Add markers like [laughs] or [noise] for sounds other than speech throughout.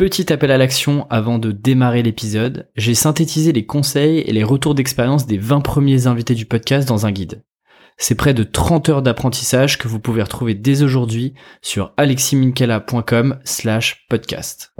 Petit appel à l'action avant de démarrer l'épisode, j'ai synthétisé les conseils et les retours d'expérience des 20 premiers invités du podcast dans un guide. C'est près de 30 heures d'apprentissage que vous pouvez retrouver dès aujourd'hui sur aleximinkela.com slash podcast.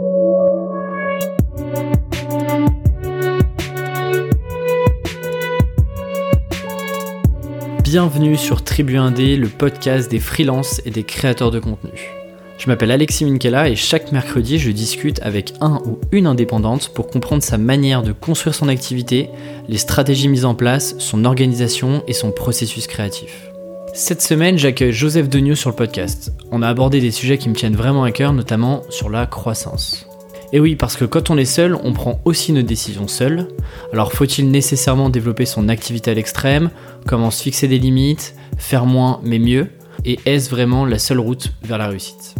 Bienvenue sur Tribu Indé, le podcast des freelances et des créateurs de contenu. Je m'appelle Alexis Minkela et chaque mercredi, je discute avec un ou une indépendante pour comprendre sa manière de construire son activité, les stratégies mises en place, son organisation et son processus créatif. Cette semaine, j'accueille Joseph Degnaud sur le podcast. On a abordé des sujets qui me tiennent vraiment à cœur, notamment sur la croissance. Et oui, parce que quand on est seul, on prend aussi nos décisions seul. Alors faut-il nécessairement développer son activité à l'extrême? Comment se fixer des limites? Faire moins mais mieux? Et est-ce vraiment la seule route vers la réussite?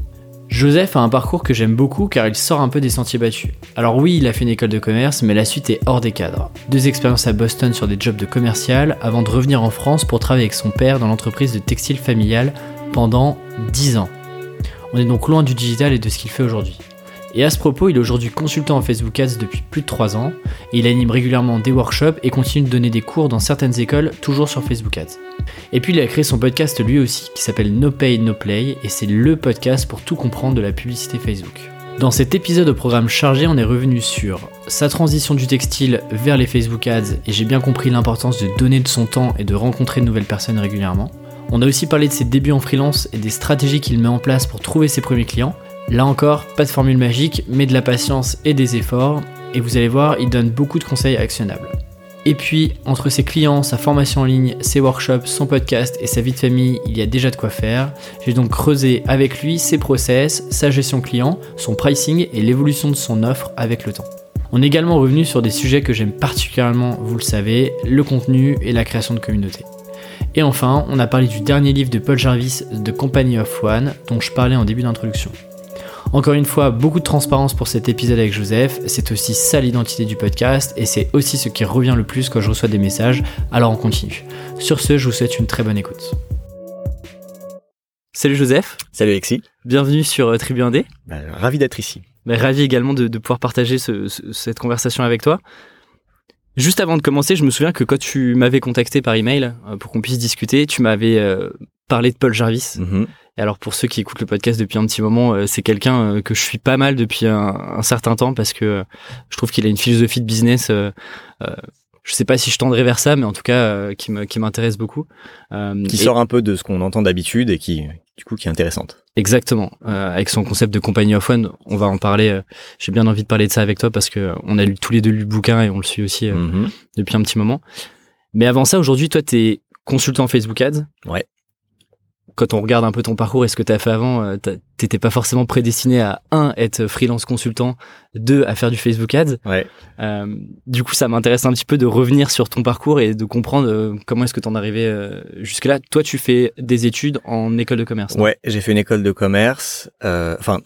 Joseph a un parcours que j'aime beaucoup car il sort un peu des sentiers battus. Alors oui, il a fait une école de commerce, mais la suite est hors des cadres. Deux expériences à Boston sur des jobs de commercial avant de revenir en France pour travailler avec son père dans l'entreprise de textile familiale pendant 10 ans. On est donc loin du digital et de ce qu'il fait aujourd'hui. Et à ce propos, il est aujourd'hui consultant en Facebook Ads depuis plus de 3 ans, il anime régulièrement des workshops et continue de donner des cours dans certaines écoles, toujours sur Facebook Ads. Et puis il a créé son podcast lui aussi, qui s'appelle No Pay No Play, et c'est le podcast pour tout comprendre de la publicité Facebook. Dans cet épisode au programme chargé, on est revenu sur sa transition du textile vers les Facebook Ads, et j'ai bien compris l'importance de donner de son temps et de rencontrer de nouvelles personnes régulièrement. On a aussi parlé de ses débuts en freelance et des stratégies qu'il met en place pour trouver ses premiers clients, Là encore, pas de formule magique, mais de la patience et des efforts, et vous allez voir, il donne beaucoup de conseils actionnables. Et puis, entre ses clients, sa formation en ligne, ses workshops, son podcast et sa vie de famille, il y a déjà de quoi faire. J'ai donc creusé avec lui ses process, sa gestion client, son pricing et l'évolution de son offre avec le temps. On est également revenu sur des sujets que j'aime particulièrement, vous le savez, le contenu et la création de communauté. Et enfin, on a parlé du dernier livre de Paul Jarvis, de Company of One, dont je parlais en début d'introduction. Encore une fois, beaucoup de transparence pour cet épisode avec Joseph. C'est aussi ça l'identité du podcast et c'est aussi ce qui revient le plus quand je reçois des messages. Alors on continue. Sur ce, je vous souhaite une très bonne écoute. Salut Joseph. Salut Alexis. Bienvenue sur euh, Tribu 1D. Bah, ravi d'être ici. Bah, ravi également de, pouvoir partager cette conversation avec toi. Juste avant de commencer, je me souviens que quand tu m'avais contacté par email euh, pour qu'on puisse discuter, tu m'avais euh, parlé de Paul Jarvis. Mm-hmm. Et alors pour ceux qui écoutent le podcast depuis un petit moment, euh, c'est quelqu'un euh, que je suis pas mal depuis un, certain temps parce que euh, je trouve qu'il a une philosophie de business. Euh, je sais pas si je tendrai vers ça, mais en tout cas qui m'intéresse beaucoup. qui sort un peu de ce qu'on entend d'habitude et qui du coup qui est intéressante. Exactement. avec son concept de compagnie of one, on va en parler. J'ai bien envie de parler de ça avec toi parce que on a lu tous les deux lu le bouquin et on le suit aussi mm-hmm. depuis un petit moment. Mais avant ça, aujourd'hui, toi, tu es consultant Facebook Ads. Ouais quand on regarde un peu ton parcours et ce que tu as fait avant, euh, t'étais pas forcément prédestiné à un être freelance consultant, deux à faire du Facebook Ads. Ouais. Euh, du coup, ça m'intéresse un petit peu de revenir sur ton parcours et de comprendre euh, comment est-ce que t'en arrivé euh, jusque là. Toi, tu fais des études en école de commerce. Ouais, j'ai fait une école de commerce. Enfin,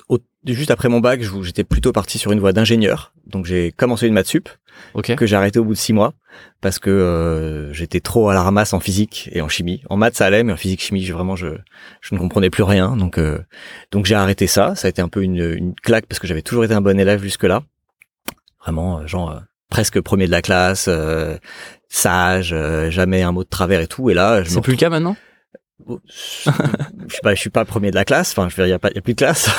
juste après mon bac, j'étais plutôt parti sur une voie d'ingénieur. Donc j'ai commencé une maths sup que j'ai arrêté au bout de six mois parce que euh, j'étais trop à la ramasse en physique et en chimie. En maths ça allait, mais en physique chimie, vraiment je je ne comprenais plus rien. Donc euh, donc j'ai arrêté ça. Ça a été un peu une, une claque parce que j'avais toujours été un bon élève jusque là. Vraiment euh, genre presque premier de la classe, sage, jamais un mot de travers et tout. Et là, c'est plus le cas maintenant? Je suis pas, je suis pas premier de la classe. Enfin, je veux dire, il y a a plus de classe.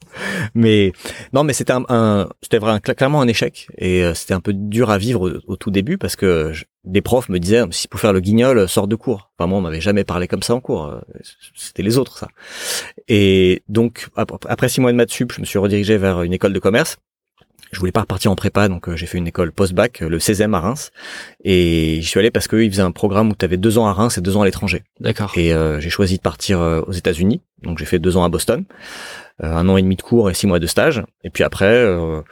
[laughs] mais non, mais c'était un, c'était vraiment clairement un échec et euh, c'était un peu dur à vivre au, tout début parce que des profs me disaient si pour faire le guignol, sors de cours. Enfin moi, on m'avait jamais parlé comme ça en cours. Euh, c'était les autres ça. Et donc après six mois de maths sup, je me suis redirigé vers une école de commerce. Je voulais pas repartir en prépa, donc euh, j'ai fait une école post-bac, le 16e à Reims. Et j'y suis allé parce qu'ils faisaient un programme où tu avais deux ans à Reims et deux ans à l'étranger. D'accord. Et j'ai choisi de partir aux États-Unis. Donc j'ai fait deux ans à Boston. Euh, un an et demi de cours et six mois de stage. Et puis après, euh,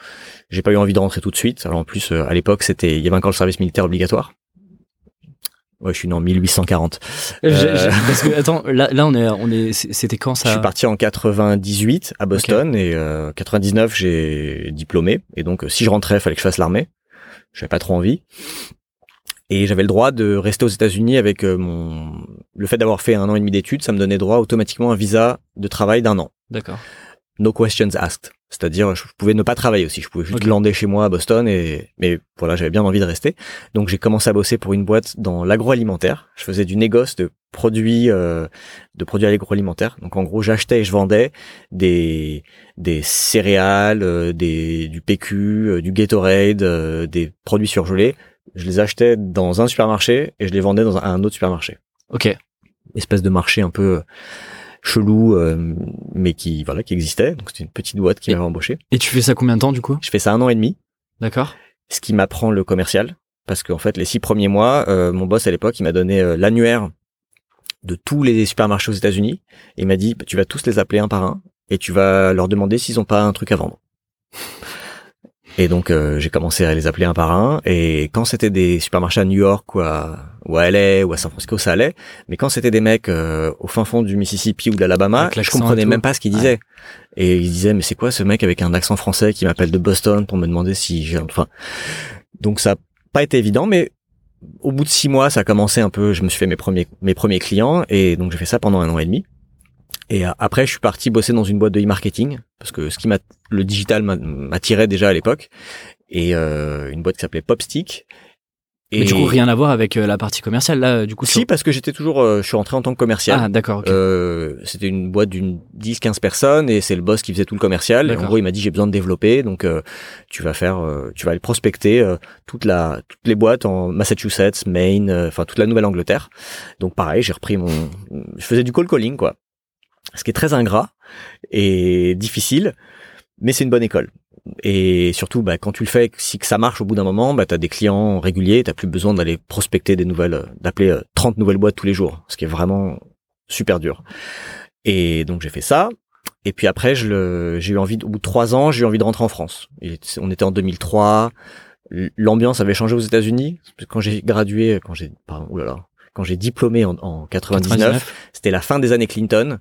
j'ai pas eu envie de rentrer tout de suite. Alors en plus, euh, à l'époque, c'était, il y avait encore le service militaire obligatoire. Ouais, je suis né en 1840. [laughs] parce que attends, là, là on est, on est, c'était quand ça Je suis parti en 98 à Boston et euh, 99 j'ai diplômé et donc si je rentrais, fallait que je fasse l'armée. J'avais pas trop envie. Et j'avais le droit de rester aux États-Unis avec mon le fait d'avoir fait un an et demi d'études, ça me donnait droit automatiquement un visa de travail d'un an. D'accord. No questions asked. C'est-à-dire, je pouvais ne pas travailler aussi. Je pouvais juste Ok. glander chez moi à Boston et, mais voilà, j'avais bien envie de rester. Donc, j'ai commencé à bosser pour une boîte dans l'agroalimentaire. Je faisais du négoce de produits, euh, de produits agroalimentaires. Donc, en gros, j'achetais et je vendais des, des céréales, euh, des, du PQ, euh, du Gatorade, euh, des produits surgelés. Je les achetais dans un supermarché et je les vendais dans un, autre supermarché. Ok. Espèce de marché un peu euh, chelou, euh, mais qui, voilà, qui existait. Donc, c'était une petite boîte qui m'avait embauché. Et tu fais ça combien de temps du coup? Je fais ça un an et demi, D'accord. ce qui m'apprend le commercial. Parce qu'en fait, les six premiers mois, euh, mon boss à l'époque, il m'a donné euh, l'annuaire de tous les supermarchés aux États-Unis. Et il m'a dit, bah, tu vas tous les appeler un par un et tu vas leur demander s'ils ont pas un truc à vendre. Et donc, euh, j'ai commencé à les appeler un par un. Et quand c'était des supermarchés à New York ou à, ou à LA ou à San Francisco, ça allait. Mais quand c'était des mecs euh, au fin fond du Mississippi ou de l'Alabama, je comprenais même pas ce qu'ils disaient. Et ils disaient, mais c'est quoi ce mec avec un accent français qui m'appelle de Boston pour me demander si j'ai... Enfin, donc ça n'a pas été évident, mais au bout de six mois, ça a commencé un peu. Je me suis fait mes premiers mes premiers clients et donc j'ai fait ça pendant un an et demi. Et euh, après, je suis parti bosser dans une boîte de e-marketing parce que ce qui m'a le digital m'a- m'attirait déjà à l'époque et euh, une boîte qui s'appelait Popstick. Et Mais du coup, rien à voir avec euh, la partie commerciale là, du coup. Si, parce que j'étais toujours, euh, je suis rentré en tant que commercial. Ah, d'accord. Euh, c'était une boîte d'une 10-15 personnes et c'est le boss qui faisait tout le commercial. Et en gros, il m'a dit j'ai besoin de développer, donc euh, tu vas faire, euh, tu vas aller prospecter euh, toute la, toutes les boîtes en Massachusetts, Maine, euh, enfin toute la Nouvelle-Angleterre. Donc pareil, j'ai repris mon, je faisais du call calling quoi, ce qui est très ingrat et difficile, mais c'est une bonne école. Et surtout, bah, quand tu le fais, si que ça marche au bout d'un moment, bah, tu as des clients réguliers, tu plus besoin d'aller prospecter des nouvelles, euh, d'appeler euh, 30 nouvelles boîtes tous les jours, ce qui est vraiment super dur. Et donc j'ai fait ça. Et puis après, je le, j'ai eu envie, au bout de trois ans, j'ai eu envie de rentrer en France. On était en 2003. L- L'ambiance avait changé aux États-Unis. Quand j'ai gradué, quand j'ai, pardon, oulala, quand j'ai diplômé en, en 99, 99. c'était la fin des années Clinton.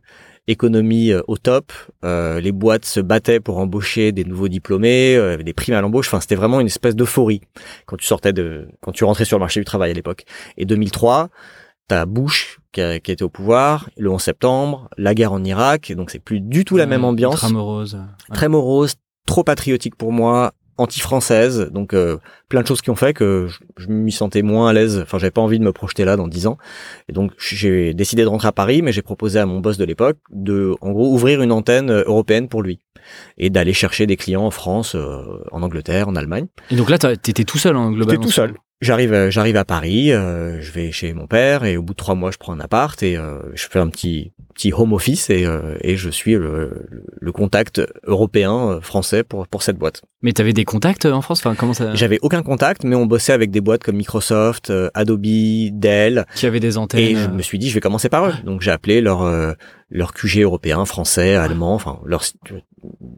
Économie euh, au top, euh, les boîtes se battaient pour embaucher des nouveaux diplômés, euh, des primes à l'embauche. Enfin, c'était vraiment une espèce d'euphorie quand tu sortais de, quand tu rentrais sur le marché du travail à l'époque. Et 2003, t'as Bush qui, a- qui était au pouvoir, le 11 septembre, la guerre en Irak, et donc c'est plus du tout la même ambiance, ultra morose. Ouais. très morose, trop patriotique pour moi, anti-française, donc euh, plein de choses qui ont fait que je, je m'y sentais moins à l'aise. Enfin, j'avais pas envie de me projeter là dans dix ans, et donc j'ai décidé de rentrer à Paris, mais j'ai proposé à mon boss de l'époque de, en gros, ouvrir une antenne euh, européenne pour lui et d'aller chercher des clients en France, euh, en Angleterre, en Allemagne. Et donc là, t'étais tout seul, hein, J'étais globalement. tout seul. J'arrive, euh, j'arrive à Paris, euh, je vais chez mon père et au bout de trois mois, je prends un appart et euh, je fais un petit petit home office et, euh, et je suis le, le contact européen euh, français pour pour cette boîte. Mais t'avais des contacts euh, en France? Enfin, comment ça J'avais aucun contact, mais on bossait avec des boîtes comme Microsoft, Adobe, Dell, Qui avait des antennes et je me suis dit je vais commencer par eux. Donc j'ai appelé leur euh, leur QG européen, français, allemand, enfin leur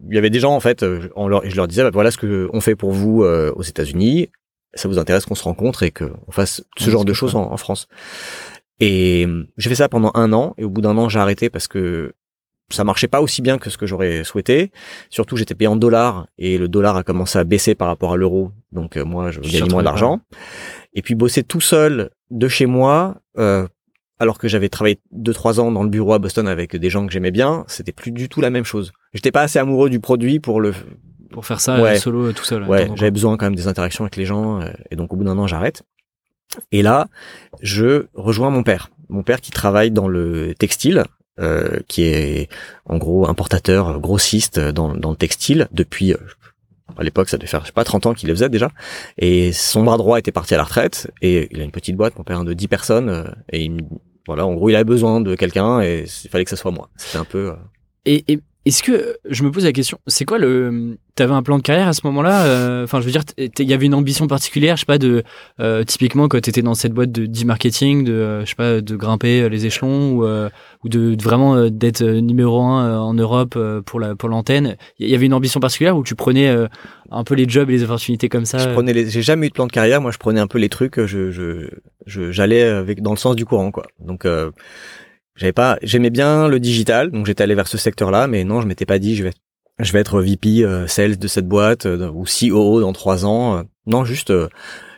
il y avait des gens en fait, on leur, je leur disais bah, voilà ce que on fait pour vous euh, aux États-Unis. Ça vous intéresse qu'on se rencontre et qu'on fasse ce Ouais, genre de choses en, en France. Et euh, j'ai fait ça pendant un an et au bout d'un an j'ai arrêté parce que ça marchait pas aussi bien que ce que j'aurais souhaité. Surtout j'étais payé en dollars et le dollar a commencé à baisser par rapport à l'euro. Donc euh, moi je gagnais moins d'argent. Et puis bosser tout seul de chez moi, euh, alors que j'avais travaillé deux trois ans dans le bureau à Boston avec des gens que j'aimais bien, c'était plus du tout la même chose. J'étais pas assez amoureux du produit pour le. Pour faire ça Ouais. euh, solo euh, tout seul. Ouais, Attends, j'avais besoin quand même des interactions avec les gens, euh, et donc au bout d'un an j'arrête. Et là, je rejoins mon père, mon père qui travaille dans le textile, euh, qui est en gros importateur grossiste dans, dans le textile depuis. euh, à l'époque, ça devait faire, je sais pas, 30 ans qu'il le faisait déjà. Et son bras droit était parti à la retraite. Et il a une petite boîte, mon père, de 10 personnes. Et il, voilà, en gros, il avait besoin de quelqu'un et il fallait que ce soit moi. C'était un peu... euh, Et, et est-ce que je me pose la question, c'est quoi le T'avais un plan de carrière à ce moment-là euh, Enfin, je veux dire, il y avait une ambition particulière, je sais pas, de euh, typiquement quand t'étais dans cette boîte de d'e-marketing, de euh, je sais pas, de grimper euh, les échelons ou euh, ou de, de vraiment euh, d'être numéro un euh, en Europe euh, pour la pour l'antenne. Il y avait une ambition particulière où tu prenais euh, un peu les jobs et les opportunités comme ça. Je prenais les, j'ai jamais eu de plan de carrière. Moi, je prenais un peu les trucs. Je, je, je, j'allais avec dans le sens du courant, quoi. Donc, euh, j'avais pas, j'aimais bien le digital, donc j'étais allé vers ce secteur-là, mais non, je m'étais pas dit, je vais, je vais être VP euh, sales de cette boîte euh, ou COO dans trois ans. Euh, Non, juste,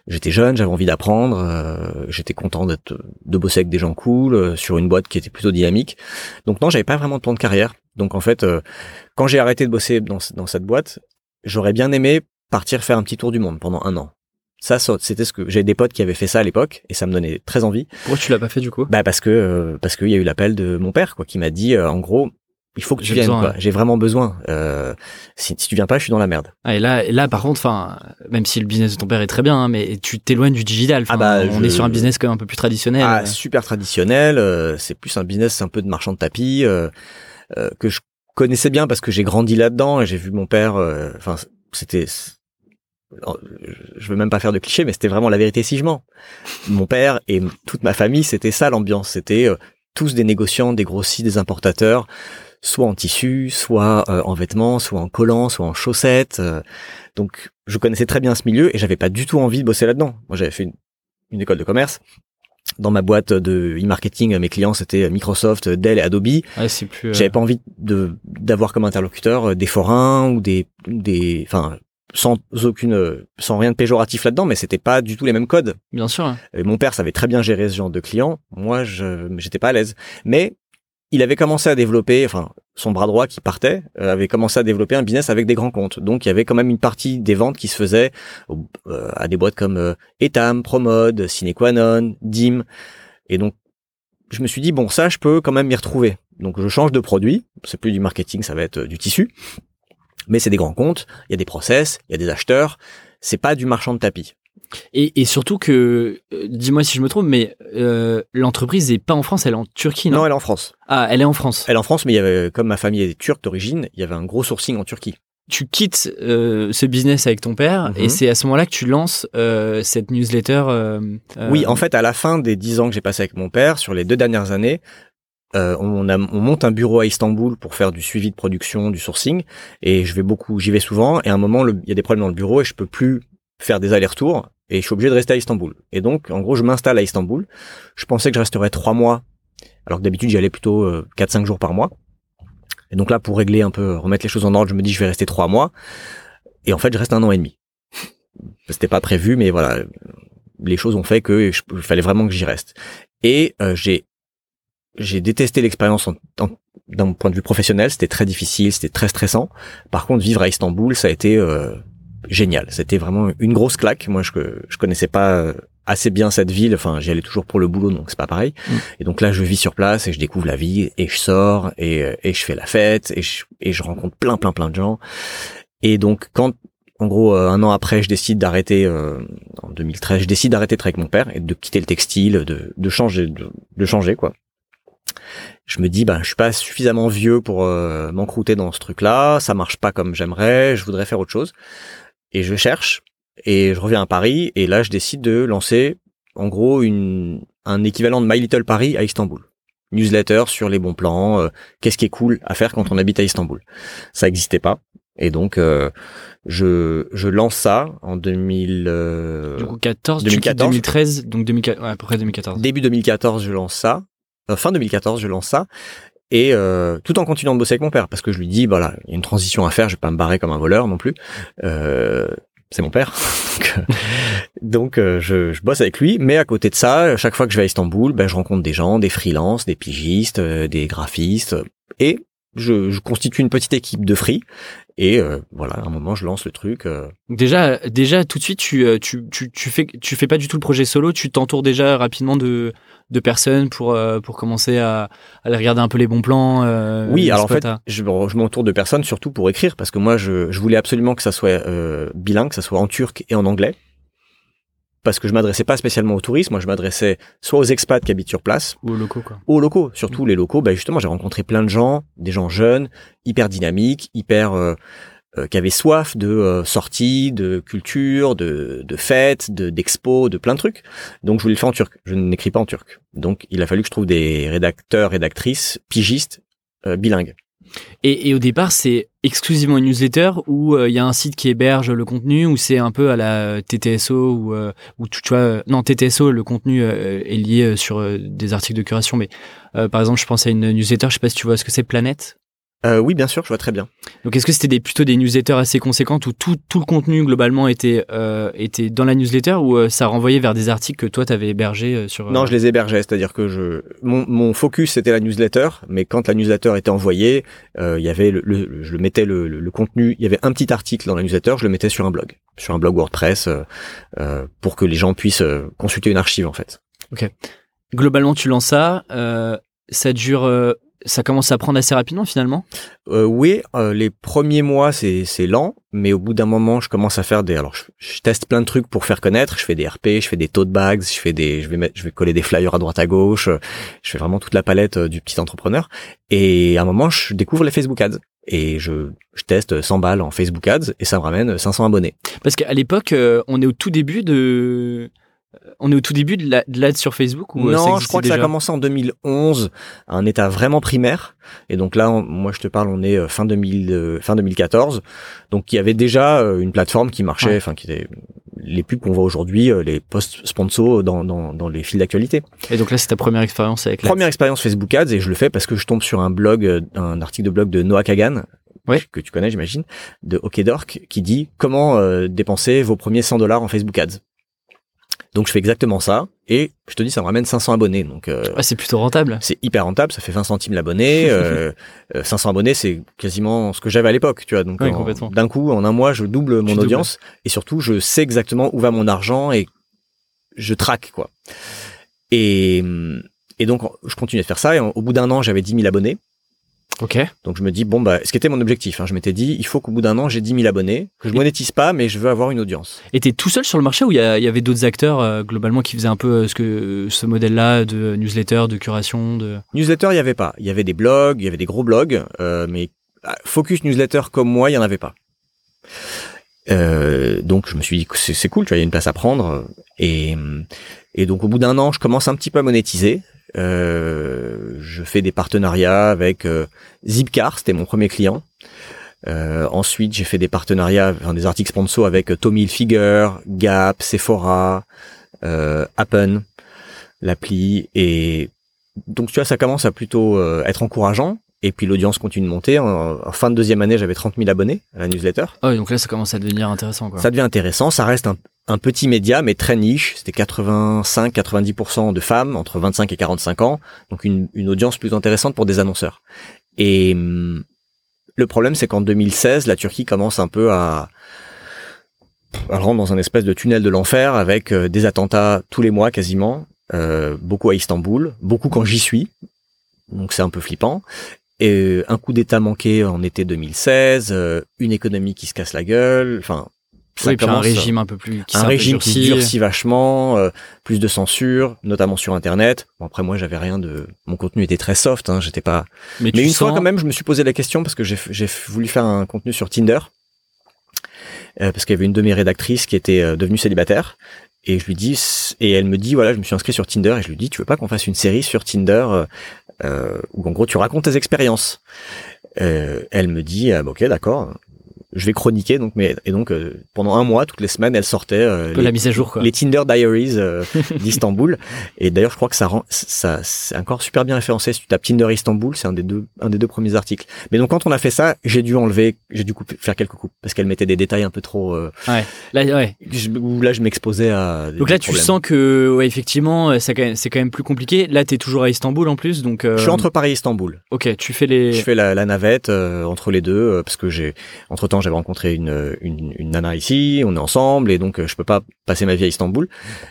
j'étais jeune, j'avais envie d'apprendre, euh, j'étais content d'être, de bosser avec des gens cool euh, sur une boîte qui était plutôt dynamique. Donc non, j'avais pas vraiment de plan de carrière. Donc en fait, euh, quand j'ai arrêté de bosser dans, dans cette boîte, j'aurais bien aimé partir faire un petit tour du monde pendant un an. Ça, c'était ce que j'ai des potes qui avaient fait ça à l'époque et ça me donnait très envie. Pourquoi tu l'as pas fait du coup? Bah parce que euh, parce qu'il y a eu l'appel de mon père quoi qui m'a dit euh, en gros il faut que tu viennes. J'ai vraiment besoin. Euh, si, si tu viens pas, je suis dans la merde. Ah, et là, là par contre, enfin, même si le business de ton père est très bien, hein, mais tu t'éloignes du digital. Ah bah, on est sur un business quand même un peu plus traditionnel. Ah, super traditionnel. Euh, c'est plus un business un peu de marchand de tapis euh, euh, que je connaissais bien parce que j'ai grandi là-dedans et j'ai vu mon père. Enfin, c'était je veux même pas faire de clichés, mais c'était vraiment la vérité si je mens. Mon père et toute ma famille, c'était ça l'ambiance. C'était tous des négociants, des grossistes, des importateurs soit en tissu, soit euh, en vêtements, soit en collants, soit en chaussettes. Euh. donc je connaissais très bien ce milieu et j'avais pas du tout envie de bosser là-dedans. Moi j'avais fait une, école de commerce. Dans ma boîte de e-marketing, mes clients c'était Microsoft, Dell et Adobe. Ouais, c'est plus. Euh, j'avais pas envie de d'avoir comme interlocuteur des forains ou des des enfin sans aucune sans rien de péjoratif là-dedans mais c'était pas du tout les mêmes codes. Bien sûr. Et mon père savait très bien gérer ce genre de clients. Moi je j'étais pas à l'aise. Mais il avait commencé à développer, enfin son bras droit qui partait euh, avait commencé à développer un business avec des grands comptes. Donc il y avait quand même une partie des ventes qui se faisait euh, à des boîtes comme euh, Etam, Promode, Cinequanon, Dim. Et donc je me suis dit bon ça je peux quand même m'y retrouver. Donc je change de produit, c'est plus du marketing, ça va être du tissu. Mais c'est des grands comptes, il y a des process, il y a des acheteurs, c'est pas du marchand de tapis. Et, et, surtout que, euh, dis-moi si je me trompe, mais euh, l'entreprise n'est pas en France, elle est en Turquie, non? Non, elle est en France. Ah, elle est en France. Elle est en France, mais il y avait, comme ma famille est turque d'origine, il y avait un gros sourcing en Turquie. Tu quittes euh, ce business avec ton père et mhm. c'est à ce moment-là que tu lances cette newsletter. Oui, en fait, à la fin des dix ans que j'ai passé avec mon père, sur les deux dernières années, on, a, on, monte un bureau à Istanbul pour faire du suivi de production, du sourcing, et je vais beaucoup, j'y vais souvent. Et à un moment, il y a des problèmes dans le bureau et je peux plus faire des allers-retours et je suis obligé de rester à Istanbul. Et donc, en gros, je m'installe à Istanbul. Je pensais que je resterais trois mois, alors que d'habitude, j'y allais plutôt euh, quatre, cinq jours par mois. Et donc là, pour régler un peu, remettre les choses en ordre, je me dis, je vais rester trois mois. Et en fait, je reste un an et demi. [laughs] C'était pas prévu, mais voilà, les choses ont fait que il fallait vraiment que j'y reste. Et euh, j'ai j'ai détesté l'expérience d'un point de vue professionnel. C'était très difficile, c'était très stressant. Par contre, vivre à Istanbul, ça a été euh, génial. C'était vraiment une grosse claque. Moi, je je connaissais pas euh, assez bien cette ville. Enfin, j'y allais toujours pour le boulot, donc c'est pas pareil. Mm. Et donc là, je vis sur place et je découvre la vie et je sors et, euh, et je fais la fête et je, et je rencontre plein, plein, plein de gens. Et donc, quand en gros, euh, un an après, je décide d'arrêter, en 2013, je décide d'arrêter de travailler avec mon père et de quitter le textile, de, de changer, de, de changer quoi je me dis bah je suis pas suffisamment vieux pour euh, m'encrouter dans ce truc là ça marche pas comme j'aimerais je voudrais faire autre chose et je cherche et je reviens à Paris et là je décide de lancer en gros une un équivalent de My Little Paris à Istanbul. Newsletter sur les bons plans, euh, qu'est-ce qui est cool à faire quand on habite à Istanbul. Ça n'existait pas et donc euh, je je lance ça en 2000 euh, du coup 14 2014 2013 donc 2014 ouais, à peu près 2014. Début 2014, je lance ça. Fin 2014, je lance ça et euh, tout en continuant de bosser avec mon père parce que je lui dis voilà il y a une transition à faire je vais pas me barrer comme un voleur non plus euh, c'est mon père [laughs] donc, euh, je, je, bosse avec lui mais à côté de ça chaque fois que je vais à Istanbul ben je rencontre des gens des freelances des pigistes des graphistes et je, je, constitue une petite équipe de free et euh, voilà, à un moment, je lance le truc. Euh. Déjà, déjà, tout de suite, tu, tu, tu, tu, fais, tu fais pas du tout le projet solo. Tu t'entoures déjà rapidement de, de personnes pour euh, pour commencer à, aller regarder un peu les bons plans. Euh, oui, alors en fait, je, je m'entoure de personnes surtout pour écrire parce que moi, je, je voulais absolument que ça soit euh, bilingue, que ça soit en turc et en anglais. Parce que je m'adressais pas spécialement aux touristes, moi je m'adressais soit aux expats qui habitent sur place, ou aux locaux quoi. Ou aux locaux, surtout les locaux. Bah justement, j'ai rencontré plein de gens, des gens jeunes, hyper dynamiques, hyper euh, qui avait soif de euh, sorties, de culture, de, de fêtes, de d'expos, de plein de trucs. Donc je voulais le faire en turc. Je n'écris pas en turc. Donc il a fallu que je trouve des rédacteurs, rédactrices, pigistes euh, bilingues. Et, au départ, c'est exclusivement une newsletter où il y a un site qui héberge le contenu, ou c'est un peu à la TTSO, ou tu, tu, vois, non TTSO, le contenu est lié sur des articles de curation, mais par exemple, je pense à une newsletter, je sais pas si tu vois ce que c'est, Planète. Euh, oui, bien sûr, je vois très bien. Donc, est-ce que c'était des, plutôt des newsletters assez conséquentes où tout, tout le contenu globalement était, euh, était dans la newsletter ou euh, ça renvoyait vers des articles que toi t'avais hébergés euh, sur Non, je les hébergeais, c'est-à-dire que je mon, mon focus c'était la newsletter, mais quand la newsletter était envoyée, il y avait le, le- je le mettais le, le, le contenu, il y avait un petit article dans la newsletter, je le mettais sur un blog, sur un blog WordPress, euh, pour que les gens puissent euh, consulter une archive en fait. Globalement, tu lances ça, euh, ça dure, euh, ça commence à prendre assez rapidement finalement? Euh, oui, euh, les premiers mois c'est c'est lent, mais au bout d'un moment je commence à faire des alors je, je teste plein de trucs pour faire connaître, je fais des RP, je fais des tote bags, je fais des je vais mettre je vais coller des flyers à droite à gauche, euh, je fais vraiment toute la palette euh, du petit entrepreneur et à un moment je découvre les Facebook Ads et je je teste 100 balles en Facebook Ads et ça me ramène 500 abonnés. Parce qu'à l'époque, euh, on est au tout début de, on est au tout début de la- de l'ad sur Facebook ou euh, non, je crois que ça a commencé en 2011, à un état vraiment primaire. Et donc là, on- moi, je te parle, on est euh, fin 2000, euh, fin 2014. Donc il y avait déjà euh, une plateforme qui marchait, Ouais. enfin qui était les pubs qu'on voit aujourd'hui, euh, les posts sponsors dans, dans, dans les fils d'actualité. Et donc là, c'est ta première expérience avec la. Première expérience Facebook Ads et je le fais parce que je tombe sur un blog, euh, un article de blog de Noah Kagan. Que tu connais, j'imagine, de OkDork, qui dit comment euh, dépenser vos premiers 100 dollars en Facebook Ads. Donc je fais exactement ça et je te dis ça me ramène 500 abonnés. Donc euh, Ah, c'est plutôt rentable. c'est hyper rentable, ça fait 20 centimes l'abonné. [laughs] euh, euh, 500 abonnés, c'est quasiment ce que j'avais à l'époque, tu vois. Donc d'un coup, en un mois, je double mon audience et surtout, je sais exactement où va mon argent et je traque quoi. Et et donc je continue de faire ça et au bout d'un an, j'avais 10 000 abonnés. Ok. Donc je me dis bon bah ce qui était mon objectif, hein, je m'étais dit il faut qu'au bout d'un an j'ai 10 000 abonnés, que je Et- monétise pas mais je veux avoir une audience. Et t'es tout seul sur le marché ou il y, avait d'autres acteurs euh, globalement qui faisaient un peu euh, ce que ce modèle-là de newsletter, de curation, de. Newsletter il y avait pas, il y avait des blogs, il y avait des gros blogs, euh, mais ah, focus newsletter comme moi il y en avait pas. Euh, donc je me suis dit c'est cool, tu vois, il y a une place à prendre et et donc au bout d'un an je commence un petit peu à monétiser. Euh, je fais des partenariats avec euh, Zipcar, c'était mon premier client. Euh, ensuite, j'ai fait des partenariats, enfin, des articles sponsors avec euh, Tommy Hilfiger, Gap, Sephora, euh, Appen, l'appli. Et donc, tu vois, ça commence à plutôt euh, être encourageant. Et puis, l'audience continue de monter. En, en fin de deuxième année, j'avais 30 000 abonnés à la newsletter. Ah donc là, ça commence à devenir intéressant, quoi. Ça devient intéressant. Ça reste un, un petit média, mais très niche. C'était 85-90% de femmes entre 25 et 45 ans. Donc, une, une audience plus intéressante pour des annonceurs. Et hum, le problème, c'est qu'en 2016, la Turquie commence un peu à, à rentrer dans un espèce de tunnel de l'enfer avec euh, des attentats tous les mois quasiment, euh, beaucoup à Istanbul, beaucoup quand j'y suis. Donc c'est un peu flippant. Et euh, un coup d'État manqué en été 2016, euh, une économie qui se casse la gueule. Enfin, ça oui, puis un régime un peu plus. Qui un régime qui durcit vachement, euh, plus de censure, notamment sur Internet. Bon après moi j'avais rien de, mon contenu était très soft, hein, j'étais pas. Mais, une sens- fois quand même, je me suis posé la question parce que j'ai j'ai voulu faire un contenu sur Tinder euh, parce qu'il y avait une de mes rédactrices qui était euh, devenue célibataire et je lui dis et elle me dit voilà je me suis inscrit sur Tinder et je lui dis tu veux pas qu'on fasse une série sur Tinder euh, où en gros tu racontes tes expériences. Euh, elle me dit ah, bah, ok d'accord je vais chroniquer donc mais et donc euh, pendant un mois toutes les semaines elle sortait euh, la mise à jour, quoi. les Tinder Diaries euh, [laughs] d'Istanbul. Et d'ailleurs, je crois que ça rend, ça, c'est encore super bien référencé. Si tu tapes Tinder Istanbul, c'est un des deux, un des deux premiers articles. Mais donc, quand on a fait ça, j'ai dû enlever, j'ai dû couper, faire quelques coupes parce qu'elle mettait des détails un peu trop, euh, Ouais. Là, ouais. je- où là, je m'exposais à. Donc là, tu problèmes. sens que, ouais, effectivement, euh, c'est quand, même- c'est quand même plus compliqué. Là, t'es toujours à Istanbul en plus, donc. euh, Je suis entre Paris et Istanbul. Ok, tu fais les. Je fais la, la navette euh, entre les deux euh, parce que j'ai, entre temps, j'avais rencontré une, une, une nana ici, on est ensemble et donc euh, je peux pas passer ma vie à Istanbul,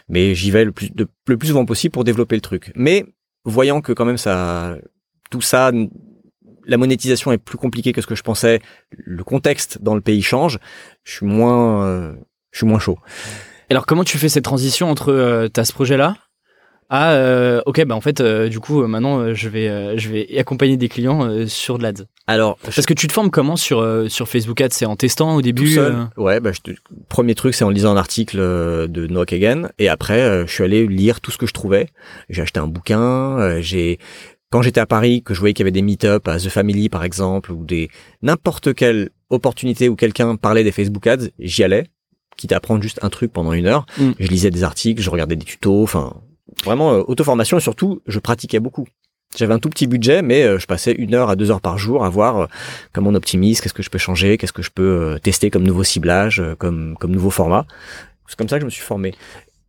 mais j'y vais le plus, le plus souvent possible pour développer le truc. Mais voyant que quand même ça, tout ça, la monétisation est plus compliquée que ce que je pensais, le contexte dans le pays change, je suis moins, euh, je suis moins chaud. Alors, comment tu fais cette transition entre euh, t'as ce projet-là à euh, ok, bah en fait, euh, du coup, euh, maintenant, euh, je vais, euh, je vais accompagner des clients euh, sur de l'ads. Alors, Parce que tu te formes comment sur euh, sur Facebook Ads? C'est en testant au tout début. seul. euh, Ouais, bah, je te- premier truc, c'est en lisant un article euh, de Noah Kagan. Et après, euh, je suis allé lire tout ce que je trouvais. J'ai acheté un bouquin. euh, j'ai quand j'étais à Paris, que je voyais qu'il y avait des meet-up à The Family, par exemple, ou des n'importe quelle opportunité où quelqu'un parlait des Facebook Ads, j'y allais. Quitte à prendre juste un truc pendant une heure. Mm. Je lisais des articles, je regardais des tutos. Enfin, vraiment euh, auto-formation et surtout, je pratiquais beaucoup. J'avais un tout petit budget, mais euh, je passais une heure à deux heures par jour à voir euh, comment on optimise, qu'est-ce que je peux changer, qu'est-ce que je peux euh, tester comme nouveau ciblage, euh, comme comme nouveau format. C'est comme ça que je me suis formé.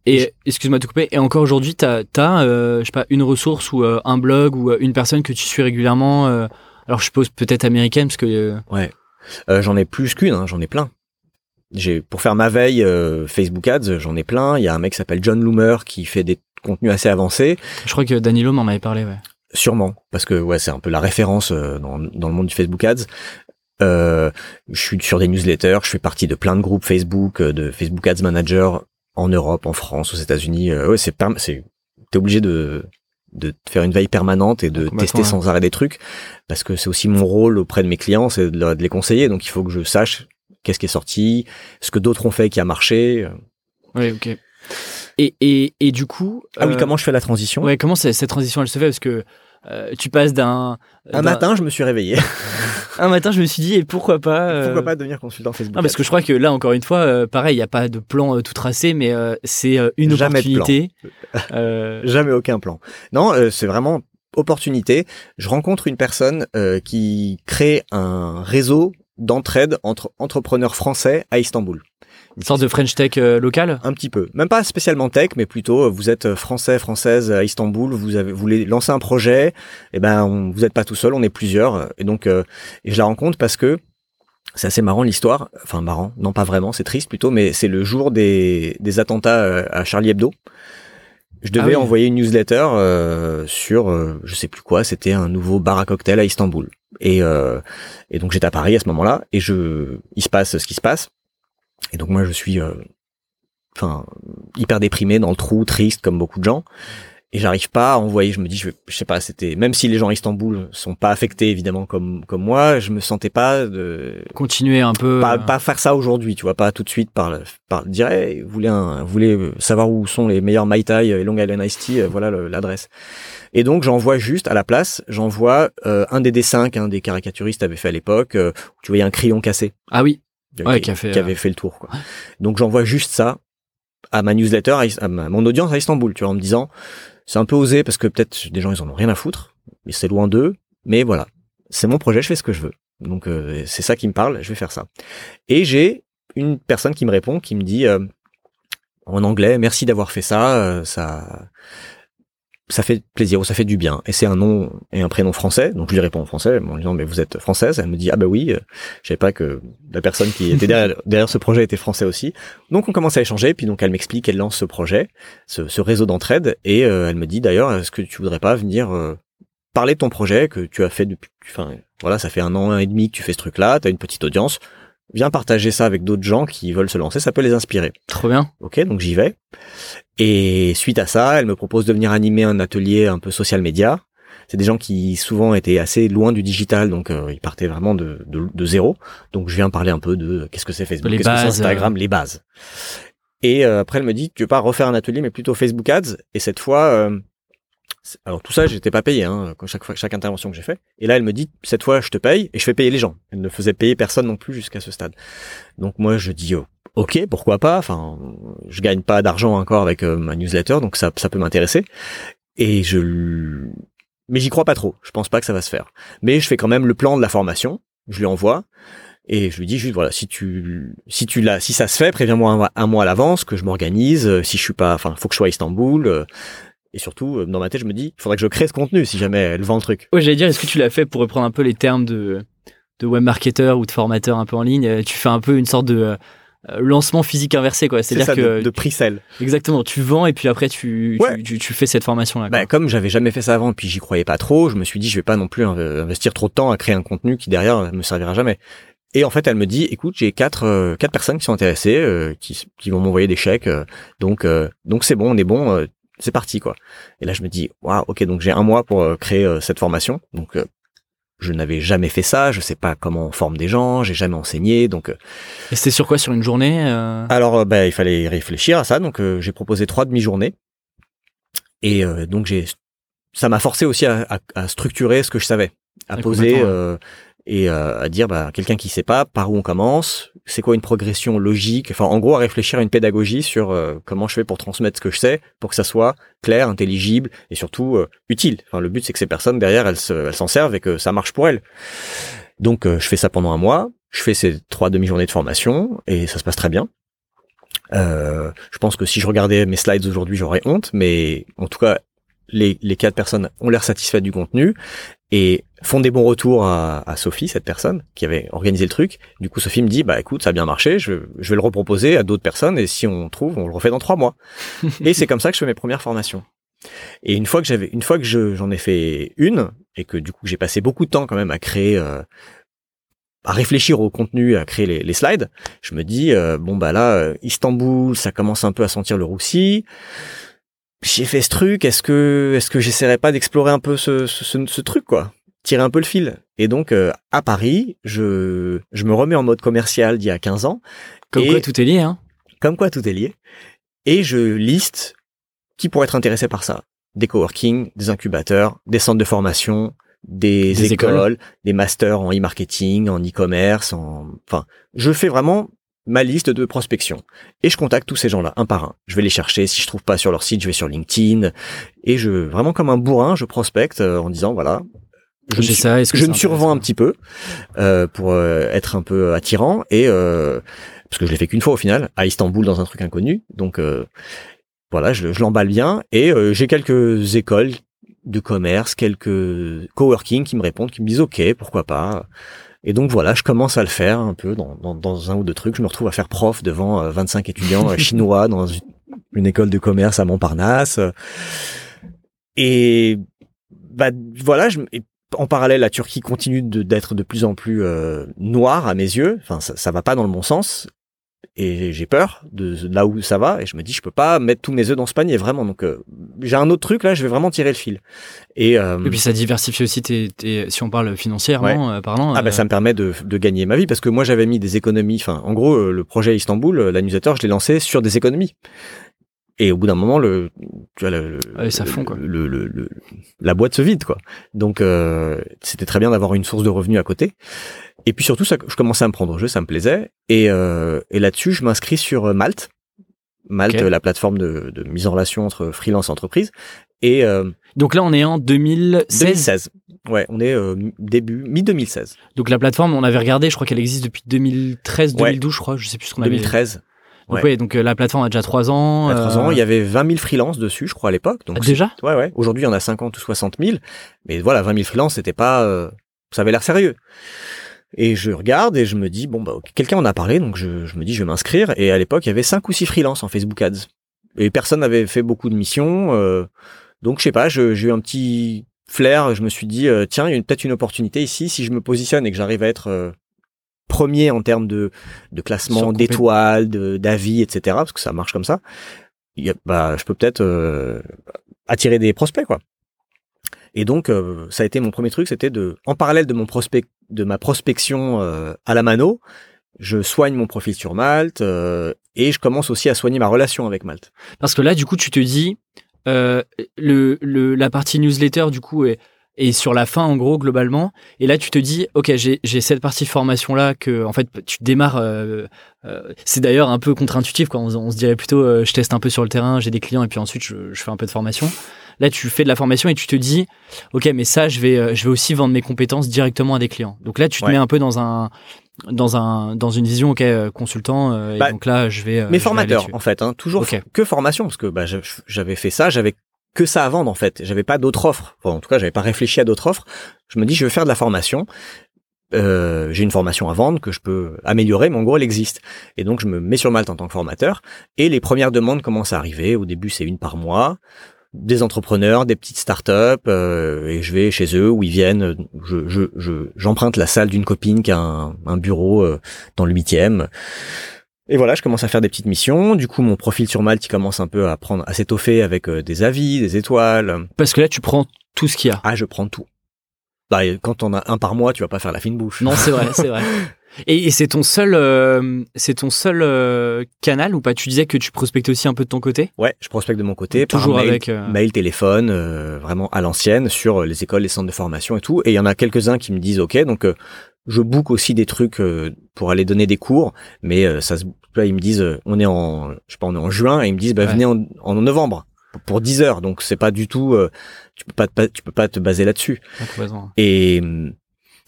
Et excuse-moi de te couper. Et encore aujourd'hui, t'as, t'as euh, je sais pas, une ressource ou euh, un blog ou euh, une personne que tu suis régulièrement. euh, alors je suppose peut-être américaine parce que Ouais. Euh, j'en ai plus qu'une, hein, j'en ai plein. J'ai pour faire ma veille euh, Facebook Ads, j'en ai plein. Il y a un mec qui s'appelle John Loomer qui fait des contenus assez avancés, je crois que Danilo m'en avait parlé. Ouais. sûrement, parce que ouais, c'est un peu la référence euh, dans, dans le monde du Facebook Ads. Euh, je suis sur des newsletters, je fais partie de plein de groupes Facebook, euh, de Facebook Ads Manager en Europe, en France, aux États-Unis. Euh, ouais, c'est c'est t'es obligé de de faire une veille permanente et de tester ouais. sans arrêt des trucs parce que c'est aussi mon rôle auprès de mes clients, c'est de, les conseiller. Donc il faut que je sache qu'est-ce qui est sorti, ce que d'autres ont fait qui a marché. Ouais, ok. Et, et, et du coup. Ah oui, euh, comment je fais la transition Ouais, comment cette transition elle se fait? Parce que euh, tu passes d'un. Un matin, je me suis réveillé. [laughs] Un matin, je me suis dit, et pourquoi pas euh, Pourquoi pas devenir consultant Facebook Non, parce que je crois que là, encore une fois, euh, pareil, il n'y a pas de plan tout tracé, mais c'est une Jamais de plan. opportunité. [laughs] Jamais aucun plan. Non, c'est vraiment opportunité. Je rencontre une personne qui crée un réseau d'entraide entre entrepreneurs français à Istanbul. Une sorte de French Tech euh, local? Un petit peu. Même pas spécialement tech, mais plutôt euh, vous êtes français, française à Istanbul, vous avez vous voulez lancer un projet, et ben on, vous n'êtes pas tout seul, on est plusieurs. Et donc euh, et je la rencontre parce que c'est assez marrant l'histoire. Enfin marrant, non pas vraiment, c'est triste plutôt, mais c'est le jour des, des attentats euh, à Charlie Hebdo. Je devais Ah oui. envoyer une newsletter euh, sur euh, je sais plus quoi, c'était un nouveau bar à cocktail à Istanbul. Et, euh, et donc j'étais à Paris à ce moment-là et je il se passe ce qui se passe. Et donc moi je suis euh, enfin hyper déprimé dans le trou, triste comme beaucoup de gens. Et j'arrive pas à envoyer. Je me dis, je, je sais pas, c'était même si les gens à Istanbul sont pas affectés évidemment comme comme moi, je me sentais pas de Continuer un peu. pas, euh, pas faire ça aujourd'hui, tu vois, pas tout de suite par le- par dire, hey, vous voulez un, vous voulez savoir où sont les meilleurs Mai Tai et Long Island Iced Tea, euh, voilà le- l'adresse. Et donc j'envoie juste à la place, j'envoie euh, un des dessins qu'un des caricaturistes avait fait à l'époque, euh, où tu voyais un crayon cassé Ah oui. Ouais, qui, qui a fait, qui euh, avait fait le tour. Quoi. Donc j'envoie juste ça à ma newsletter, à, à mon audience à Istanbul, tu vois, en me disant, c'est un peu osé parce que peut-être des gens ils en ont rien à foutre, mais c'est loin d'eux, mais voilà, c'est mon projet, je fais ce que je veux. Donc euh, c'est ça qui me parle, je vais faire ça. Et j'ai une personne qui me répond, qui me dit euh, en anglais, merci d'avoir fait ça, euh, ça ça fait plaisir ou ça fait du bien. Et c'est un nom et un prénom français, donc je lui réponds en français en lui disant mais vous êtes française. Elle me dit ah bah oui, euh, je savais pas que la personne qui était derrière, [laughs] derrière ce projet était français aussi. Donc on commence à échanger, puis donc elle m'explique qu'elle lance ce projet, ce, ce réseau d'entraide, et euh, elle me dit d'ailleurs est-ce que tu voudrais pas venir euh, parler de ton projet que tu as fait depuis, enfin voilà ça fait un an et demi que tu fais ce truc-là, tu as une petite audience, viens partager ça avec d'autres gens qui veulent se lancer, ça peut les inspirer. Trop bien. Ok, donc j'y vais. Et suite à ça, elle me propose de venir animer un atelier un peu social média. C'est des gens qui souvent étaient assez loin du digital, donc euh, ils partaient vraiment de, de, de zéro. Donc je viens parler un peu de qu'est-ce que c'est Facebook, Les qu'est-ce que c'est bases, Instagram, les bases. Et euh, après elle me dit tu veux pas refaire un atelier mais plutôt Facebook Ads. Et cette fois, euh, alors tout ça j'étais pas payé hein, chaque fois chaque intervention que j'ai fait. Et là elle me dit cette fois je te paye et je fais payer les gens. Elle ne faisait payer personne non plus jusqu'à ce stade. Donc moi je dis oh, ok, pourquoi pas? Enfin, je gagne pas d'argent encore avec euh, ma newsletter, donc ça, ça peut m'intéresser. Et je, mais j'y crois pas trop. Je pense pas que ça va se faire. Mais je fais quand même le plan de la formation. Je lui envoie et je lui dis juste voilà, si tu, si tu l'as, si ça se fait, préviens-moi un, un mois à l'avance que je m'organise. euh, Si je suis pas, enfin, faut que je sois à Istanbul. Et surtout, euh, dans ma tête, je me dis, il faudrait que je crée ce contenu si jamais elle vend le truc. Ouais, j'allais dire, est-ce que tu l'as fait pour reprendre un peu les termes de, de webmarketeur ou de formateur un peu en ligne euh, Tu fais un peu une sorte de euh, lancement physique inversé, quoi. C'est C'est-à-dire que de, de pre-sell. exactement, tu vends et puis après tu, Ouais. tu, tu, tu fais cette formation-là. quoi. Bah, comme j'avais jamais fait ça avant, et puis j'y croyais pas trop, je me suis dit, je vais pas non plus investir trop de temps à créer un contenu qui derrière me servira jamais. Et en fait, elle me dit, écoute, j'ai quatre euh, quatre personnes qui sont intéressées, euh, qui qui vont m'envoyer des chèques, euh, donc donc c'est bon, on est bon, c'est parti quoi. Et là, je me dis, waouh, ok, donc j'ai un mois pour euh, créer euh, cette formation, donc euh, je n'avais jamais fait ça, je sais pas comment on forme des gens, j'ai jamais enseigné, donc Et c'était sur quoi Sur une journée euh? Alors, bah, il fallait réfléchir à ça. Donc, euh, j'ai proposé trois demi-journées. Et euh, donc, j'ai, ça m'a forcé aussi à, à- à structurer ce que je savais, à poser. ouais. Euh, et euh, à dire bah, quelqu'un qui sait pas par où on commence, c'est quoi une progression logique, enfin en gros à réfléchir à une pédagogie sur euh, comment je fais pour transmettre ce que je sais pour que ça soit clair, intelligible et surtout euh, utile. Enfin le but c'est que ces personnes derrière elles s'en servent et que ça marche pour elles. Donc je fais ça pendant un mois, je fais ces trois demi-journées de formation et ça se passe très bien. Euh, je pense que si je regardais mes slides aujourd'hui, j'aurais honte, mais en tout cas, les, les quatre personnes ont l'air satisfaites du contenu et font des bons retours à, à, Sophie, cette personne qui avait organisé le truc. Du coup, Sophie me dit, bah écoute, ça a bien marché, je, je vais le reproposer à d'autres personnes et si on trouve, on le refait dans trois mois. [laughs] et c'est comme ça que je fais mes premières formations. Et une fois que j'avais, une fois que j'en ai fait une et que du coup j'ai passé beaucoup de temps quand même à créer, euh, à réfléchir au contenu, à créer les, les slides, je me dis euh, bon bah là, euh, Istanbul, ça commence un peu à sentir le roussi j'ai fait ce truc, est-ce que est-ce que j'essaierais pas d'explorer un peu ce, ce, ce, truc quoi, tirer un peu le fil. Et donc euh, à Paris, je je me remets en mode commercial d'il y a 15 ans. Comme quoi tout est lié hein. Comme quoi tout est lié. Et je liste qui pourrait être intéressé par ça. Des coworking, des incubateurs, des centres de formation, des, écoles, des masters en e-marketing, en e-commerce, en enfin, je fais vraiment ma liste de prospection. Et je contacte tous ces gens-là, un par un. Je vais les chercher. Si je trouve pas sur leur site, je vais sur LinkedIn. Et je, vraiment comme un bourrin, je prospecte euh, en disant, voilà, je, me, ça, je me survends un petit peu euh, pour euh, être un peu attirant et parce que je l'ai fait qu'une fois au final à Istanbul dans un truc inconnu. Donc voilà, je, je l'emballe bien et j'ai quelques écoles de commerce, quelques coworking qui me répondent, qui me disent ok, pourquoi pas. Et donc voilà, je commence à le faire un peu dans, dans, dans un ou deux trucs. Je me retrouve à faire prof devant 25 euh, étudiants euh, [laughs] chinois dans une école de commerce à Montparnasse. Et bah voilà, je, en parallèle, la Turquie continue d'être de, plus en plus euh, noire à mes yeux. Enfin, ça, ça va pas dans le bon sens et j'ai peur de là où ça va et je me dis je peux pas mettre tous mes œufs dans ce panier vraiment. Donc euh, j'ai un autre truc là je vais vraiment tirer le fil. Et, euh, et puis ça diversifie aussi tes, si on parle financièrement euh, parlant ah bah ça me permet de, de, gagner ma vie parce que moi j'avais mis des économies enfin en gros le projet Istanbul l'annusateur je l'ai lancé sur des économies. Et au bout d'un moment le tu vois le, ça fond quoi. le, le, la boîte se vide quoi. Donc c'était très bien d'avoir une source de revenus à côté et puis surtout, ça, je commençais à me prendre au jeu, ça me plaisait. Et, euh, et là-dessus, je m'inscris sur euh, Malte. Malte, la plateforme de, de, mise en relation entre freelance et entreprise. Et euh, donc là, on est en 2016. 2016. Ouais, on est euh, début mi 2016. Donc la plateforme, on avait regardé, je crois qu'elle existe depuis 2013, 2012, je crois, je sais plus ce qu'on avait. 2013. Donc, ouais. donc la plateforme a déjà trois ans. Il y a 3 ans, il y avait 20 000 freelances dessus, je crois à l'époque. Donc déjà? Ouais, ouais. Aujourd'hui, il y en a 50 ou 60 000, mais voilà, 20 000 freelances, c'était pas, ça avait l'air sérieux. Et je regarde et je me dis, bon, bah, quelqu'un en a parlé, donc je, je me dis, je vais m'inscrire. Et à l'époque, il y avait cinq ou six freelances en Facebook Ads. Et personne n'avait fait beaucoup de missions. Euh, donc, je sais pas, j'ai eu un petit flair. Je me suis dit, euh, tiens, il y a peut-être une opportunité ici. Si je me positionne et que j'arrive à être euh, premier en termes de, de classement, d'étoiles, d'avis, etc., parce que ça marche comme ça, y a, bah, je peux peut-être attirer des prospects, quoi. Et donc, euh, ça a été mon premier truc, c'était de, en parallèle de mon prospect, de ma prospection euh, à la mano, je soigne mon profil sur Malte euh, et je commence aussi à soigner ma relation avec Malte. Parce que là, du coup, tu te dis, le, la partie newsletter, du coup, est, sur la fin, en gros, globalement. Et là, tu te dis, ok, j'ai cette partie formation là que, en fait, tu démarres. c'est d'ailleurs un peu contre-intuitif. On, on, se dirait plutôt, je teste un peu sur le terrain, j'ai des clients et puis ensuite je, je fais un peu de formation. Là, tu fais de la formation et tu te dis, ok, mais ça, je vais, euh, je vais aussi vendre mes compétences directement à des clients. Donc là, tu te mets un peu dans un dans un dans une vision ok euh, consultant euh, et bah, donc là je vais mais formateur en fait hein, toujours que formation parce que bah, j'avais fait ça j'avais que ça à vendre en fait j'avais pas d'autres offres en tout cas j'avais pas réfléchi à d'autres offres je me dis je vais faire de la formation euh, j'ai une formation à vendre que je peux améliorer, mais en gros, elle existe. Et donc, je me mets sur Malte en tant que formateur. Et les premières demandes commencent à arriver. Au début, c'est une par mois des entrepreneurs, des petites startups, euh, et je vais chez eux où ils viennent. Je, je, j'emprunte la salle d'une copine qui a un, bureau euh, dans le huitième. Et voilà, je commence à faire des petites missions. Du coup, mon profil sur Malte, il commence un peu à prendre, à s'étoffer avec euh, des avis, des étoiles. Parce que là, tu prends tout ce qu'il y a. Ah, je prends tout. Bah, quand on a un par mois, tu vas pas faire la fine bouche. Non, c'est vrai, [laughs] c'est vrai. Et, c'est ton seul, euh, c'est ton seul euh, canal ou pas? Tu disais que tu prospectes aussi un peu de ton côté? Ouais, je prospecte de mon côté. Toujours mail, avec euh, mail, téléphone, vraiment à l'ancienne sur les écoles, les centres de formation et tout. Et il y en a quelques uns qui me disent OK, donc je book aussi des trucs euh, pour aller donner des cours, mais euh, ça se, là, ils me disent, euh, on est en, je sais pas, on est en juin, et ils me disent, bah, Ouais. venez en, en novembre pour- pour 10 heures. Donc c'est pas du tout, euh, tu peux pas, te- tu peux pas te baser là-dessus. Et hum,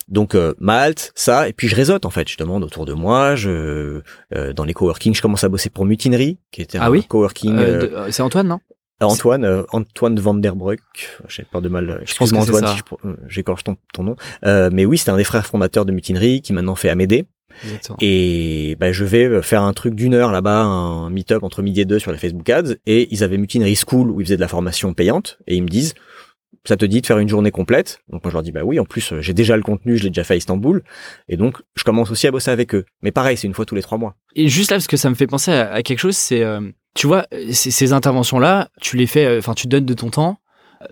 donc euh, Malte, ça, et puis je réseaute en fait. Je demande autour de moi. Je euh, dans les coworking, je commence à bosser pour Mutinerie, qui était Ah un oui? coworking. Euh, euh, euh, c'est Antoine, non? Antoine, euh, Antoine Van der Broek, j'ai peur de mal. Excuse-moi Antoine si j'écorche ton, ton nom. Euh, mais oui, c'était un des frères fondateurs de Mutinerie qui maintenant fait Amédée. Exactement. Et bah, je vais faire un truc d'une heure là-bas, un meet-up entre midi et deux sur les Facebook Ads. Et ils avaient Mutinerie School où ils faisaient de la formation payante. Et ils me disent, ça te dit de faire une journée complète Donc moi je leur dis, bah oui, en plus euh, j'ai déjà le contenu, je l'ai déjà fait à Istanbul. Et donc je commence aussi à bosser avec eux. Mais pareil, c'est une fois tous les trois mois. Et juste là, parce que ça me fait penser à, à quelque chose, c'est, euh, tu vois, ces, ces interventions-là, tu les fais, euh, enfin, tu donnes de ton temps,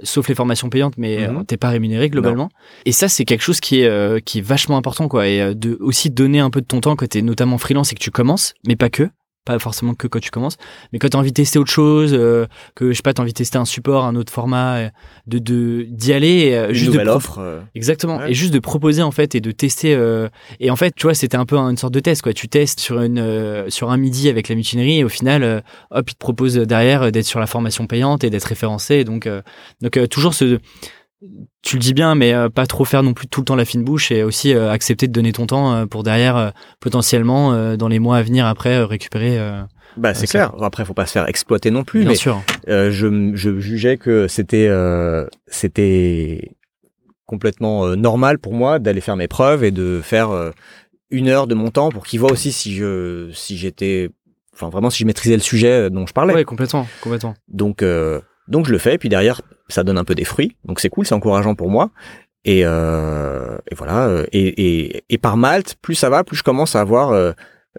sauf les formations payantes, mais Mhm. t'es pas rémunéré globalement. Et ça, c'est quelque chose qui est, euh, qui est vachement important, quoi. Et de aussi donner un peu de ton temps quand t'es notamment freelance et que tu commences, mais pas que. Pas forcément que quand tu commences, mais quand t'as envie de tester autre chose, euh, que je sais pas, t'as envie de tester un support, un autre format, euh, de de d'y aller, euh, Une juste nouvelle offre. euh, Exactement. Ouais. Et juste de proposer en fait et de tester. Et en fait, tu vois, c'était un peu une sorte de test quoi. Tu testes sur une sur un midi avec la mutinerie et au final, hop, ils te proposent derrière d'être sur la formation payante et d'être référencé. Et donc, donc toujours ce tu le dis bien, mais euh, pas trop faire non plus tout le temps la fine bouche et aussi euh, accepter de donner ton temps euh, pour derrière potentiellement dans les mois à venir après récupérer. Bah c'est clair. Après, faut pas se faire exploiter non plus. bien mais sûr. euh, je, je jugeais que c'était euh, c'était complètement normal pour moi d'aller faire mes preuves et de faire une heure de mon temps pour qu'ils voient aussi si je si j'étais enfin vraiment si je maîtrisais le sujet dont je parlais. Ouais, complètement, complètement. Donc euh, donc je le fais puis derrière ça donne un peu des fruits. Donc c'est cool, c'est encourageant pour moi. Et, euh, et voilà. euh, Et, et, et par Malte, plus ça va, plus je commence à avoir euh,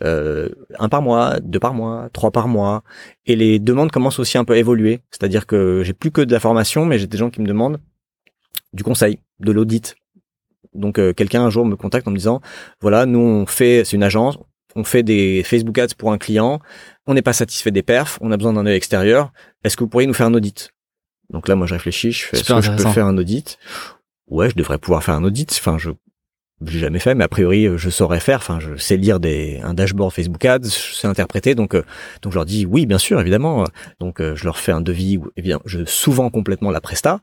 euh, un par mois, deux par mois, trois par mois. Et les demandes commencent aussi un peu à évoluer. C'est-à-dire que j'ai plus que de la formation, mais j'ai des gens qui me demandent du conseil, de l'audit. Donc euh, quelqu'un un jour me contacte en me disant voilà, nous on fait, c'est une agence, on fait des Facebook Ads pour un client, on n'est pas satisfait des perfs, on a besoin d'un œil extérieur. Est-ce que vous pourriez nous faire un audit? Donc là, moi je réfléchis, je fais est-ce que je peux faire un audit? Ouais, je devrais pouvoir faire un audit. Enfin, je j'ai jamais fait, mais a priori je saurais faire. Enfin, je sais lire des un dashboard Facebook Ads, je sais interpréter. Donc euh, donc je leur dis oui, bien sûr, évidemment. Donc euh, je leur fais un devis. où, Eh bien, je souvent complètement la presta.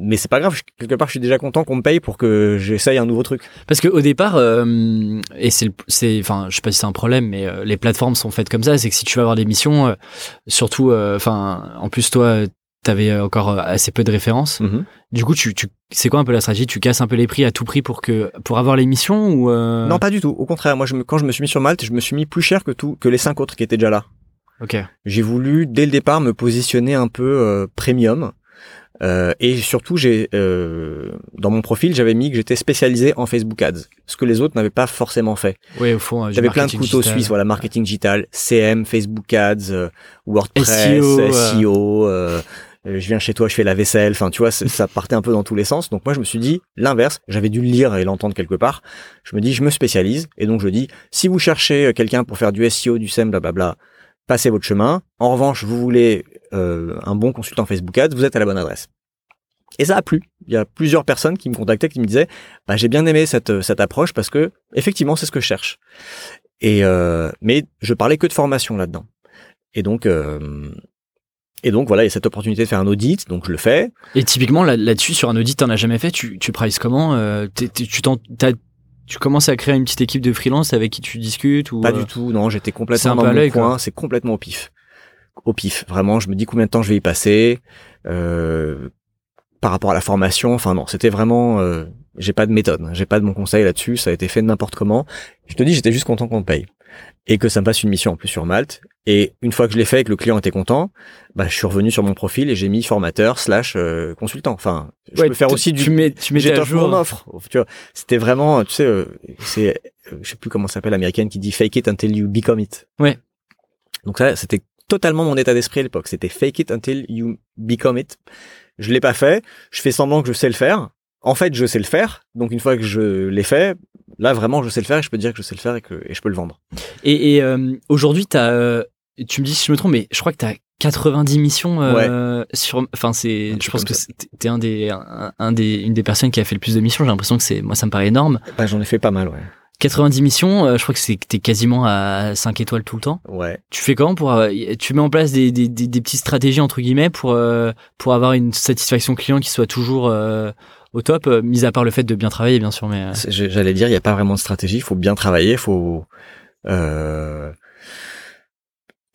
Mais c'est pas grave, je- quelque part je suis déjà content qu'on me paye pour que j'essaye un nouveau truc. Parce que au départ, euh, et c'est, c'est, enfin, je sais pas si c'est un problème, mais euh, les plateformes sont faites comme ça. C'est que si tu vas avoir des missions, euh, surtout, euh, enfin, en plus toi, t'avais encore euh, assez peu de références. Du coup, tu, tu, c'est quoi un peu la stratégie? Tu casses un peu les prix à tout prix pour que, pour avoir les missions ou euh... Non, pas du tout. Au contraire, moi je me, quand je me suis mis sur Malte, je me suis mis plus cher que tout que les cinq autres qui étaient déjà là. Ok. J'ai voulu dès le départ me positionner un peu euh, premium. Euh, et surtout, j'ai euh, dans mon profil, j'avais mis que j'étais spécialisé en Facebook Ads, ce que les autres n'avaient pas forcément fait. Ouais, au fond, euh, J'avais plein de couteaux digital. suisses, voilà, marketing digital, CM, Facebook Ads, euh, WordPress, SEO, euh. SEO. Euh, euh, je viens chez toi, je fais la vaisselle. Enfin, tu vois, ça partait un peu dans tous les sens. Donc moi, je me suis dit l'inverse. J'avais dû le lire et l'entendre quelque part. Je me dis, je me spécialise. Et donc, je dis, si vous cherchez euh, quelqu'un pour faire du SEO, du SEM, blablabla, passez votre chemin. En revanche, vous voulez euh, un bon consultant Facebook Ads, vous êtes à la bonne adresse. Et ça a plu. Il y a plusieurs personnes qui me contactaient, qui me disaient, bah, j'ai bien aimé cette, cette approche parce que effectivement, c'est ce que je cherche. Et euh, mais je parlais que de formation là-dedans. Et donc euh, et donc voilà, il y a cette opportunité de faire un audit, donc je le fais. Et typiquement là, là-dessus, sur un audit, t'en as jamais fait? Tu, tu prices comment? Euh, Tu t'en, tu commences à créer une petite équipe de freelance avec qui tu discutes ou Pas euh, du tout, non, j'étais complètement dans mon coin, c'est complètement au pif. Au pif, vraiment, je me dis combien de temps je vais y passer euh, par rapport à la formation, enfin non, c'était vraiment euh, j'ai pas de méthode, j'ai pas de mon conseil là-dessus, ça a été fait n'importe comment. Je te dis, j'étais juste content qu'on me paye et que ça me passe une mission en plus sur Malte et une fois que je l'ai fait et que le client était content, bah je suis revenu sur mon profil et j'ai mis formateur slash euh, consultant. Enfin, je Ouais, peux faire tu- aussi du Tu mets, tu mets à jour. mon offre. Tu vois, c'était vraiment, tu sais, euh, c'est, euh, je sais plus comment ça s'appelle l'américaine qui dit fake it until you become it. Ouais. Donc ça, c'était totalement mon état d'esprit à l'époque. C'était fake it until you become it. Je l'ai pas fait. Je fais semblant que je sais le faire. En fait, je sais le faire. Donc une fois que je l'ai fait, là vraiment, je sais le faire et je peux dire que je sais le faire et que et je peux le vendre. Et, et, euh, aujourd'hui, t'as, euh, tu me dis si je me trompe, mais je crois que t'as 90 missions euh, sur enfin c'est je pense que t'es un des un, des une des personnes qui a fait le plus de missions j'ai l'impression que c'est moi ça me paraît énorme bah, j'en ai fait pas mal ouais 90 missions, euh, je crois que c'est t'es quasiment à 5 étoiles tout le temps. Ouais. Tu fais comment pour euh, tu mets en place des, des, des, des, petites stratégies entre guillemets pour euh, pour avoir une satisfaction client qui soit toujours au top, mis à part le fait de bien travailler bien sûr. Mais j'allais dire il y a pas vraiment de stratégie, il faut bien travailler, il faut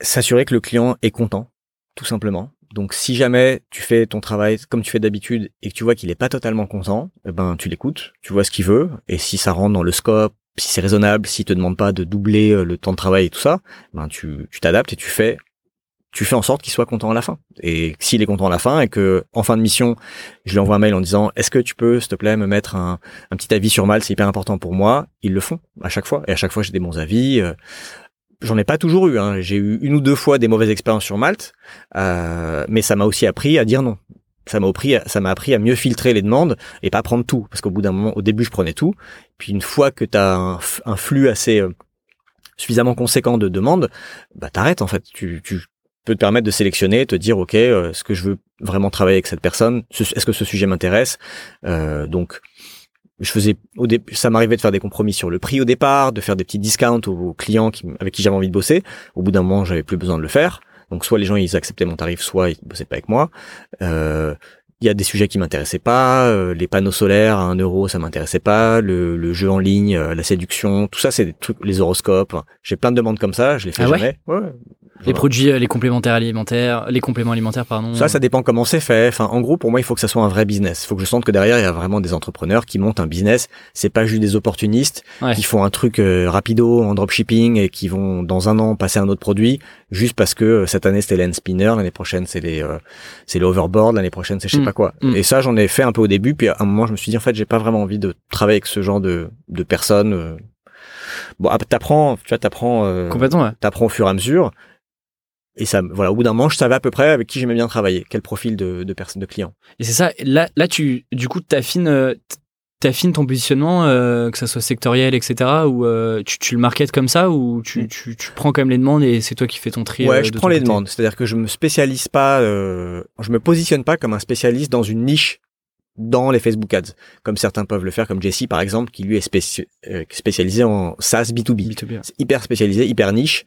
s'assurer que le client est content, tout simplement. Donc si jamais tu fais ton travail comme tu fais d'habitude et que tu vois qu'il est pas totalement content, eh ben tu l'écoutes, tu vois ce qu'il veut et si ça rentre dans le scope, si c'est raisonnable, s'il te demande pas de doubler euh, le temps de travail et tout ça, ben tu tu t'adaptes et tu fais tu fais en sorte qu'il soit content à la fin. Et s'il est content à la fin et que en fin de mission, je lui envoie un mail en disant est-ce que tu peux s'il te plaît me mettre un, un petit avis sur Mal, c'est hyper important pour moi, ils le font à chaque fois et à chaque fois j'ai des bons avis. J'en ai pas toujours eu. Hein. J'ai eu une ou deux fois des mauvaises expériences sur Malte, euh, mais ça m'a aussi appris à dire non. Ça m'a appris, ça m'a appris à mieux filtrer les demandes et pas prendre tout, parce qu'au bout d'un moment, au début, je prenais tout. Puis une fois que tu as un, flux assez euh, suffisamment conséquent de demandes, bah t'arrêtes en fait. Tu, tu peux te permettre de sélectionner, te dire ok, euh, est-ce que je veux vraiment travailler avec cette personne? Est-ce que ce sujet m'intéresse? Euh, Donc je faisais au ça m'arrivait de faire des compromis sur le prix au départ, de faire des petits discounts aux clients qui, avec qui j'avais envie de bosser. Au bout d'un moment, j'avais plus besoin de le faire. Donc soit les gens ils acceptaient mon tarif, soit ils bossaient pas avec moi. Euh, il y a des sujets qui m'intéressaient pas, euh, les panneaux solaires à un euro ça m'intéressait pas, le, le, jeu en ligne, euh, la séduction, tout ça c'est des trucs, les horoscopes. J'ai plein de demandes comme ça, je les fais ah jamais. Ouais les produits, euh, les complémentaires alimentaires, les compléments alimentaires, pardon. Ça, ça dépend comment c'est fait. Enfin, en gros, pour moi, il faut que ça soit un vrai business. Il faut que je sente que derrière, il y a vraiment des entrepreneurs qui montent un business. C'est pas juste des opportunistes qui font un truc euh, rapido en dropshipping et qui vont dans un an passer à un autre produit juste parce que euh, cette année c'était l'end spinner, l'année prochaine c'est les c'est les overboard, l'année prochaine c'est je sais mm. pas quoi. Mm. Et ça, j'en ai fait un peu au début. Puis à un moment, je me suis dit en fait, j'ai pas vraiment envie de travailler avec ce genre de de personnes. Bon, t'apprends, tu vois, t'apprends. Complètement. Ouais. T'apprends au fur et à mesure. Et ça, voilà, au bout d'un moment, je savais à peu près avec qui j'aimais bien travailler, quel profil de, de personnes, de clients. Et c'est ça. Là, là, tu, du coup, t'affines, euh, t'affines ton positionnement, euh, que ça soit sectoriel, etc. Ou euh, tu, tu le marketes comme ça, ou tu, mm. tu, tu, prends quand même les demandes et c'est toi qui fais ton tri. Ouais, je prends les demandes. C'est-à-dire que je me spécialise pas, je me positionne pas comme un spécialiste dans une niche dans les Facebook Ads, comme certains peuvent le faire, comme Jesse par exemple, qui lui est euh, spécialisé en SaaS B2B. C'est hyper spécialisé, hyper niche.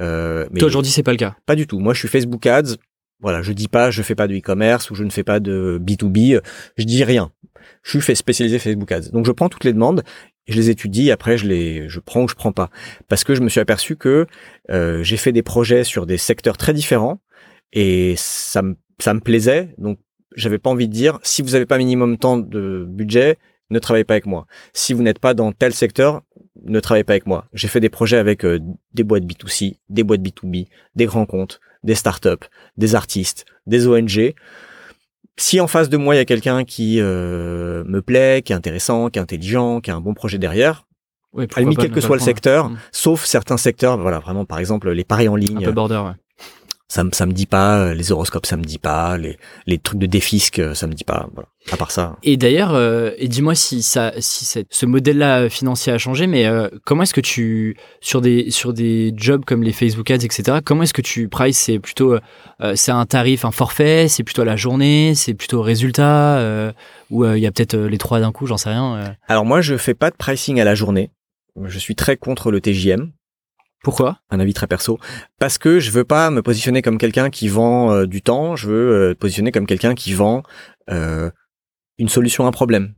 Euh, mais Toi aujourd'hui c'est pas le cas? Pas du tout. Moi je suis Facebook Ads. Voilà, je dis pas je fais pas de e-commerce ou je ne fais pas de B2B. Je dis rien. Je suis fait spécialisé Facebook Ads. Donc je prends toutes les demandes je les étudie. Après je les je prends ou je prends pas parce que je me suis aperçu que euh, j'ai fait des projets sur des secteurs très différents et ça me ça me plaisait. Donc j'avais pas envie de dire si vous n'avez pas minimum temps de budget, ne travaillez pas avec moi. Si vous n'êtes pas dans tel secteur, ne travaillez pas avec moi. J'ai fait des projets avec euh, des boîtes B2C, des boîtes B2B, des grands comptes, des startups, des artistes, des ONG. Si en face de moi il y a quelqu'un qui euh, me plaît, qui est intéressant, qui est intelligent, qui a un bon projet derrière, oui, quel que soit le secteur, mmh. sauf certains secteurs, voilà vraiment par exemple les paris en ligne, un peu border, ouais ça, ça me dit pas, euh, les horoscopes ça me dit pas, les, les trucs de défisque euh, ça me dit pas, voilà. à part ça. Et d'ailleurs, euh, et dis-moi si ça, si ce modèle-là financier a changé, mais comment est-ce que tu, sur des, sur des jobs comme les Facebook Ads, etc., comment est-ce que tu price C'est plutôt, c'est un tarif, un forfait, c'est plutôt la journée, c'est plutôt résultat, ou il y a peut-être les trois d'un coup, j'en sais rien. Alors moi, je fais pas de pricing à la journée. Je suis très contre le TJM. Pourquoi? Un avis très perso. Parce que je veux pas me positionner comme quelqu'un qui vend euh, du temps, je veux euh, positionner comme quelqu'un qui vend euh, une solution à un problème.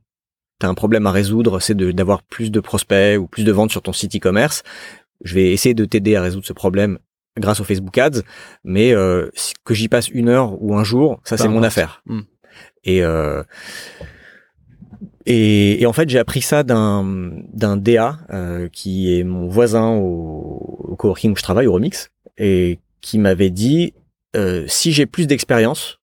T'as un problème à résoudre, c'est d'avoir plus de prospects ou plus de ventes sur ton site e-commerce. Je vais essayer de t'aider à résoudre ce problème grâce au Facebook Ads, mais que j'y passe une heure ou un jour, ça c'est mon affaire. Hmm. Et et, en fait, j'ai appris ça d'un d'un DA euh, qui est mon voisin au, au, coworking où je travaille, au Remix, et qui m'avait dit euh, si j'ai plus d'expérience,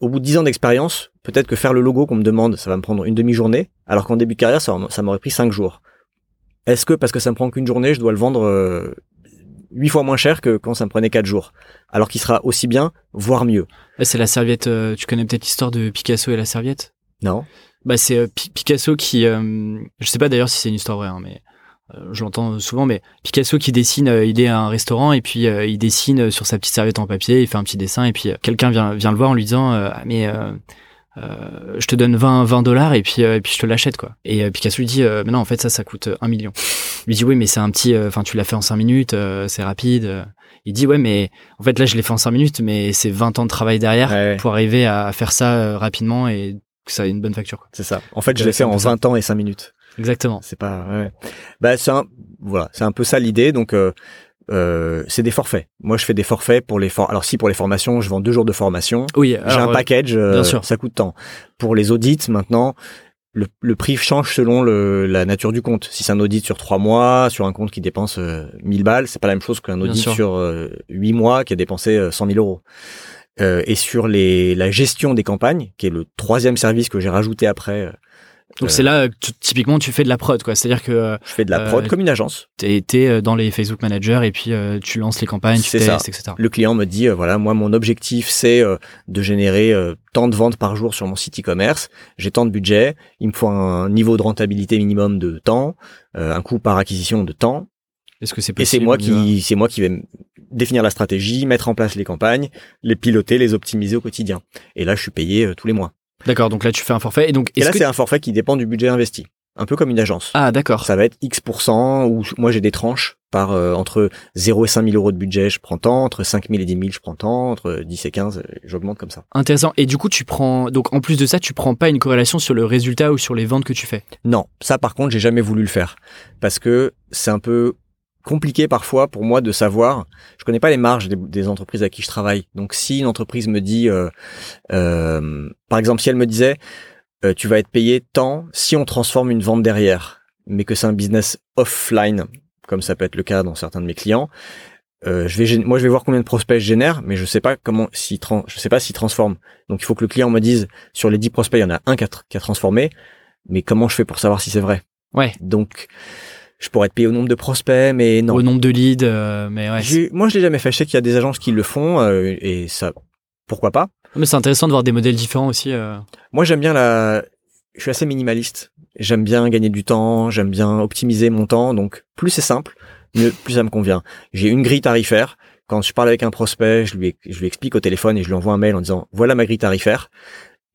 au bout de dix ans d'expérience, peut-être que faire le logo qu'on me demande, ça va me prendre une demi-journée, alors qu'en début de carrière, ça, ça m'aurait pris cinq jours. Est-ce que parce que ça me prend qu'une journée, je dois le vendre euh, fois moins cher que quand ça me prenait quatre jours, alors qu'il sera aussi bien, voire mieux. C'est la serviette. Euh, tu connais peut-être l'histoire de Picasso et la serviette? Non. Bah c'est euh, Picasso qui, euh, je sais pas d'ailleurs si c'est une histoire vraie, hein, mais euh, je l'entends souvent, mais Picasso qui dessine, il est à un restaurant et puis euh, il dessine sur sa petite serviette en papier, il fait un petit dessin et puis quelqu'un vient, vient le voir en lui disant ah, mais je te donne 20 20 dollars et puis et puis je te l'achète quoi. Et Picasso lui dit mais non en fait ça ça coûte un million. Il lui dit oui mais c'est un petit, enfin tu l'as fait en 5 minutes, c'est rapide. Il dit ouais mais en fait là je l'ai fait en 5 minutes mais c'est 20 ans de travail derrière pour arriver à faire ça rapidement et que ça ait une bonne facture. C'est ça. En fait je l'ai fait en 20 ans et 5 minutes. Exactement. C'est pas. Ouais. Bah c'est un voilà, c'est un peu ça l'idée. Donc euh, euh, c'est des forfaits. Moi, je fais des forfaits pour les for alors si pour les formations, je vends deux jours de formation. Oui. J'ai un package. Euh, bien sûr. Ça coûte tant. Pour les audits, maintenant, le, le prix change selon le, la nature du compte. Si c'est un audit sur trois mois, sur un compte qui dépense 1000 balles, c'est pas la même chose qu'un audit sur huit mois qui a dépensé 100 000 euros. Et sur les, la gestion des campagnes, qui est le troisième service que j'ai rajouté après donc c'est là que typiquement tu fais de la prod quoi, c'est-à-dire que je fais de la prod euh, comme une agence. Tu es euh, dans les Facebook Managers et puis euh, tu lances les campagnes, tu testes, etc. Le client me dit voilà moi mon objectif c'est de générer tant de ventes par jour sur mon site e-commerce, j'ai tant de budget, il me faut un niveau de rentabilité minimum de temps, un coût par acquisition de temps. Est-ce que c'est possible Et c'est moi qui c'est moi qui vais définir la stratégie, mettre en place les campagnes, les piloter, les optimiser au quotidien. Et là je suis payé tous les mois. D'accord, donc là tu fais un forfait. Et, donc, et là c'est un forfait qui dépend du budget investi. Un peu comme une agence. Ah d'accord. Ça va être X% ou moi j'ai des tranches par euh, entre 0 et 5 000 euros de budget, je prends tant, entre 5 000 et 10 000, je prends tant, entre 10 et 15, j'augmente comme ça. Intéressant. Et du coup, tu prends, donc en plus de ça, tu prends pas une corrélation sur le résultat ou sur les ventes que tu fais? Non, ça par contre, j'ai jamais voulu le faire parce que c'est un peu compliqué parfois pour moi de savoir. Je connais pas les marges des, entreprises à qui je travaille. Donc si une entreprise me dit, euh, euh, par exemple, si elle me disait, euh, tu vas être payé tant si on transforme une vente derrière, mais que c'est un business offline, comme ça peut être le cas dans certains de mes clients. je vais, moi, je vais voir combien de prospects je génère, mais je sais pas comment, si je sais pas s'ils transforment. Donc, il faut que le client me dise, sur les 10 prospects, il y en a un qui a, qui a transformé, mais comment je fais pour savoir si c'est vrai? Ouais. Donc, je pourrais être payé au nombre de prospects, mais non. Au nombre de leads, euh, mais ouais. Moi, je l'ai jamais fait. Je sais qu'il y a des agences qui le font euh, et ça, pourquoi pas. Mais c'est intéressant de voir des modèles différents aussi. Euh. Moi, j'aime bien la. Je suis assez minimaliste. J'aime bien gagner du temps. J'aime bien optimiser mon temps. Donc, plus c'est simple, mieux, plus ça me convient. J'ai une grille tarifaire. Quand je parle avec un prospect, je lui, je lui explique au téléphone et je lui envoie un mail en disant voilà ma grille tarifaire.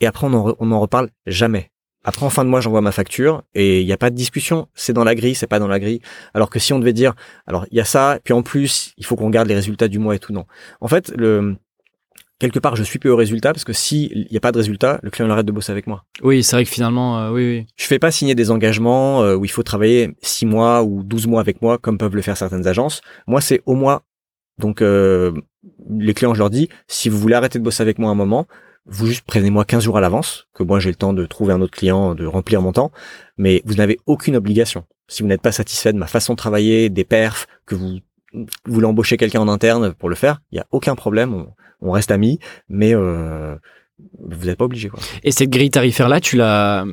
Et après, on en, on en reparle jamais. Après, en fin de mois, j'envoie ma facture et il n'y a pas de discussion. C'est dans la grille, c'est pas dans la grille. Alors que si on devait dire, alors il y a ça, puis en plus, il faut qu'on garde les résultats du mois et tout, non. En fait, le, quelque part, je suis peu au résultat parce que s'il n'y a pas de résultat, le client arrête de bosser avec moi. Oui, c'est vrai que finalement, euh, oui, oui. Je fais pas signer des engagements euh, où il faut travailler 6 mois ou 12 mois avec moi, comme peuvent le faire certaines agences. Moi, c'est au mois. Donc, euh, les clients, je leur dis, si vous voulez arrêter de bosser avec moi un moment, vous juste prévenez-moi 15 jours à l'avance, que moi j'ai le temps de trouver un autre client, de remplir mon temps, mais vous n'avez aucune obligation. Si vous n'êtes pas satisfait de ma façon de travailler, des perfs, que vous voulez embaucher quelqu'un en interne pour le faire, il n'y a aucun problème, on, reste amis, mais euh, vous n'êtes pas obligé. Et cette grille tarifaire-là, tu l'as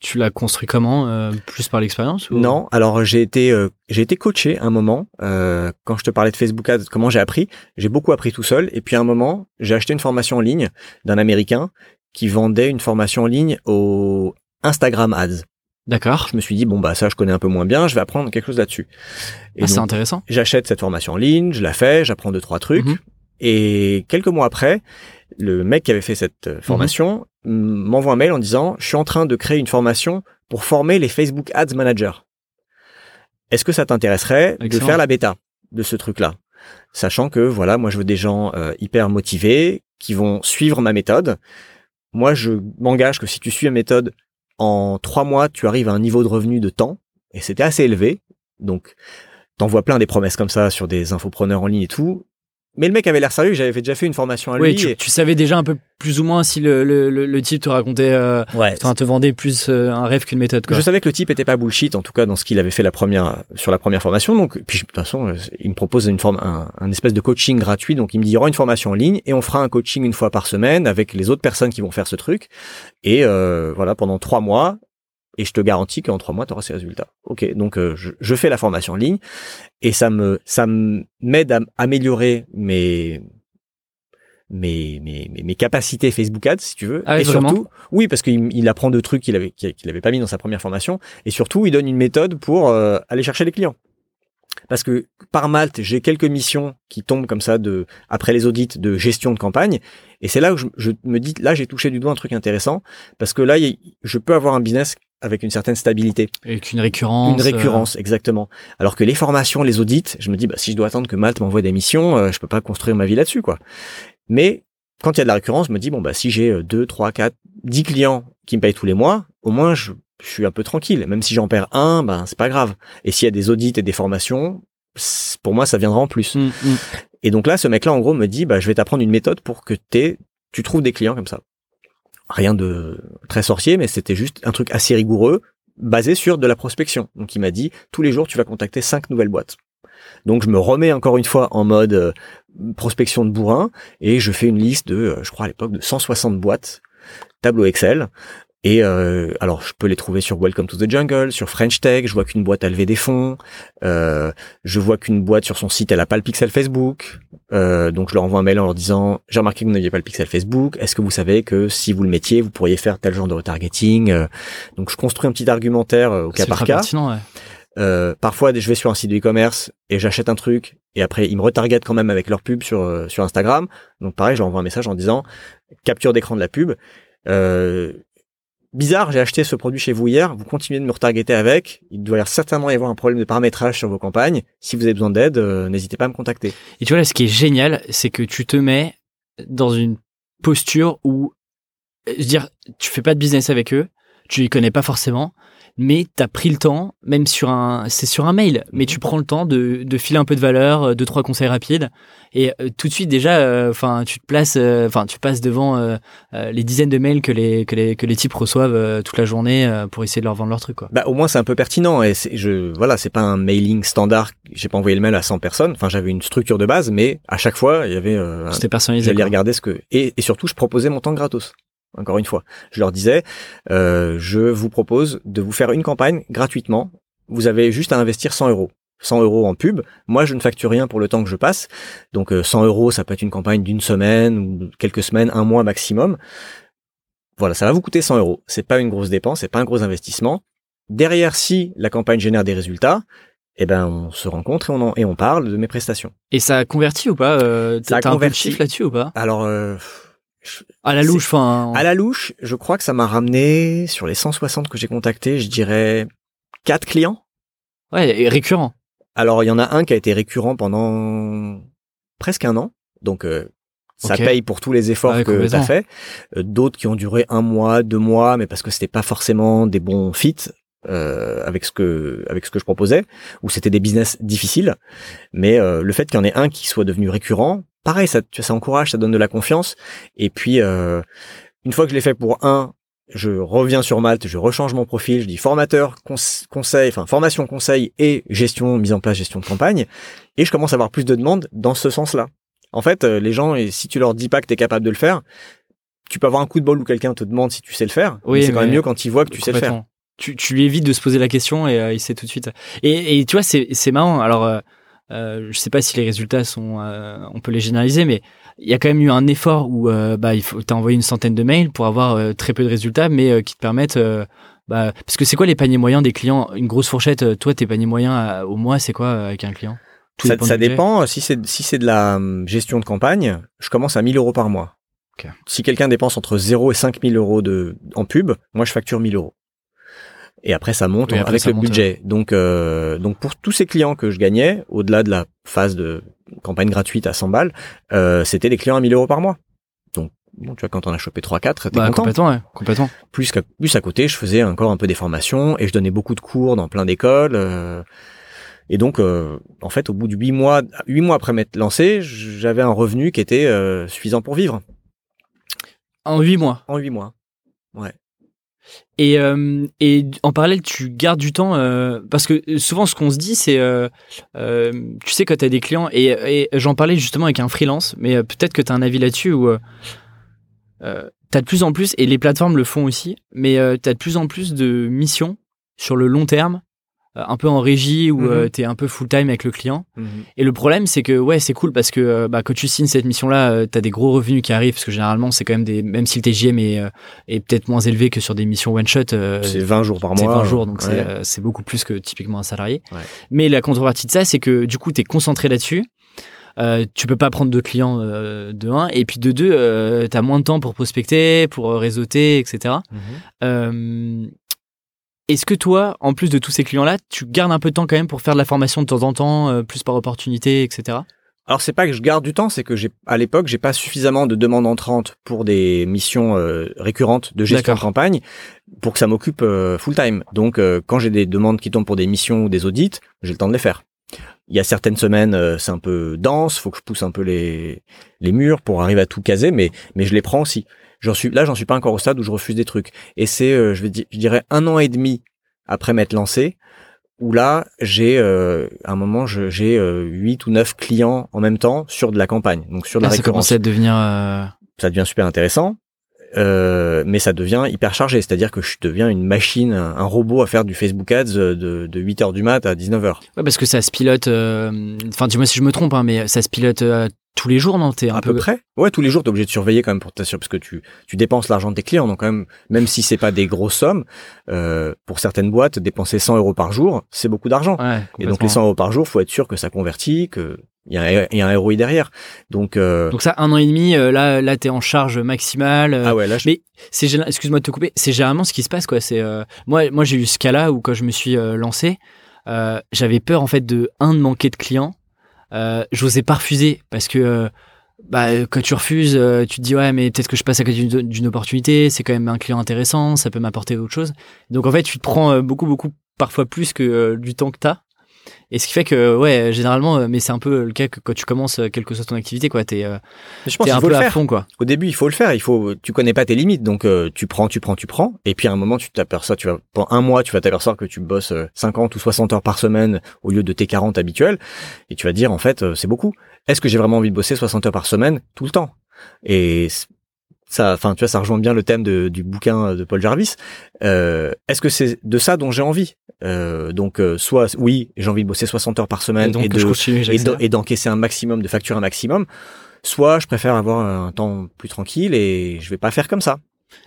tu l'as construit comment euh, Plus par l'expérience Non, alors j'ai été euh, j'ai été coaché un moment euh, quand je te parlais de Facebook Ads. Comment j'ai appris? J'ai beaucoup appris tout seul. Et puis à un moment, j'ai acheté une formation en ligne d'un Américain qui vendait une formation en ligne au Instagram Ads. D'accord. Je me suis dit bon bah ça je connais un peu moins bien, je vais apprendre quelque chose là-dessus. Ah, c'est intéressant. J'achète cette formation en ligne, je la fais, j'apprends deux trois trucs. Mhm. Et quelques mois après, le mec qui avait fait cette euh, formation m'envoie un mail en disant je suis en train de créer une formation pour former les Facebook Ads Managers. Est-ce que ça t'intéresserait de faire la bêta de ce truc-là? Sachant que voilà, moi je veux des gens euh, hyper motivés qui vont suivre ma méthode. Moi je m'engage que si tu suis ma méthode en trois mois, tu arrives à un niveau de revenu de temps et c'était assez élevé. Donc t'envoies plein des promesses comme ça sur des infopreneurs en ligne et tout. Mais le mec avait l'air sérieux, j'avais déjà fait une formation à lui. Oui, tu, tu, savais déjà un peu plus ou moins si le, le, le, type te racontait, euh, ouais. te vendait plus euh, un rêve qu'une méthode. Quoi. Je savais que le type était pas bullshit, en tout cas dans ce qu'il avait fait la première sur la première formation. Donc, puis de toute façon, euh, il me propose une forme, un, un, espèce de coaching gratuit. Donc, il me dit il y aura une formation en ligne et on fera un coaching une fois par semaine avec les autres personnes qui vont faire ce truc. Et euh, voilà, pendant trois mois, et je te garantis qu'en trois mois, tu auras ces résultats. Ok, donc euh, je, je, fais la formation en ligne et ça me ça m'aide à améliorer mes mes, mes, mes, capacités Facebook Ads, si tu veux. Ah et vraiment surtout, oui, parce qu'il il apprend de trucs qu'il avait, qu'il avait pas mis dans sa première formation. Et surtout, il donne une méthode pour euh, aller chercher les clients. Parce que par Malte, j'ai quelques missions qui tombent comme ça de après les audits de gestion de campagne, et c'est là où je, je, me dis là j'ai touché du doigt un truc intéressant parce que là je peux avoir un business avec une certaine stabilité. Avec une récurrence. Une récurrence, exactement. Alors que les formations, les audits, je me dis, bah, si je dois attendre que Malte m'envoie des missions, euh, je peux pas construire ma vie là-dessus, quoi. Mais quand il y a de la récurrence, je me dis, bon, bah, si j'ai 2, 3, 4, 10 clients qui me payent tous les mois, au moins, je, suis un peu tranquille. Même si j'en perds un, ben, c'est pas grave. Et s'il y a des audits et des formations, pour moi, ça viendra en plus. Mmh, mmh. Et donc là, ce mec-là, en gros, me dit, bah, je vais t'apprendre une méthode pour que tu trouves des clients comme ça. Rien de très sorcier, mais c'était juste un truc assez rigoureux, basé sur de la prospection. Donc il m'a dit, tous les jours, tu vas contacter cinq nouvelles boîtes. Donc je me remets encore une fois en mode euh, prospection de bourrin et je fais une liste de, euh, je crois à l'époque, de 160 boîtes, tableau Excel, et euh, alors, je peux les trouver sur Welcome to the Jungle, sur French Tech. Je vois qu'une boîte a levé des fonds. Euh, je vois qu'une boîte sur son site, elle a pas le pixel Facebook. Euh, donc, je leur envoie un mail en leur disant j'ai remarqué que vous n'aviez pas le pixel Facebook. Est-ce que vous savez que si vous le mettiez, vous pourriez faire tel genre de retargeting euh, Donc, je construis un petit argumentaire euh, au cas par cas. Ouais. Euh, parfois, je vais sur un site de e-commerce et j'achète un truc et après ils me retargetent quand même avec leur pub sur sur Instagram. Donc pareil, j'envoie un message en disant capture d'écran de la pub. Euh, bizarre, j'ai acheté ce produit chez vous hier, vous continuez de me retargeter avec, il doit certainement y avoir un problème de paramétrage sur vos campagnes. Si vous avez besoin d'aide, euh, n'hésitez pas à me contacter. Et tu vois, là, ce qui est génial, c'est que tu te mets dans une posture où, je veux dire, tu fais pas de business avec eux, tu les connais pas forcément, mais tu as pris le temps, même sur un, c'est sur un mail, mais tu prends le temps de, de filer un peu de valeur, euh, deux trois conseils rapides, et euh, tout de suite déjà, euh, enfin, tu te places, enfin, tu passes devant les dizaines de mails que les que les que les types reçoivent toute la journée pour essayer de leur vendre leur truc, quoi. Bah au moins c'est un peu pertinent et je voilà, c'est pas un mailing standard. J'ai pas envoyé le mail à 100 personnes. Enfin, j'avais une structure de base, mais à chaque fois il y avait. C'était personnalisé. J'allais regarder ce que et, et surtout je proposais mon temps gratos. Encore une fois, je leur disais, euh, je vous propose de vous faire une campagne gratuitement. Vous avez juste à investir 100 euros. 100 euros en pub. Moi, je ne facture rien pour le temps que je passe. Donc 100 euh, euros, ça peut être une campagne d'une semaine ou quelques semaines, un mois maximum. Voilà, ça va vous coûter 100 euros. C'est pas une grosse dépense, c'est pas un gros investissement. Derrière, si la campagne génère des résultats, eh ben on se rencontre et on et on parle de mes prestations. Et ça a converti ou pas euh, Ça a converti. là-dessus ou pas? Alors. Euh, à la louche, enfin. À la louche, je crois que ça m'a ramené sur les 160 que j'ai contactés, je dirais quatre clients. Ouais, et récurrent. Alors il y en a un qui a été récurrent pendant presque un an, donc euh, ça paye pour tous les efforts que tu as fait. Euh, d'autres qui ont duré un mois, deux mois, mais parce que c'était pas forcément des bons fits. Euh, avec ce que avec ce que je proposais ou c'était des business difficiles mais le fait qu'il y en ait un qui soit devenu récurrent pareil, ça, ça encourage, ça donne de la confiance. Et puis, euh, une fois que je l'ai fait pour un, je reviens sur Malte, je rechange mon profil, je dis formateur, conseil, enfin formation, conseil et gestion, mise en place, gestion de campagne, et je commence à avoir plus de demandes dans ce sens-là. En fait, euh, les gens, et si tu leur dis pas que tu es capable de le faire, tu peux avoir un coup de bol où quelqu'un te demande si tu sais le faire. Oui, c'est quand même mieux quand il voit que tu sais le faire. Tu, tu lui évites de se poser la question et euh, il sait tout de suite. Et, et tu vois, c'est marrant. Alors, euh, je sais pas si les résultats sont, euh, on peut les généraliser, mais il y a quand même eu un effort où euh, bah il faut t'as envoyé une centaine de mails pour avoir euh, très peu de résultats, mais qui te permettent bah, parce que c'est quoi les paniers moyens des clients? Une grosse fourchette. toi, tes paniers moyens au mois, c'est quoi avec un client? Ça, dépend, ça dépend. Si c'est si c'est de la hum, gestion de campagne, je commence à 1000 euros par mois. Si quelqu'un dépense entre 0 et 5000 euros de en pub, moi je facture 1000 euros et après ça monte avec le budget. Donc euh, donc pour tous ces clients que je gagnais, au-delà de la phase de campagne gratuite à 100 balles, euh, c'était des clients à 1000 euros par mois. Donc bon, tu vois quand on a chopé 3 4, t'es bah, content. Complètement, ouais, complètement. Plus qu'à plus à côté, je faisais encore un peu des formations et je donnais beaucoup de cours dans plein d'écoles. Euh, et donc, euh, en fait, au bout de huit mois, huit mois après m'être lancé, j'avais un revenu qui était euh, suffisant pour vivre. En huit mois. En huit mois. Ouais. Et, euh, et en parallèle, tu gardes du temps euh, parce que souvent, ce qu'on se dit, c'est, euh, tu sais, quand tu as des clients, et, j'en parlais justement avec un freelance, mais peut-être que tu as un avis là-dessus où tu as de plus en plus, et les plateformes le font aussi, mais tu as de plus en plus de missions sur le long terme un peu en régie où Mhm. tu es un peu full time avec le client. Et le problème, c'est que ouais, c'est cool parce que euh, bah, quand tu signes cette mission-là, tu as des gros revenus qui arrivent parce que généralement, c'est quand même des, même si le TGM est, euh, est peut-être moins élevé que sur des missions one shot, euh, C'est 20 jours par c'est mois. 20 jours, donc Ouais. c'est euh, c'est beaucoup plus que typiquement un salarié. Ouais. Mais la contrepartie de ça, c'est que du coup, tu es concentré là-dessus. Euh, tu peux pas prendre de clients euh, de 1 et puis de 2 euh, tu as moins de temps pour prospecter pour euh, réseauter etc Mhm. Est-ce que toi en plus de tous ces clients là tu gardes un peu de temps quand même pour faire de la formation de temps en temps euh, plus par opportunité etc Alors c'est pas que je garde du temps, c'est que j'ai à l'époque j'ai pas suffisamment de demandes entrantes pour des missions euh, récurrentes de gestion de campagne pour que ça m'occupe euh, full time. Donc euh, quand j'ai des demandes qui tombent pour des missions ou des audits, j'ai le temps de les faire. Il y a certaines semaines c'est un peu dense, faut que je pousse un peu les les murs pour arriver à tout caser, mais mais je les prends aussi. J'en suis là, j'en suis pas encore au stade où je refuse des trucs. Et c'est euh, je vais je dirais un an et demi après m'être lancé où là, j'ai euh, à un moment, j'ai euh, huit ou neuf clients en même temps sur de la campagne, donc sur de la Là, ça commence à devenir euh, Ça devient super intéressant, euh, mais ça devient hyper chargé, c'est-à-dire que je deviens une machine, un, robot à faire du Facebook Ads de, de 8 heures du mat à 19 heures. ouais, parce que ça se pilote euh, enfin dis-moi si je me trompe hein, mais ça se pilote euh, tous les jours non? T'es un À peu près. Ouais, tous les jours, t'es obligé de surveiller quand même pour t'assurer, parce que tu, tu dépenses l'argent de tes clients, donc quand même, même si c'est pas des grosses sommes, euh, pour certaines boîtes, dépenser 100 euros par jour, c'est beaucoup d'argent. ouais, Et donc les 100 euros par jour, faut être sûr que ça convertit, que il y, a il y a un ROI derrière. Donc, euh, donc ça un an et demi euh, là là t'es en charge maximale euh, ah ouais, là, je... mais c'est excuse-moi de te couper c'est généralement ce qui se passe quoi c'est euh, moi moi j'ai eu ce cas là où quand je me suis lancé euh, j'avais peur en fait de un de manquer de clients euh, j'osais pas refuser parce que bah, quand tu refuses tu te dis ouais mais peut-être que je passe à côté d'une- opportunité c'est quand même un client intéressant ça peut m'apporter autre chose donc en fait tu te prends beaucoup beaucoup parfois plus que du temps que t'as et ce qui fait que ouais généralement euh, mais c'est un peu le cas que quand tu commences euh, quelle que soit ton activité quoi t'es euh, je pense qu'il un peu le à fond quoi Au début, il faut le faire. Il faut, tu connais pas tes limites, donc euh, tu prends, tu prends, tu prends. Et puis à un moment, tu t'aperçois, tu vas pendant un mois, tu vas t'apercevoir que tu bosses euh, 50 ou 60 heures par semaine au lieu de tes 40 habituels, et tu vas te dire en fait, c'est beaucoup. Est-ce que j'ai vraiment envie de bosser 60 heures par semaine tout le temps? Et ça, enfin, tu vois, ça rejoint bien le thème de- du bouquin de Paul Jarvis. Euh, Est-ce que c'est de ça dont j'ai envie? Euh, Donc, euh, soit oui, j'ai envie de bosser 60 heures par semaine et donc et de je continue et d'encaisser un maximum, de facturer un maximum. Soit je préfère avoir un temps plus tranquille et je vais pas faire comme ça.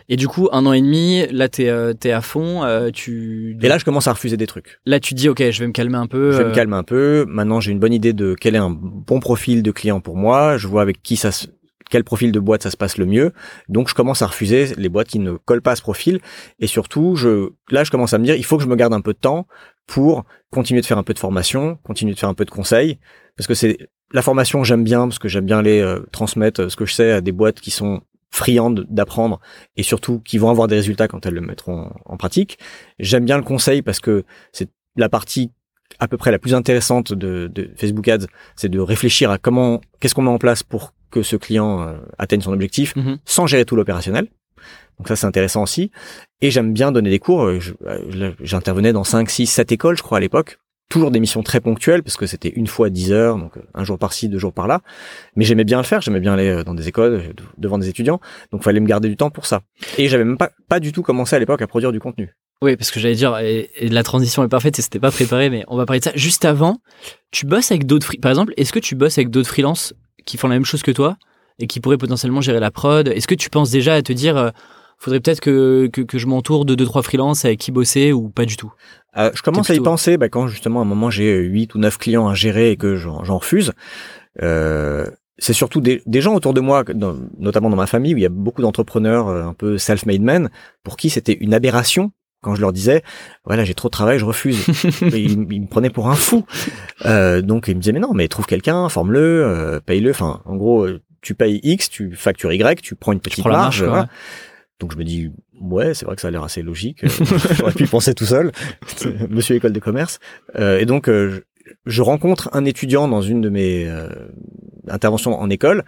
Et du coup, un an et demi, là, t'es euh, t'es à fond. euh, tu... Et là, je commence à refuser des trucs. là, tu dis, ok, je vais me calmer un peu. Je vais euh, me calmer un peu. Maintenant, j'ai une bonne idée de quel est un bon profil de client pour moi. Je vois avec qui ça se, quel profil de boîte ça se passe le mieux. Donc, je commence à refuser les boîtes qui ne collent pas à ce profil. Et surtout, je, là, je commence à me dire, il faut que je me garde un peu de temps pour continuer de faire un peu de formation, continuer de faire un peu de conseils. Parce que c'est, la formation, j'aime bien, parce que j'aime bien les euh, transmettre euh, ce que je sais à des boîtes qui sont friandes d'apprendre et surtout qui vont avoir des résultats quand elles le mettront en pratique. J'aime bien le conseil parce que c'est la partie à peu près la plus intéressante de, de Facebook Ads, c'est de réfléchir à comment, qu'est-ce qu'on met en place pour que ce client euh, atteigne son objectif mhm. sans gérer tout l'opérationnel. Donc ça, c'est intéressant aussi. Et j'aime bien donner des cours. Euh, euh, J'intervenais dans 5, 6, 7 écoles, je crois, à l'époque. Toujours des missions très ponctuelles, parce que c'était une fois 10 heures, donc un jour par-ci, deux jours par-là. Mais j'aimais bien le faire, j'aimais bien aller dans des écoles, devant des étudiants. Donc il fallait me garder du temps pour ça. Et j'avais même pas, pas du tout commencé à l'époque à produire du contenu. Oui, parce que j'allais dire, et, et la transition est parfaite et c'était pas préparé, mais on va parler de ça. Juste avant, tu bosses avec d'autres. Par exemple, est-ce que tu bosses avec d'autres freelances qui font la même chose que toi et qui pourraient potentiellement gérer la prod Est-ce que tu penses déjà à te dire, euh, faudrait peut-être que, que, que je m'entoure de deux, trois freelances avec qui bosser ou pas du tout? Euh, je commence à y penser bah, quand justement à un moment j'ai 8 ou 9 clients à gérer et que j'en refuse. Euh, c'est surtout des, des gens autour de moi, dans- notamment dans ma famille, où il y a beaucoup d'entrepreneurs euh, un peu self-made men, pour qui c'était une aberration quand je leur disais, voilà, j'ai trop de travail, je refuse. [laughs] Et ils, ils me prenaient pour un fou. Euh, donc ils me disaient, mais non, mais trouve quelqu'un, forme-le, euh, paye-le. Enfin, en gros, euh, tu payes X, tu factures Y, tu prends une petite prends marge. marge, quoi, voilà. Donc je me dis, ouais, c'est vrai que ça a l'air assez logique. Euh, [laughs] J'aurais pu y penser tout seul, [laughs] monsieur école de commerce. Euh, et donc, je, je rencontre un étudiant dans une de mes interventions en école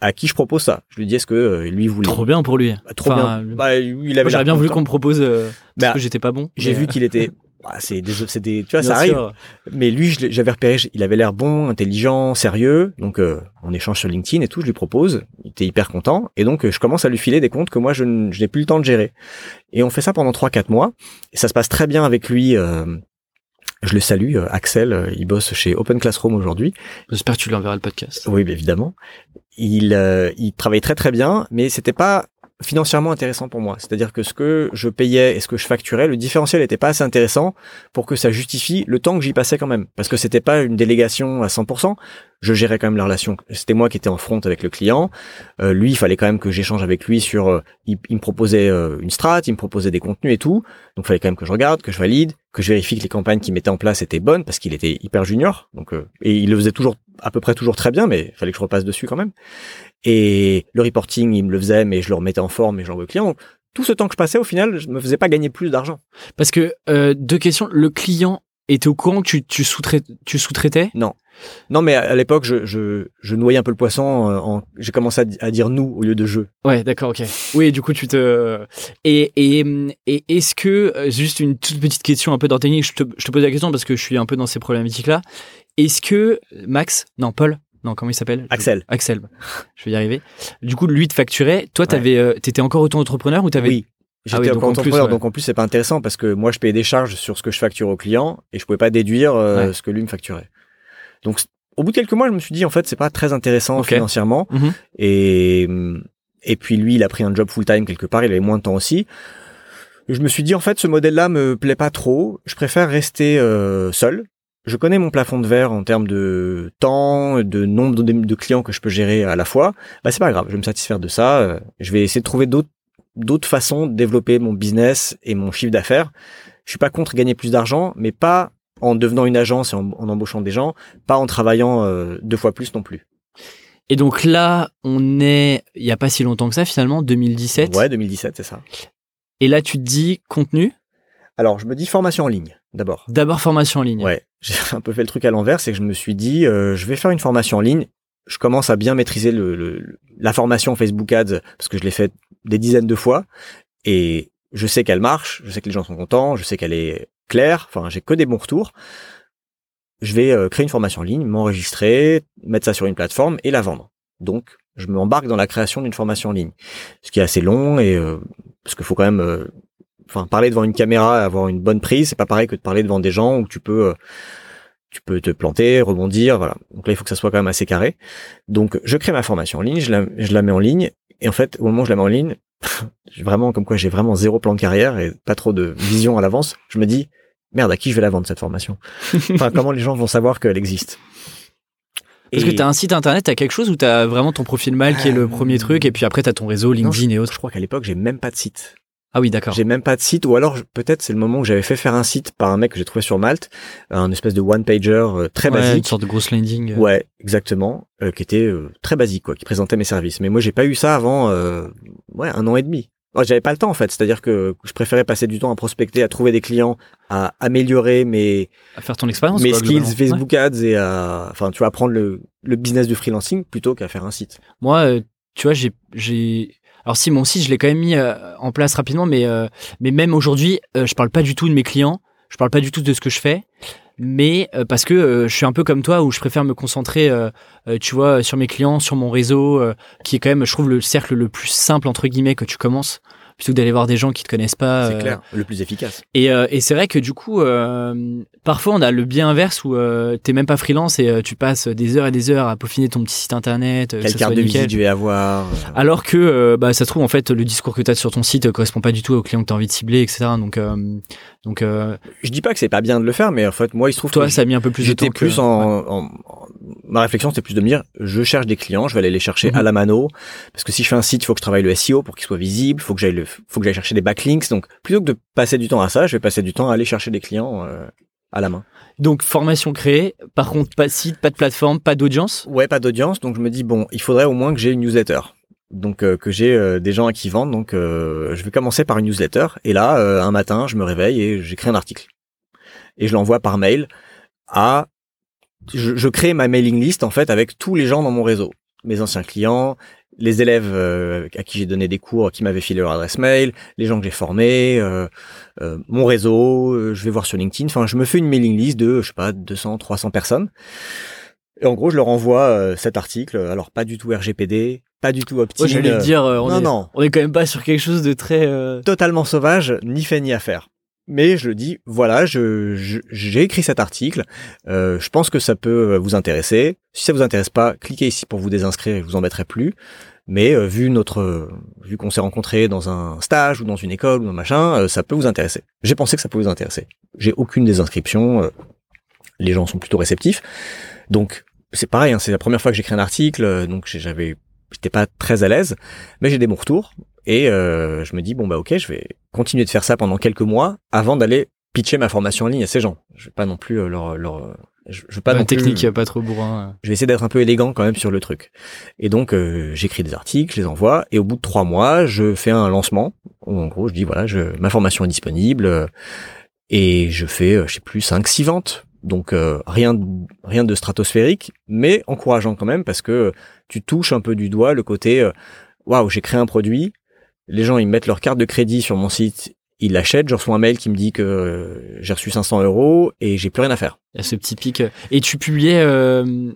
à qui je propose ça. Je lui dis, est-ce que euh, lui voulait... Trop bien pour lui. Bah, trop Enfin, bien. Bah, lui, il avait J'aurais bien voulu qu'on me propose euh, parce Bah, que j'étais pas bon. J'ai vu euh, qu'il était... [laughs] bah, c'est des, c'est des, tu vois, bien ça arrive. sûr. Mais lui, j'avais repéré, il avait l'air bon, intelligent, sérieux. Donc, euh, on échange sur LinkedIn et tout. Je lui propose. Il était hyper content. Et donc, euh, je commence à lui filer des comptes que moi, je, n'ai plus le temps de gérer. Et on fait ça pendant 3-4 mois. Et ça se passe très bien avec lui. euh, Je le salue, Axel, il bosse chez Open Classroom aujourd'hui. J'espère que tu lui enverras le podcast. Oui, bien évidemment. Il, euh, il travaille très très bien, mais c'était pas financièrement intéressant pour moi. C'est-à-dire que ce que je payais et ce que je facturais, le différentiel n'était pas assez intéressant pour que ça justifie le temps que j'y passais quand même. Parce que c'était pas une délégation à 100%. Je gérais quand même la relation. C'était moi qui étais en front avec le client. Euh, lui, il fallait quand même que j'échange avec lui sur. euh, il, me proposait euh, une strat, il me proposait des contenus et tout. Donc, il fallait quand même que je regarde, que je valide, que je vérifie que les campagnes qu'il mettait en place étaient bonnes parce qu'il était hyper junior. Donc, euh, et il le faisait toujours à peu près toujours très bien, mais il fallait que je repasse dessus quand même. Et le reporting, il me le faisait, mais je le remettais en forme et je l'envoyais au client. Tout ce temps que je passais, au final, je me faisais pas gagner plus d'argent. Parce que, euh, deux questions. Le client était au courant que tu, tu sous-traitais Non. Non, mais à, l'époque, je, je, je noyais un peu le poisson. euh, en, j'ai commencé à, di- à dire nous au lieu de je. Ouais, d'accord, ok. Oui, du coup, tu te. Et, et, et est-ce que, euh, juste une toute petite question un peu d'orthographe, je te, je te pose la question parce que je suis un peu dans ces problématiques-là. Est-ce que Max, non, Paul, non, comment il s'appelle? Axel. Axel, je vais y arriver. Du coup, lui te facturait. Toi, t'avais, euh, t'étais encore auto-entrepreneur ou t'avais. Oui. J'étais Ah oui, donc encore en plus, entrepreneur, ouais. donc en plus c'est pas intéressant parce que moi je payais des charges sur ce que je facture au client et je pouvais pas déduire euh, Ouais. ce que lui me facturait. Donc au bout de quelques mois, je me suis dit en fait c'est pas très intéressant financièrement Mhm. et et puis lui il a pris un job full time quelque part, il avait moins de temps aussi. Je me suis dit en fait ce modèle-là me plaît pas trop, je préfère rester euh, seul. Je connais mon plafond de verre en termes de temps, de nombre de, de clients que je peux gérer à la fois. Bah c'est pas grave, je vais me satisfaire de ça. euh, Je vais essayer de trouver d'autres d'autres façons de développer mon business et mon chiffre d'affaires. Je suis pas contre gagner plus d'argent, mais pas en devenant une agence et en, en embauchant des gens, pas en travaillant euh, deux fois plus non plus. Et donc là, on est, il y a pas si longtemps que ça, finalement, 2017. Ouais, 2017, c'est ça. Et là, tu te dis contenu? Alors, je me dis formation en ligne, d'abord. D'abord formation en ligne. Ouais, [laughs] j'ai un peu fait le truc à l'envers, c'est que je me suis dit, euh, je vais faire une formation en ligne. Je commence à bien maîtriser le, le- la formation Facebook Ads parce que je l'ai fait des dizaines de fois et je sais qu'elle marche, je sais que les gens sont contents, je sais qu'elle est claire. Enfin, j'ai que des bons retours. Je vais euh, créer une formation en ligne, m'enregistrer, mettre ça sur une plateforme et la vendre. Donc, je m'embarque dans la création d'une formation en ligne, ce qui est assez long et euh, parce qu'il faut quand même, euh, enfin, parler devant une caméra, et avoir une bonne prise, c'est pas pareil que de parler devant des gens où tu peux euh, tu peux te planter, rebondir, voilà. Donc là, il faut que ça soit quand même assez carré. Donc, je crée ma formation en ligne, je la, je la mets en ligne, et en fait, au moment où je la mets en ligne, j'ai vraiment, comme quoi j'ai vraiment zéro plan de carrière et pas trop de vision à l'avance, je me dis, merde, à qui je vais la vendre, cette formation? [laughs] enfin, comment les gens vont savoir qu'elle existe? Parce Et- que t'as un site internet, t'as quelque chose où t'as vraiment ton profil mal qui est le Euh, premier truc, et puis après t'as ton réseau, LinkedIn et je autres. crois qu'à l'époque, j'ai même pas de site. Ah oui, d'accord. J'ai même pas de site, ou alors peut-être c'est le moment où j'avais fait faire un site par un mec que j'ai trouvé sur Malte, un espèce de one-pager euh, très Ouais, basique. Une sorte de grosse landing. euh. Ouais, exactement, euh, qui était euh, très basique, quoi, qui présentait mes services. Mais moi, j'ai pas eu ça avant, euh, ouais, un an et demi. J'avais pas le temps en fait, c'est-à-dire que je préférais passer du temps à prospecter, à trouver des clients, à améliorer mes À faire ton expérience. mes quoi, skills. Facebook Ads et à, enfin, tu vois, apprendre le, le business du freelancing plutôt qu'à faire un site. Moi, euh, tu vois, j'ai, j'ai. Alors si mon site, je l'ai quand même mis euh, en place rapidement, mais euh, mais même aujourd'hui, euh, je parle pas du tout de mes clients, je parle pas du tout de ce que je fais, mais euh, parce que je suis un peu comme toi où je préfère me concentrer, tu vois, sur mes clients, sur mon réseau, qui est quand même, je trouve, le cercle le plus simple entre guillemets que tu commences, plutôt que d'aller voir des gens qui te connaissent pas. C'est euh, clair, le plus efficace. Et, euh, et c'est vrai que du coup, euh, parfois on a le bien inverse où euh, t'es même pas freelance et tu passes des heures et des heures à peaufiner ton petit site internet. que Quelle carte de visite je vais avoir Alors que bah, ça se trouve en fait le discours que tu as sur ton site correspond pas du tout au client que tu as envie de cibler, etc. Donc, euh, donc euh, Je dis pas que c'est pas bien de le faire, mais en fait, moi, il se trouve toi, que ça a mis un peu plus de temps. que- plus en, en- en- ma réflexion, c'était plus de me dire, je cherche des clients, je vais aller les chercher Mhm. à la mano, parce que si je fais un site, il faut que je travaille le SEO pour qu'il soit visible, faut que j'aille le, faut que j'aille chercher des backlinks. Donc, plutôt que de passer du temps à ça, je vais passer du temps à aller chercher des clients euh, à la main. Donc formation créée. Par contre, pas de site, pas de plateforme, pas d'audience? Ouais, pas d'audience, donc je me dis bon, il faudrait au moins que j'ai une newsletter. Donc euh, que j'ai euh, des gens à qui vendre, donc euh, je vais commencer par une newsletter. Et là, euh, un matin, je me réveille et j'écris un article. Et je l'envoie par mail à... Je, je crée ma mailing list en fait avec tous les gens dans mon réseau. Mes anciens clients, les élèves euh, à qui j'ai donné des cours, qui m'avaient filé leur adresse mail, les gens que j'ai formés, euh, mon réseau, je vais voir sur LinkedIn. Enfin, je me fais une mailing list de, je sais pas, 200, 300 personnes. Et en gros, je leur envoie cet article. Alors, pas du tout RGPD, pas du tout opt-in. Ouais, j'allais euh, dire, euh, on, non, est, non. on est quand même pas sur quelque chose de très. euh, Totalement sauvage, ni fait ni à faire. mais je le dis, voilà, je- j'ai écrit cet article, euh, je pense que ça peut vous intéresser. Si ça vous intéresse pas, cliquez ici pour vous désinscrire et je vous embêterai plus. Mais euh, vu notre, vu qu'on s'est rencontrés dans un stage ou dans une école ou dans machin, euh, ça peut vous intéresser. J'ai pensé que ça peut vous intéresser. J'ai aucune désinscription, euh, les gens sont plutôt réceptifs. Donc c'est pareil, hein, c'est la première fois que j'écris un article, euh, donc j'avais, j'étais pas très à l'aise, mais j'ai des bons retours et euh, je me dis bon bah ok, je vais continuer de faire ça pendant quelques mois avant d'aller pitcher ma formation en ligne à ces gens. Je vais pas non plus euh, leur, leur je, veux pas Pas non plus- technique, pas trop bourrin. je vais essayer d'être un peu élégant quand même sur le truc. Et donc euh, j'écris des articles, je les envoie, et au bout de trois mois, je fais un lancement. Où, en gros, je dis voilà, je, ma formation est disponible, et je fais, je sais plus, cinq, six ventes. Donc euh, rien, de- rien de stratosphérique, mais encourageant quand même parce que tu touches un peu du doigt le côté euh, waouh, j'ai créé un produit, les gens ils mettent leur carte de crédit sur mon site, ils l'achètent, je reçois un mail qui me dit que euh, j'ai reçu 500 euros et j'ai plus rien à faire. Il y a ce petit pic. Et tu publiais, euh,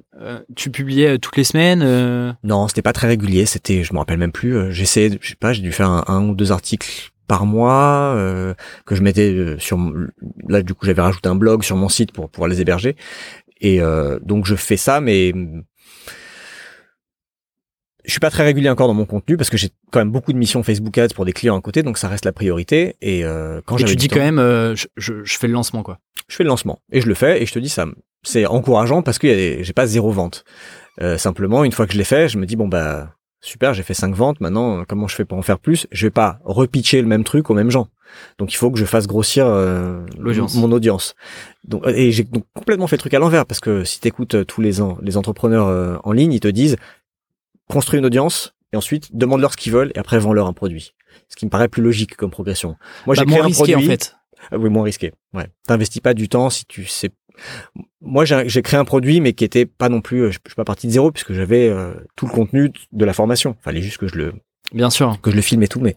tu publiais toutes les semaines. euh, Non, c'était pas très régulier. C'était, je me rappelle même plus. J'essayais, je sais pas, j'ai dû faire un, un ou deux articles par mois euh, que je mettais euh, sur. mon- Là, du coup, j'avais rajouté un blog sur mon site pour pouvoir les héberger. Et euh, donc, je fais ça, mais je suis pas très régulier encore dans mon contenu parce que j'ai quand même beaucoup de missions Facebook Ads pour des clients à côté, donc ça reste la priorité. Et euh, quand Et tu dis temps- quand même, euh, je, je, je fais le lancement quoi. je fais le lancement et je le fais et je te dis ça c'est encourageant parce que j'ai pas zéro vente Euh, simplement une fois que je l'ai fait je me dis bon bah super j'ai fait cinq ventes maintenant euh, comment je fais pour en faire plus? Je vais pas repitcher le même truc aux mêmes gens donc il faut que je fasse grossir euh, mon audience donc et j'ai donc complètement fait le truc à l'envers parce que si tu écoutes tous les ans les entrepreneurs euh, en ligne ils te disent construis une audience et ensuite demande-leur ce qu'ils veulent et après vends-leur un produit ce qui me paraît plus logique comme progression moi Bah, j'ai créé moins un risqué produit en fait. ah oui, moins risqué. Ouais. T'investis pas du temps si tu sais. Moi, j'ai créé un produit, mais qui était pas non plus. euh, Je je suis pas parti de zéro puisque j'avais euh, tout le contenu de la formation. Fallait juste que je le Bien sûr. que je le filme et tout, mais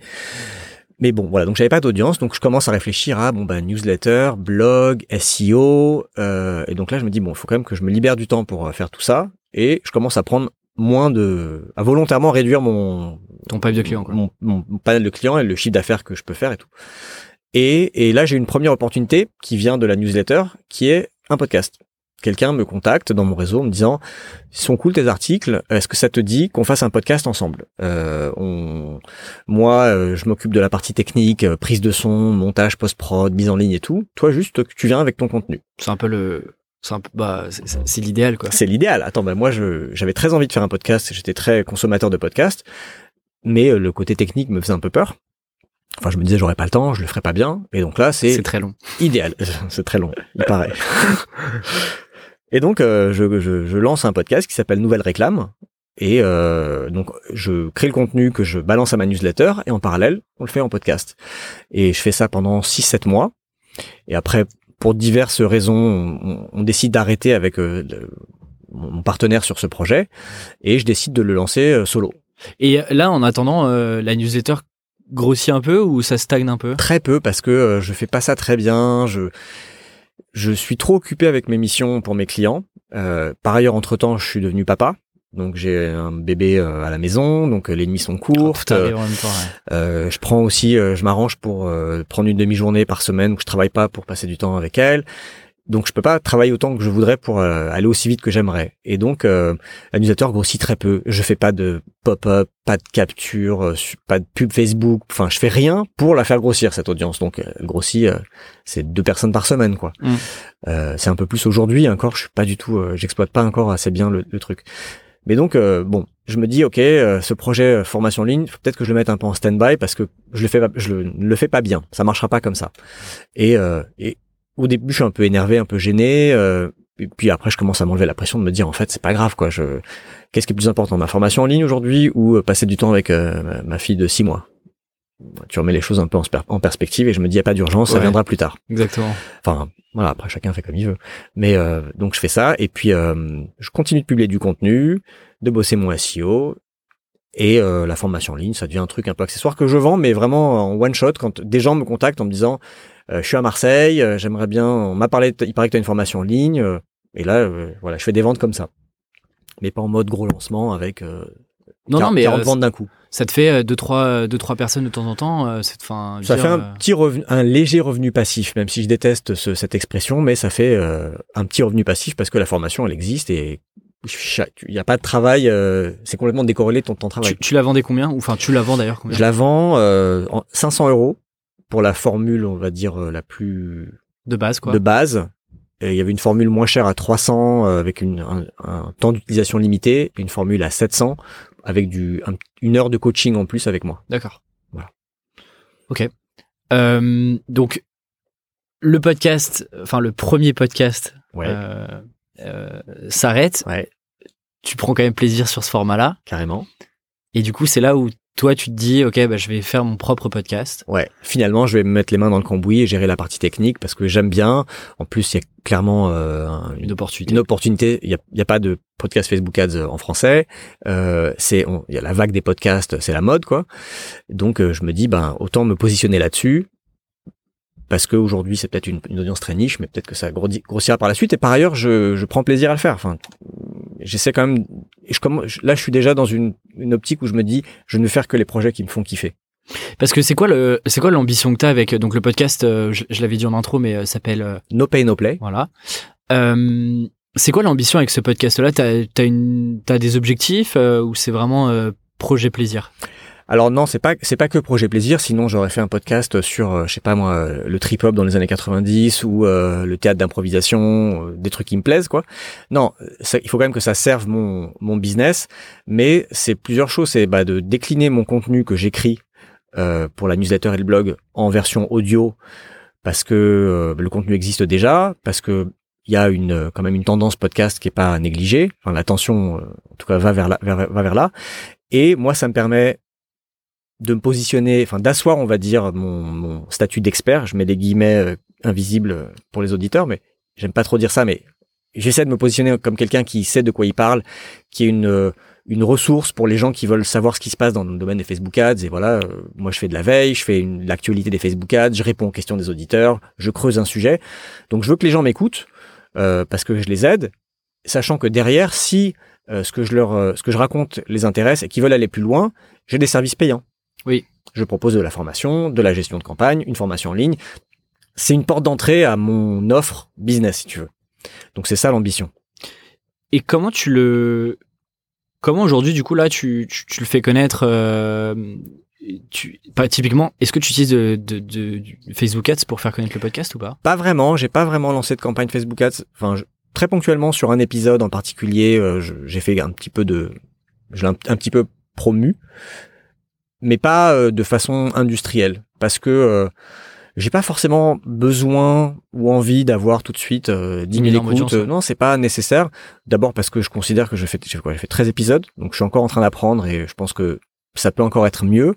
mais bon, voilà. Donc j'avais pas d'audience, donc je commence à réfléchir à bon bah newsletter, blog, SEO, euh, et donc là je me dis bon, il faut quand même que je me libère du temps pour euh, faire tout ça, et je commence à prendre moins de, à volontairement réduire mon Ton pipe de client quoi. mon, mon- mon panel de clients et le chiffre d'affaires que je peux faire et tout. Et, et là, j'ai une première opportunité qui vient de la newsletter, qui est un podcast. Quelqu'un me contacte dans mon réseau en me disant ils sont cool tes articles. Est-ce que ça te dit qu'on fasse un podcast ensemble? Euh, on... Moi, euh, je m'occupe de la partie technique, euh, prise de son, montage, post-prod, mise en ligne et tout. Toi, juste, tu viens avec ton contenu. C'est un peu le, c'est bah, l'idéal quoi. C'est l'idéal. Attends, ben moi, je, j'avais très envie de faire un podcast. J'étais très consommateur de podcasts, mais euh, le côté technique me faisait un peu peur. Enfin, je me disais, j'aurais pas le temps, je le ferais pas bien. Et donc là, c'est C'est très long. idéal. [laughs] c'est très long, il paraît. [laughs] et donc, euh, je, je, je lance un podcast qui s'appelle Nouvelle Réclame. Et euh, donc, je crée le contenu que je balance à ma newsletter et en parallèle, on le fait en podcast. Et je fais ça pendant 6-7 mois. Et après, pour diverses raisons, on, on décide d'arrêter avec euh, le- mon mon partenaire sur ce projet et je décide de le lancer euh, solo. Et là, en attendant, euh, la newsletter grossit un peu ou ça stagne un peu? Très peu parce que euh, je fais pas ça très bien. Je je suis trop occupé avec mes missions pour mes clients. Euh, par ailleurs, entre temps, je suis devenu papa. Donc j'ai un bébé euh, à la maison, donc euh, les nuits sont courtes. En même temps, ouais. Euh, je prends aussi, euh, je m'arrange pour euh, prendre une demi-journée par semaine où je travaille pas pour passer du temps avec elle. Donc je peux pas travailler autant que je voudrais pour euh, aller aussi vite que j'aimerais. Et donc euh, grossit très peu. Je fais pas de pop-up, pas de capture, euh, pas de pub Facebook. Enfin, je fais rien pour la faire grossir cette audience. Donc euh, elle grossit, euh, c'est deux personnes par semaine quoi. Mm. Euh, c'est un peu plus aujourd'hui. Encore, je suis pas du tout, euh, j'exploite pas encore assez bien le, le truc. Mais donc euh, bon, je me dis ok, euh, ce projet euh, formation en ligne, peut-être que je le mette un peu en stand-by parce que je le fais, pas, je le, ne le fais pas bien. Ça marchera pas comme ça. Et, euh, et au début, je suis un peu énervé, un peu gêné. euh, et puis après, je commence à m'enlever la pression de me dire en fait, c'est pas grave quoi. Je, qu'est-ce qui est plus important, ma formation en ligne aujourd'hui ou euh, passer du temps avec euh, ma, fille de six mois? Tu remets les choses un peu en, perspective et je me dis y a pas d'urgence, ça viendra plus tard. Exactement. Enfin, voilà, après chacun fait comme il veut. Mais euh, donc je fais ça et puis euh, je continue de publier du contenu, de bosser mon SEO et euh, la formation en ligne, ça devient un truc un peu accessoire que je vends, mais vraiment en one shot quand des gens me contactent en me disant je suis à Marseille, euh, j'aimerais bien, on m'a parlé, il paraît que tu as une formation en ligne euh, et là euh, voilà, je fais des ventes comme ça, mais pas en mode gros lancement avec euh, Non, non, mais 40 euh, ventes d'un coup. ça te fait euh, deux trois, deux, trois personnes de temps en temps. euh, c'est, enfin, je Ça fait un euh, petit revenu, un léger revenu passif, même si je déteste ce- cette expression, mais ça fait euh, un petit revenu passif parce que la formation, elle existe et il n'y a pas de travail, euh, c'est complètement décorrélé de ton temps de travail. tu, tu la vendais combien? Ou enfin, tu la vends d'ailleurs combien? Je la vends euh, en 500 euros pour la formule, on va dire, euh, la plus De base, quoi. de base. Et il y avait une formule moins chère à 300 euh, avec une, un, un temps d'utilisation limité, une formule à 700 avec du un- une heure de coaching en plus avec moi. D'accord. Voilà. Ok. Euh, donc, le podcast, enfin, le premier podcast Ouais, euh, euh, s'arrête. ouais, Tu prends quand même plaisir sur ce format-là. carrément. Et du coup, c'est là où toi, tu te dis, OK, bah, je vais faire mon propre podcast. Ouais, finalement, je vais me mettre les mains dans le cambouis et gérer la partie technique parce que j'aime bien. En plus, il y a clairement euh, un- Une opportunité. une opportunité. Il y a, y a pas de podcast Facebook Ads en français. Euh, c'est, il y a la vague des podcasts, c'est la mode, quoi. Donc, euh, je me dis, ben, autant me positionner là-dessus parce qu'aujourd'hui, c'est peut-être une, une audience très niche, mais peut-être que ça grossi- grossira par la suite. Et par ailleurs, je, je prends plaisir à le faire. Enfin, j'essaie quand même. Je là, je suis déjà dans une, une optique où je me dis, je ne veux faire que les projets qui me font kiffer. Parce que c'est quoi le, c'est quoi l'ambition que t'as avec donc le podcast euh, Je, je l'avais dit en intro, mais euh, s'appelle euh, No pay, no play. voilà. Euh, c'est quoi l'ambition avec ce podcast-là? T'as, t'as une, t'as des objectifs euh, ou c'est vraiment euh, projet plaisir? Alors non, c'est pas c'est pas que projet plaisir. Sinon, j'aurais fait un podcast sur, euh, je sais pas moi, euh, le trip hop dans les années 90 ou euh, le théâtre d'improvisation, euh, des trucs qui me plaisent quoi. Non, ça- il faut quand même que ça serve mon mon business. Mais c'est plusieurs choses. C'est bah, de décliner mon contenu que j'écris euh, pour la newsletter et le blog en version audio parce que le contenu existe déjà, parce que il y a une quand même une tendance podcast qui est pas négligée. Enfin, l'attention, en tout cas, va vers là, va vers là. Et moi, ça me permet de me positionner, enfin d'asseoir, on va dire, mon, mon statut d'expert. Je mets des guillemets euh, invisibles euh, pour les auditeurs, mais j'aime pas trop dire ça, mais j'essaie de me positionner comme quelqu'un qui sait de quoi il parle, qui est une euh, une ressource pour les gens qui veulent savoir ce qui se passe dans le domaine des Facebook Ads. Et voilà, moi je fais de la veille, je fais l'actualité des Facebook Ads, je réponds aux questions des auditeurs, je creuse un sujet. Donc je veux que les gens m'écoutent euh, parce que je les aide, sachant que derrière, si euh, ce que je leur, ce que je raconte les intéresse et qu'ils veulent aller plus loin, j'ai des services payants. Oui. Je propose de la formation, de la gestion de campagne, une formation en ligne. C'est une porte d'entrée à mon offre business, si tu veux. Donc c'est ça l'ambition. Et comment tu le, comment aujourd'hui du coup là tu, tu, tu le fais connaître euh, tu, pas typiquement, est-ce que tu utilises de, de, de- Facebook Ads pour faire connaître le podcast ou pas? Pas vraiment, j'ai pas vraiment lancé de campagne Facebook Ads. Enfin, je- très ponctuellement sur un épisode en particulier, euh, j'ai fait un petit peu de, je l'ai un, un petit peu promu, mais pas euh, de façon industrielle, parce que euh, j'ai pas forcément besoin ou envie d'avoir tout de suite euh, 10 Une 000 énorme écoutes. audience. Euh, Non, c'est pas nécessaire. D'abord parce que je considère que j'ai fait, j'ai fait quoi J'ai fait 13 épisodes, donc je suis encore en train d'apprendre et je pense que ça peut encore être mieux.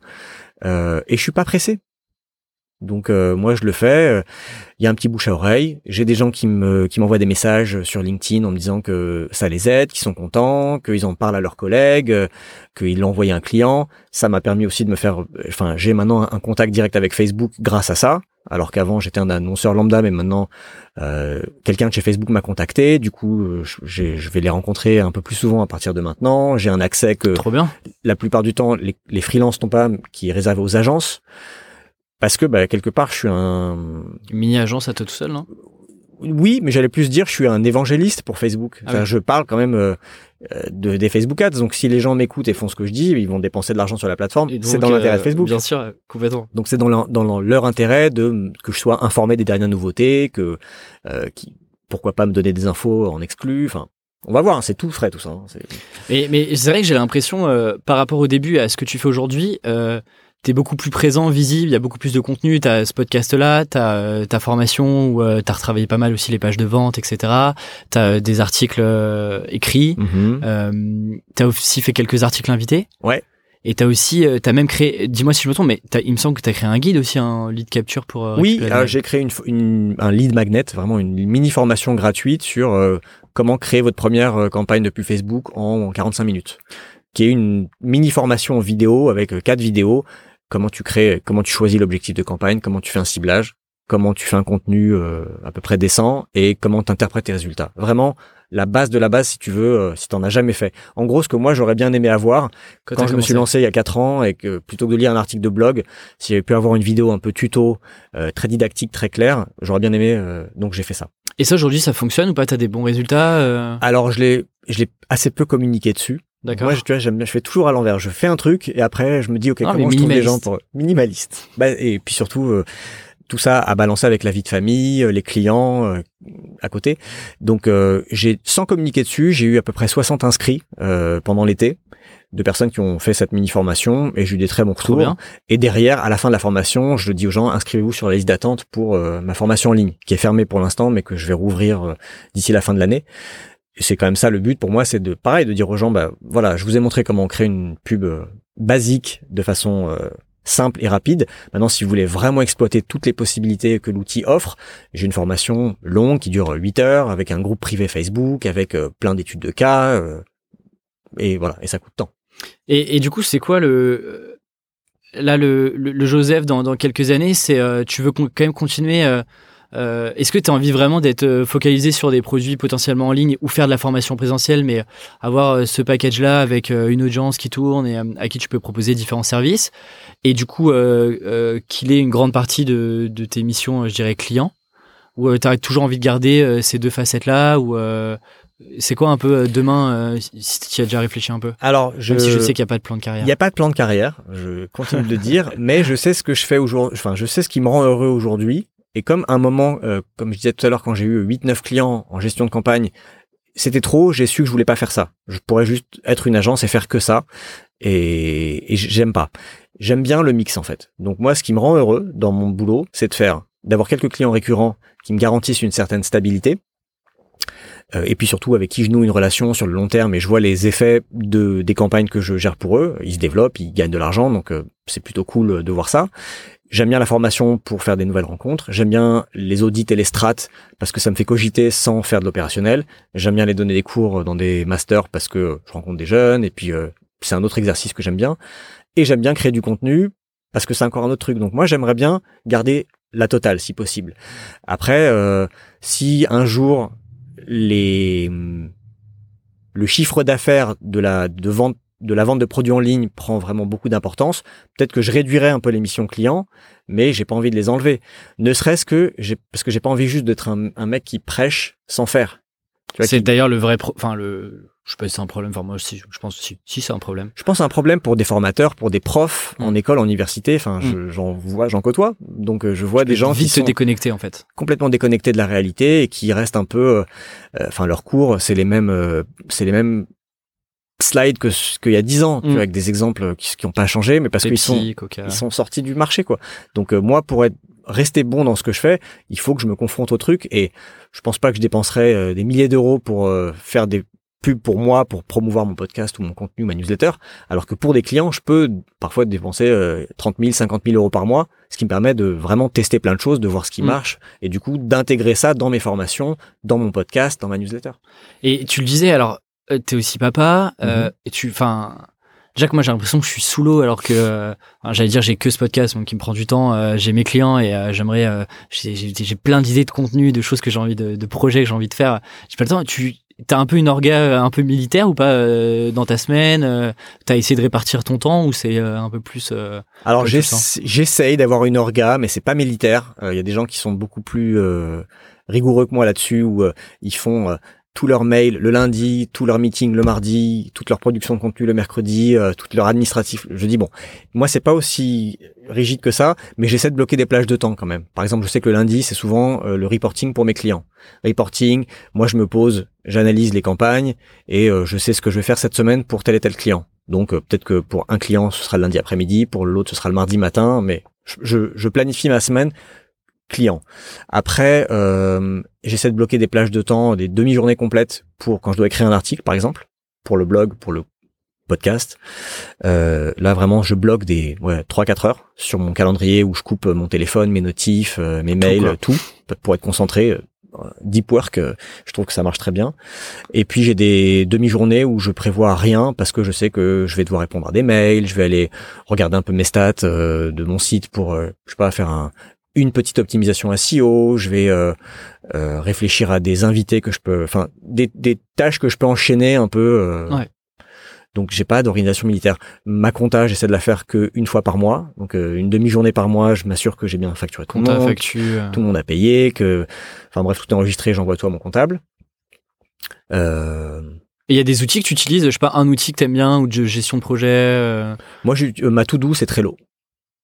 Euh, et je suis pas pressé. Donc euh, moi je le fais. euh, Il y a un petit bouche à oreille. J'ai des gens qui me qui m'envoient des messages sur LinkedIn en me disant que ça les aide, qu'ils sont contents, qu'ils en parlent à leurs collègues, qu'ils l'ont envoyé à un client. Ça m'a permis aussi de me faire. Enfin, j'ai maintenant un contact direct avec Facebook grâce à ça. Alors qu'avant j'étais un annonceur lambda, mais maintenant euh, quelqu'un de chez Facebook m'a contacté. Du coup, je- vais les rencontrer un peu plus souvent à partir de maintenant. J'ai un accès que Trop bien. la plupart du temps, les, les freelances n'ont pas, qui est réservé aux agences. Parce que, bah, quelque part, je suis un... Mini agence à toi tout seul, non? Oui, mais j'allais plus dire, je suis un évangéliste pour Facebook. Ah Enfin, oui. Je parle quand même euh, de, des Facebook Ads. Donc, si les gens m'écoutent et font ce que je dis, ils vont dépenser de l'argent sur la plateforme. C'est dans l'intérêt de euh, Facebook. Bien sûr, complètement. Donc, c'est dans, leur- dans leur- intérêt de que je sois informé des dernières nouveautés, que euh, qui, pourquoi pas me donner des infos en exclu. Enfin, on va voir. hein, c'est tout frais, tout ça. hein, Mais, mais c'est vrai que j'ai l'impression, euh, par rapport au début à ce que tu fais aujourd'hui, euh, t'es beaucoup plus présent, visible, il y a beaucoup plus de contenu, t'as ce podcast-là, t'as euh, ta formation où euh, t'as retravaillé pas mal aussi les pages de vente, etc. T'as euh, des articles euh, écrits, Mhm. euh, t'as aussi fait quelques articles invités. Ouais. Et t'as aussi, euh, t'as même créé, dis-moi si je me trompe, mais t'as- il me semble que t'as créé un guide aussi, un lead capture pour. Oui, j'ai créé une, une- un lead magnet, vraiment une mini formation gratuite sur euh, comment créer votre première campagne de pub Facebook en 45 minutes, qui est une mini formation vidéo avec quatre vidéos. Comment tu crées, comment tu choisis l'objectif de campagne, comment tu fais un ciblage, comment tu fais un contenu euh, à peu près décent et comment tu interprètes tes résultats. Vraiment la base de la base si tu veux, euh, si t'en as jamais fait. En gros, ce que moi j'aurais bien aimé avoir quand, je me suis lancé il y a quatre ans et que plutôt que de lire un article de blog, si j'avais pu avoir une vidéo un peu tuto, euh, très didactique, très claire, j'aurais bien aimé. Euh, donc j'ai fait ça. Et ça aujourd'hui, ça fonctionne ou pas? T'as des bons résultats Alors je l'ai, je l'ai assez peu communiqué dessus. D'accord. Moi, je, tu vois, j'aime, je fais toujours à l'envers. Je fais un truc et après, je me dis, ok, ah, comment je trouve des gens pour minimaliste. Bah, et puis surtout, tout ça à balancer avec la vie de famille, euh, les clients euh, à côté. Donc euh, j'ai sans communiquer dessus, j'ai eu à peu près 60 inscrits pendant l'été de personnes qui ont fait cette mini formation et j'ai eu des très bons retours. Et derrière, à la fin de la formation, je dis aux gens inscrivez-vous sur la liste d'attente pour ma formation en ligne qui est fermée pour l'instant, mais que je vais rouvrir d'ici la fin de l'année. C'est quand même ça le but pour moi, c'est de pareil de dire aux gens bah voilà, je vous ai montré comment créer une pub basique de façon simple et rapide. Maintenant, si vous voulez vraiment exploiter toutes les possibilités que l'outil offre, j'ai une formation longue qui dure 8 heures avec un groupe privé Facebook, avec euh, plein d'études de cas, euh, et voilà, et ça coûte temps. Et, du coup, c'est quoi le euh, là le, le, Joseph dans, dans quelques années C'est tu veux quand même continuer euh, est-ce que tu as envie vraiment d'être euh, focalisé sur des produits potentiellement en ligne ou faire de la formation présentielle, mais avoir euh, ce package-là avec une audience qui tourne et à qui tu peux proposer différents services? Et du coup, qu'il ait une grande partie de, de, tes missions, je dirais, clients? Ou tu as toujours envie de garder ces deux facettes-là ou c'est quoi un peu demain, si tu as déjà réfléchi un peu? Alors, je, si je sais qu'il n'y a pas de plan de carrière. Il n'y a pas de plan de carrière, je continue de le dire, [laughs] mais je sais ce que je fais aujourd'hui, enfin, je sais ce qui me rend heureux aujourd'hui, et comme un moment, euh, comme je disais tout à l'heure, quand j'ai eu 8-9 clients en gestion de campagne, c'était trop, j'ai su que je voulais pas faire ça. Je pourrais juste être une agence et faire que ça. Et, et j'aime pas. J'aime bien le mix en fait. Donc moi, ce qui me rend heureux dans mon boulot, c'est de faire, d'avoir quelques clients récurrents qui me garantissent une certaine stabilité. Euh, et puis surtout avec qui je noue une relation sur le long terme et je vois les effets de des campagnes que je gère pour eux. Ils se développent, ils gagnent de l'argent, donc euh, c'est plutôt cool de voir ça. J'aime bien la formation pour faire des nouvelles rencontres. J'aime bien les audits et les strates parce que ça me fait cogiter sans faire de l'opérationnel. J'aime bien les donner des cours dans des masters parce que je rencontre des jeunes et puis euh, c'est un autre exercice que j'aime bien. Et j'aime bien créer du contenu parce que c'est encore un autre truc. Donc moi j'aimerais bien garder la totale si possible. Après, euh, si un jour les le chiffre d'affaires de la de vente de la vente de produits en ligne prend vraiment beaucoup d'importance, peut-être que je réduirais un peu les missions clients, mais j'ai pas envie de les enlever. Ne serait-ce que parce que j'ai pas envie juste d'être un, mec qui prêche sans faire. C'est d'ailleurs le vrai, enfin le, je sais pas si c'est un problème. Enfin moi aussi, je pense aussi. Si c'est un problème. Je pense c'est un problème pour des formateurs, pour des profs en mm. école, en université. Enfin, mm. j'en vois, j'en côtoie. Donc euh, je vois des gens vite qui se déconnecter en fait. Complètement déconnectés de la réalité et qui restent un peu. Euh, euh, enfin, leurs cours, c'est les mêmes, c'est les mêmes slide que qu'il y a dix ans, tu mm. vois, avec des exemples qui qui ont pas changé, mais parce qu'ils sont ils sont sortis du marché quoi. Donc euh, moi pour être rester bon dans ce que je fais, il faut que je me confronte au truc et je pense pas que je dépenserais euh, des milliers d'euros pour euh, faire des pubs pour moi pour promouvoir mon podcast ou mon contenu, ma newsletter, alors que pour des clients, je peux parfois dépenser 30 000, 50 000 euros par mois, ce qui me permet de vraiment tester plein de choses, de voir ce qui mm. marche et du coup d'intégrer ça dans mes formations, dans mon podcast, dans ma newsletter. Et tu le disais, alors t'es aussi papa euh, mhm. et tu enfin déjà que moi j'ai l'impression que je suis sous l'eau alors que euh, j'allais dire j'ai que ce podcast donc qui me prend du temps j'ai mes clients et j'aimerais j'ai plein d'idées de contenu de choses que j'ai envie de, de projets que j'ai envie de faire j'ai pas le temps tu T'as un peu une orga un peu militaire ou pas dans ta semaine T'as essayé de répartir ton temps ou c'est un peu plus Alors j'essaye d'avoir une orga, mais c'est pas militaire. Il y a des gens qui sont beaucoup plus rigoureux que moi là-dessus où ils font tous leurs mails le lundi, tous leurs meetings le mardi, toute leur production de contenu le mercredi, euh, tout leur administratif. Je dis bon, moi c'est pas aussi rigide que ça, mais j'essaie de bloquer des plages de temps quand même. Par exemple, je sais que le lundi c'est souvent euh, le reporting pour mes clients. Reporting, moi je me pose, j'analyse les campagnes et euh, je sais ce que je vais faire cette semaine pour tel et tel client. Donc euh, peut-être que pour un client ce sera le lundi après-midi, pour l'autre ce sera le mardi matin, mais je, je planifie ma semaine client. Après, euh, j'essaie de bloquer des plages de temps, des demi-journées complètes pour quand je dois écrire un article, par exemple, pour le blog, pour le podcast. Euh, là, vraiment, je bloque des ouais, 3-4 heures sur mon calendrier où je coupe mon téléphone, mes notifs, euh, mes mails, tout, pour être concentré. Deep work, je trouve que ça marche très bien. Et puis j'ai des demi-journées où je prévois rien parce que je sais que je vais devoir répondre à des mails, je vais aller regarder un peu mes stats de mon site pour, je sais pas, faire un, une petite optimisation SEO, je vais euh, euh, réfléchir à des invités que je peux, enfin des, des tâches que je peux enchaîner un peu. Euh, Ouais. Donc j'ai pas d'organisation militaire. Ma compta, j'essaie de la faire que une fois par mois, donc euh, une demi-journée par mois. Je m'assure que j'ai bien facturé tout le monde, facture. euh, tout le monde a payé, que, enfin bref, tout est enregistré, j'envoie tout à mon comptable. Euh, Et il y a des outils que tu utilises, je sais pas, un outil que t'aimes bien ou de gestion de projet. euh, moi, euh, ma to-do, c'est Trello.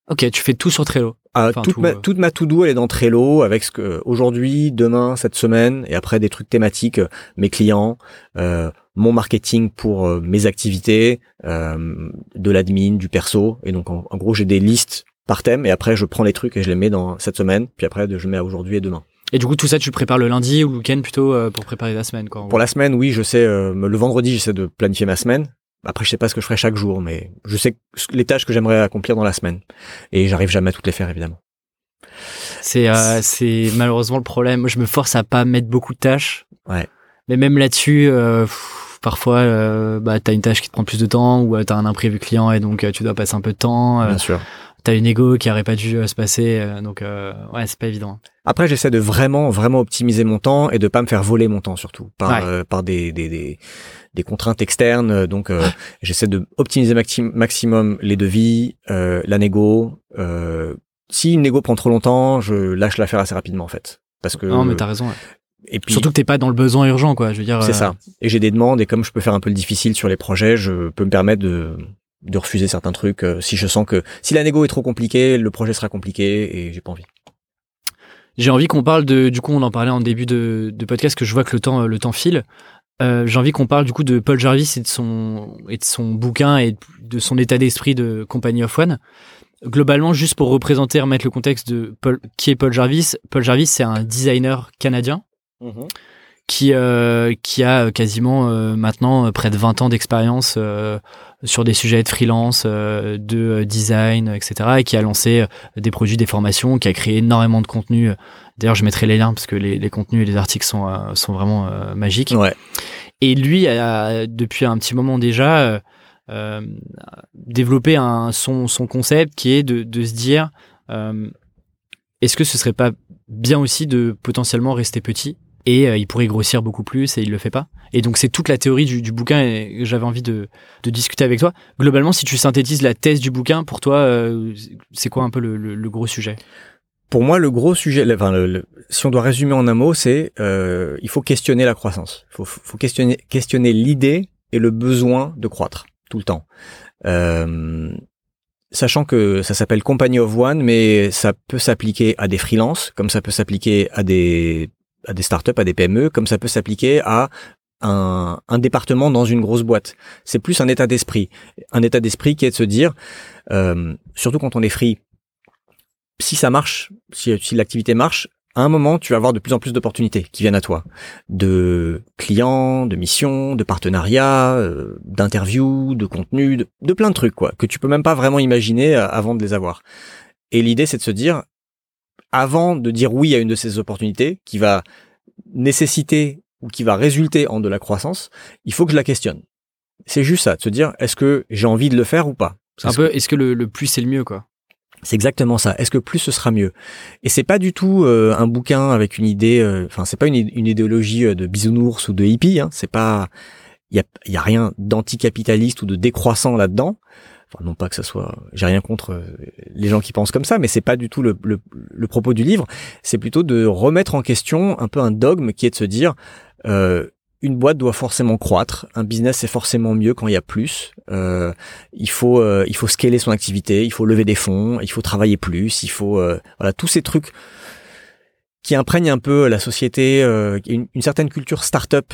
Ok, tu fais tout sur Trello. Ah, Enfin, toute, tout, ma, euh. toute ma to-do, elle est dans Trello avec ce que aujourd'hui, demain, cette semaine, et après des trucs thématiques, euh, mes clients, euh, mon marketing pour euh, mes activités, euh, de l'admin, du perso. Et donc, en, en gros, j'ai des listes par thème, et après, je prends les trucs et je les mets dans cette semaine, puis après, je mets à aujourd'hui et demain. Et du coup, tout ça, tu prépares le lundi ou le week-end plutôt euh, pour préparer la semaine, quoi. Pour la semaine, oui, je sais, euh, le vendredi, j'essaie de planifier ma semaine. Après, je sais pas ce que je ferai chaque jour, mais je sais les tâches que j'aimerais accomplir dans la semaine. Et j'arrive jamais à toutes les faire, évidemment. C'est euh, c'est malheureusement le problème. Je me force à pas mettre beaucoup de tâches. Ouais. Mais même là-dessus, euh, pff, parfois, euh, bah, t'as une tâche qui te prend plus de temps ou euh, t'as un imprévu client et donc euh, tu dois passer un peu de temps. euh, Bien sûr. t'as une égo qui aurait pas dû se passer. donc, euh, ouais, c'est pas évident. Après, j'essaie de vraiment, vraiment optimiser mon temps et de pas me faire voler mon temps surtout par Ouais. par des, des des des contraintes externes. Donc, euh, j'essaie de optimiser maxi- maximum les devis, euh, la négo. Euh, si une négo prend trop longtemps, je lâche l'affaire assez rapidement en fait, parce que non, mais t'as raison. ouais. et puis Surtout que t'es pas dans le besoin urgent, quoi. Je veux dire. c'est euh, ça. Et j'ai des demandes et comme je peux faire un peu le difficile sur les projets, je peux me permettre de de refuser certains trucs euh, si je sens que si la négo est trop compliquée, le projet sera compliqué et j'ai pas envie. J'ai envie qu'on parle de, du coup, on en parlait en début de, de podcast, que je vois que le temps, euh, le temps file. Euh, j'ai envie qu'on parle du coup de Paul Jarvis et de son, et de son bouquin et de son état d'esprit de Company of One. Globalement, juste pour représenter, remettre le contexte de Paul, qui est Paul Jarvis. Paul Jarvis, c'est un designer canadien qui, euh, qui a quasiment euh, maintenant euh, près de 20 ans d'expérience euh, sur des sujets de freelance, euh, de euh, design, etc. Et qui a lancé euh, des produits, des formations, qui a créé énormément de contenu. D'ailleurs, je mettrai les liens parce que les, les contenus et les articles sont, euh, sont vraiment euh, magiques. Ouais. Et lui a, depuis un petit moment déjà, euh, euh, développé un, son, son concept qui est de, de se dire euh, est-ce que ce serait pas bien aussi de potentiellement rester petit et euh, il pourrait grossir beaucoup plus et il le fait pas. Et donc c'est toute la théorie du, du bouquin et j'avais envie de, de discuter avec toi. Globalement, si tu synthétises la thèse du bouquin, pour toi, euh, c'est quoi un peu le, le, le gros sujet? Pour moi, le gros sujet, enfin, le- si on doit résumer en un mot, c'est euh, il faut questionner la croissance. Il faut, faut questionner, questionner l'idée et le besoin de croître tout le temps. Euh, sachant que ça s'appelle Company of One, mais ça peut s'appliquer à des freelances, comme ça peut s'appliquer à des à des startups, à des PME, comme ça peut s'appliquer à un, un département dans une grosse boîte. C'est plus un état d'esprit, un état d'esprit qui est de se dire, euh, surtout quand on est free, si ça marche, si, si l'activité marche, à un moment, tu vas avoir de plus en plus d'opportunités qui viennent à toi, de clients, de missions, de partenariats, euh, d'interviews, de contenu, de, de plein de trucs quoi, que tu peux même pas vraiment imaginer euh, avant de les avoir. Et l'idée, c'est de se dire, avant de dire oui à une de ces opportunités qui va nécessiter ou qui va résulter en de la croissance, il faut que je la questionne. C'est juste ça, de se dire, est-ce que j'ai envie de le faire ou pas? C'est un peu, est-ce que le, le plus c'est le mieux, quoi? C'est exactement ça. Est-ce que plus ce sera mieux? Et c'est pas du tout euh, un bouquin avec une idée. euh, Enfin, c'est pas une, une idéologie euh, de bisounours ou de hippie. Hein, c'est pas. Il y a, y a rien d'anticapitaliste ou de décroissant là-dedans. Non pas que ça soit. J'ai rien contre euh, les gens qui pensent comme ça, mais c'est pas du tout le, le, le propos du livre. C'est plutôt de remettre en question un peu un dogme qui est de se dire. Euh, une boîte doit forcément croître, un business c'est forcément mieux quand il y a plus. Euh, il faut euh, il faut scaler son activité, il faut lever des fonds, il faut travailler plus, il faut euh, voilà tous ces trucs qui imprègnent un peu la société, euh, une, une certaine culture start-up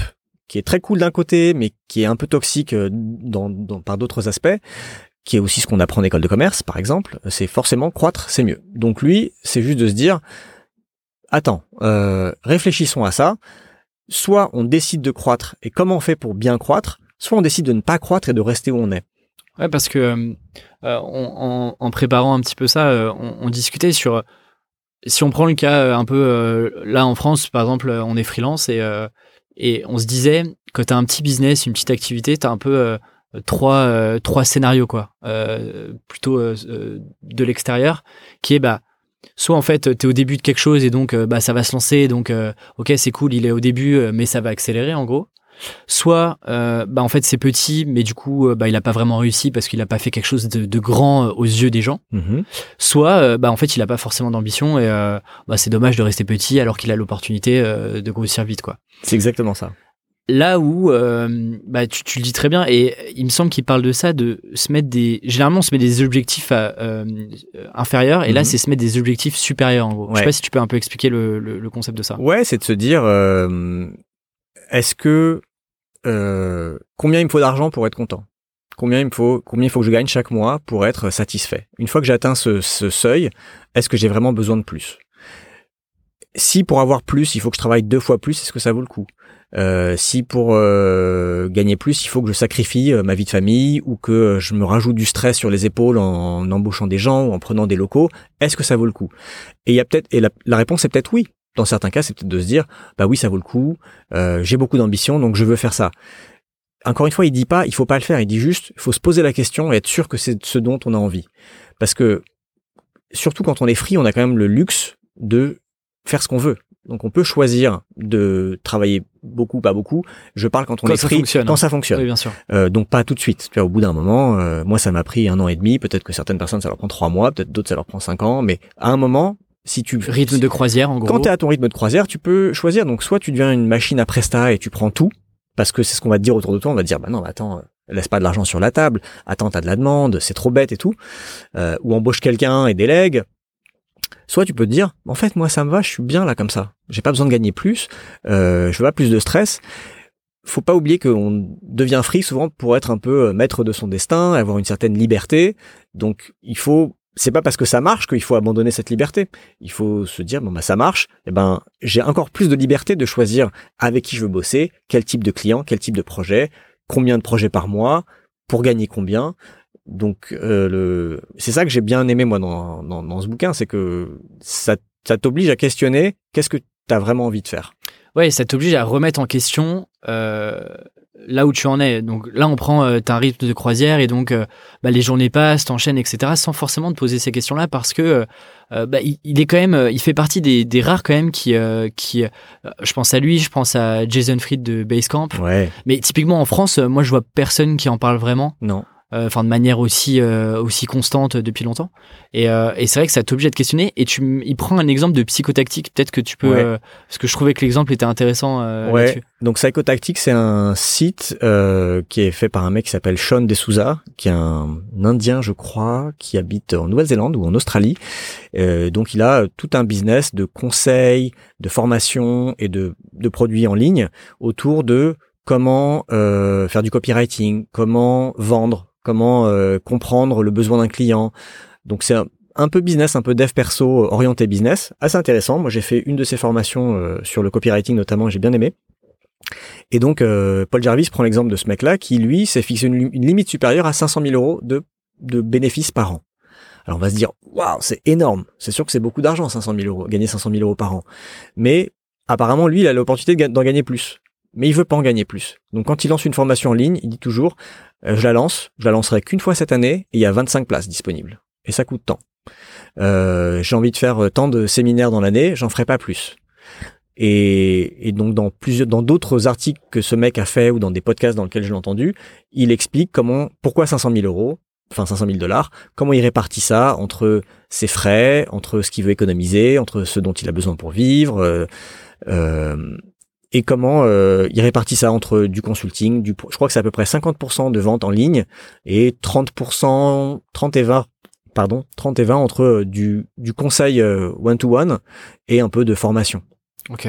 qui est très cool d'un côté, mais qui est un peu toxique dans, dans, par d'autres aspects, qui est aussi ce qu'on apprend en école de commerce, par exemple. C'est forcément croître, c'est mieux. Donc lui, c'est juste de se dire, attends, euh, réfléchissons à ça soit on décide de croître et comment on fait pour bien croître, soit on décide de ne pas croître et de rester où on est. Ouais, parce que euh, on, en, en, préparant un petit peu ça, euh, on, discutait sur si on prend le cas euh, un peu euh, là en France, par exemple, on est freelance et euh, et on se disait quand t'as un petit business, une petite activité, t'as un peu euh, trois trois scénarios quoi, euh, plutôt de l'extérieur, qui est bah soit en fait tu es au début de quelque chose et donc bah ça va se lancer donc ok c'est cool il est au début mais ça va accélérer en gros soit bah en fait c'est petit mais du coup bah il a pas vraiment réussi parce qu'il a pas fait quelque chose de, grand aux yeux des gens Mhm. soit bah en fait il a pas forcément d'ambition et bah c'est dommage de rester petit alors qu'il a l'opportunité de grossir vite quoi C'est exactement ça. Là où bah tu, tu le dis très bien et il me semble qu'il parle de ça de se mettre des généralement on se met des objectifs à, euh, inférieurs et là Mhm. c'est se mettre des objectifs supérieurs en gros. Je sais pas si tu peux un peu expliquer le, le, le concept de ça. Ouais, c'est de se dire, euh, est-ce que euh, combien il me faut d'argent pour être content? Combien il me faut, combien il faut que je gagne chaque mois pour être satisfait? Une fois que j'atteins ce, ce seuil, est-ce que j'ai vraiment besoin de plus? Si pour avoir plus, il faut que je travaille deux fois plus, est-ce que ça vaut le coup? Euh, Si pour euh, gagner plus, il faut que je sacrifie euh, ma vie de famille ou que je me rajoute du stress sur les épaules en embauchant des gens ou en prenant des locaux, est-ce que ça vaut le coup? Et il y a peut-être, et la, réponse est peut-être oui. Dans certains cas, c'est peut-être de se dire, bah oui, ça vaut le coup. j'ai beaucoup d'ambition, donc je veux faire ça. Encore une fois, il dit pas, il faut pas le faire. Il dit juste, il faut se poser la question et être sûr que c'est ce dont on a envie. Parce que surtout quand on est free, on a quand même le luxe de faire ce qu'on veut. Donc on peut choisir de travailler beaucoup, pas beaucoup. Je parle quand on Quand est ça free, fonctionne, quand hein. ça fonctionne. oui bien sûr Euh, donc pas tout de suite. Tu vois, au bout d'un moment, euh, moi ça m'a pris un an et demi. Peut-être que certaines personnes ça leur prend trois mois, peut-être d'autres ça leur prend cinq ans. Mais à un moment, si tu rythme de croisière en gros quand tu es à ton rythme de croisière, tu peux choisir. Donc soit tu deviens une machine à presta et tu prends tout parce que c'est ce qu'on va te dire autour de toi. On va te dire bah non, bah attends, euh, laisse pas de l'argent sur la table. Attends, t'as de la demande, c'est trop bête et tout. Euh, ou embauche quelqu'un et délègue. Soit tu peux te dire en fait moi ça me va, je suis bien là comme ça. J'ai pas besoin de gagner plus. Euh, je veux pas plus de stress. Faut pas oublier qu'on devient free souvent pour être un peu euh, maître de son destin, avoir une certaine liberté. Donc il faut c'est pas parce que ça marche qu'il faut abandonner cette liberté. Il faut se dire bon bah ça marche, eh ben j'ai encore plus de liberté de choisir avec qui je veux bosser, quel type de client, quel type de projet, combien de projets par mois, pour gagner combien. Donc euh, le c'est ça que j'ai bien aimé moi dans dans, dans ce bouquin, c'est que ça ça t'oblige à questionner qu'est-ce que tu as vraiment envie de faire. ouais ça t'oblige à remettre en question euh, là où tu en es donc là on prend euh, t'as un rythme de croisière et donc euh, bah, les journées passent t'enchaînes etc sans forcément te poser ces questions là parce que euh, euh, bah, il, il est quand même il fait partie des, des rares quand même qui euh, qui je pense à lui je pense à Jason Fried de Basecamp Ouais. mais typiquement en France moi je vois personne qui en parle vraiment Non. Euh, enfin de manière aussi euh, aussi constante depuis longtemps et, euh, et c'est vrai que ça t'oblige à te questionner et tu il prend un exemple de psychotactique peut-être que tu peux Ouais. euh, parce que je trouvais que l'exemple était intéressant euh, Ouais. Donc Psychotactic, c'est un site euh, qui est fait par un mec qui s'appelle Sean D'Souza, qui est un Indien, je crois, qui habite en Nouvelle-Zélande ou en Australie. Euh, donc il a tout un business de conseils, de formation et de, de produits en ligne autour de comment euh, faire du copywriting, comment vendre, comment euh, comprendre le besoin d'un client. Donc c'est un, peu business, un peu dev perso orienté business, assez intéressant. Moi j'ai fait une de ces formations euh, sur le copywriting notamment, j'ai bien aimé. Et donc, euh, Paul Jarvis prend l'exemple de ce mec-là qui, lui, s'est fixé une, une limite supérieure à 500 000 euros de, de bénéfices par an. Alors, on va se dire, waouh, c'est énorme. C'est sûr que c'est beaucoup d'argent, 500 000 euros, gagner 500 000 euros par an. Mais, apparemment, lui, il a l'opportunité d'en gagner plus. Mais il veut pas en gagner plus. Donc, quand il lance une formation en ligne, il dit toujours, euh, je la lance, je la lancerai qu'une fois cette année et il y a 25 places disponibles. Et ça coûte tant. Euh, j'ai envie de faire euh, tant de séminaires dans l'année, j'en ferai pas plus. Et, et donc dans plusieurs, dans d'autres articles que ce mec a fait ou dans des podcasts dans lesquels je l'ai entendu, il explique comment, pourquoi 500 000 euros, enfin 500 000 dollars, comment il répartit ça entre ses frais, entre ce qu'il veut économiser, entre ce dont il a besoin pour vivre, euh, euh, et comment euh, il répartit ça entre du consulting, du, je crois que c'est à peu près 50% de ventes en ligne et 30%, 30 et 20 pardon, 30 et 20 entre euh, du, du conseil euh, one-to-one et un peu de formation. Ok,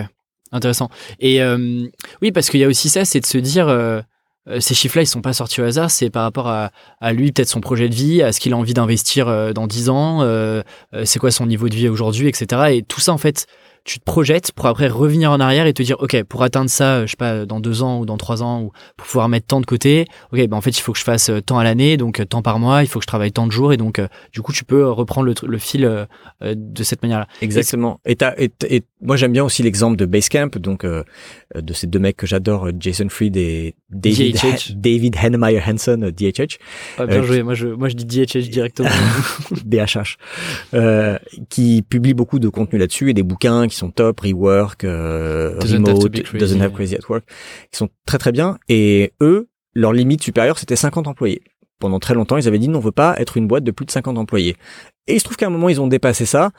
intéressant. Et euh, oui, parce qu'il y a aussi ça, c'est de se dire, euh, euh, ces chiffres-là, ils sont pas sortis au hasard, c'est par rapport à, à lui, peut-être son projet de vie, à ce qu'il a envie d'investir dans 10 ans, c'est quoi son niveau de vie aujourd'hui, etc. Et tout ça, en fait, tu te projettes pour après revenir en arrière et te dire, ok, pour atteindre ça, je sais pas, dans deux ans ou dans trois ans, ou pour pouvoir mettre tant de côté, ok, ben en fait, il faut que je fasse tant à l'année, donc tant par mois, il faut que je travaille tant de jours, et donc du coup, tu peux reprendre le, le fil de cette manière-là. Exactement. Et, et, et, moi, j'aime bien aussi l'exemple de Basecamp, donc de ces deux mecs que j'adore, Jason Fried et David, David Hennemeyer Hansen, DHH. Ah, bien joué. Moi, je, moi, je dis DHH directement. [laughs] DHH. Euh, qui publie beaucoup de contenu là-dessus et des bouquins qui sont top, Rework, euh, Remote, Doesn't Have Crazy at Work, qui sont très très bien. Et eux, leur limite supérieure, c'était 50 employés. Pendant très longtemps, ils avaient dit, non, on veut pas être une boîte de plus de 50 employés. Et il se trouve qu'à un moment, ils ont dépassé ça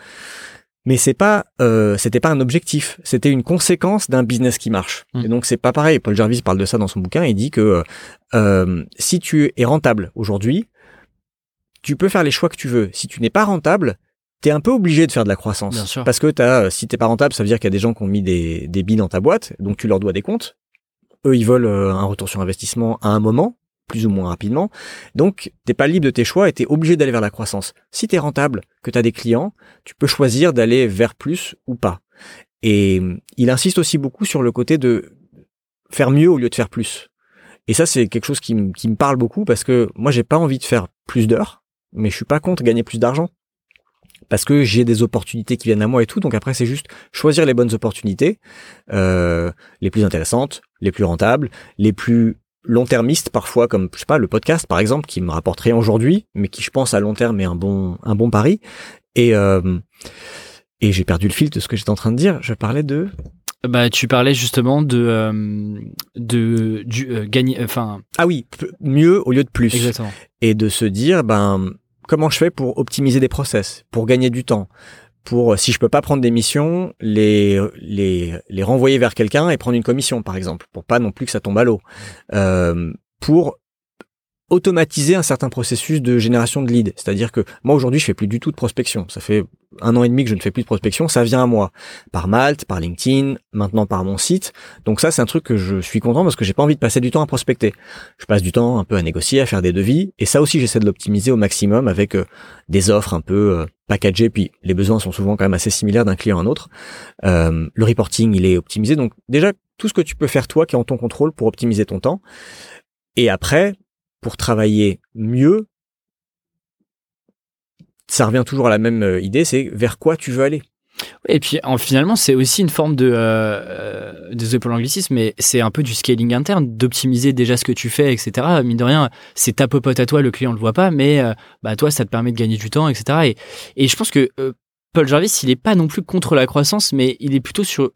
mais c'est pas euh, c'était pas un objectif c'était une conséquence d'un business qui marche mm. et donc c'est pas pareil Paul Jarvis parle de ça dans son bouquin il dit que euh, si tu es rentable aujourd'hui tu peux faire les choix que tu veux si tu n'es pas rentable t'es un peu obligé de faire de la croissance Bien sûr. parce que t'as si t'es pas rentable ça veut dire qu'il y a des gens qui ont mis des des billes dans ta boîte donc tu leur dois des comptes eux ils veulent euh, un retour sur investissement à un moment plus ou moins rapidement. Donc, t'es pas libre de tes choix et t'es obligé d'aller vers la croissance. Si t'es rentable, que t'as des clients, tu peux choisir d'aller vers plus ou pas. Et il insiste aussi beaucoup sur le côté de faire mieux au lieu de faire plus. Et ça, c'est quelque chose qui, me parle beaucoup parce que moi, j'ai pas envie de faire plus d'heures, mais je suis pas contre gagner plus d'argent. Parce que j'ai des opportunités qui viennent à moi et tout. Donc après, c'est juste choisir les bonnes opportunités, euh, les plus intéressantes, les plus rentables, les plus long-termiste parfois, comme je sais pas le podcast par exemple, qui me rapporterait aujourd'hui, mais qui je pense à long terme est un bon un bon pari. Et euh, et j'ai perdu le fil de ce que j'étais en train de dire. Je parlais de bah, tu parlais justement de euh, de du euh, gagner, enfin. Ah oui, mieux au lieu de plus. Exactement. Et de se dire, ben, comment je fais pour optimiser des process, pour gagner du temps, pour si je peux pas prendre des missions, les les les renvoyer vers quelqu'un et prendre une commission par exemple, pour pas non plus que ça tombe à l'eau, euh, pour automatiser un certain processus de génération de leads. C'est-à-dire que moi aujourd'hui je fais plus du tout de prospection. Ça fait un an et demi que je ne fais plus de prospection, ça vient à moi. Par Malte, par LinkedIn, maintenant par mon site. Donc ça c'est un truc que je suis content parce que j'ai pas envie de passer du temps à prospecter. Je passe du temps un peu à négocier, à faire des devis. Et ça aussi j'essaie de l'optimiser au maximum avec euh, des offres un peu euh, packagées. Puis les besoins sont souvent quand même assez similaires d'un client à un autre. Euh, le reporting il est optimisé. Donc déjà tout ce que tu peux faire toi qui est en ton contrôle pour optimiser ton temps. Et après, pour travailler mieux, ça revient toujours à la même euh, idée, c'est vers quoi tu veux aller. Et puis en, finalement, c'est aussi une forme de, euh, désolé pour mais c'est un peu du scaling interne, d'optimiser déjà ce que tu fais, etc. Mine de rien, c'est ta à toi, le client le voit pas, mais euh, bah toi, ça te permet de gagner du temps, etc. Et, je pense que euh, Paul Jarvis, il est pas non plus contre la croissance, mais il est plutôt sur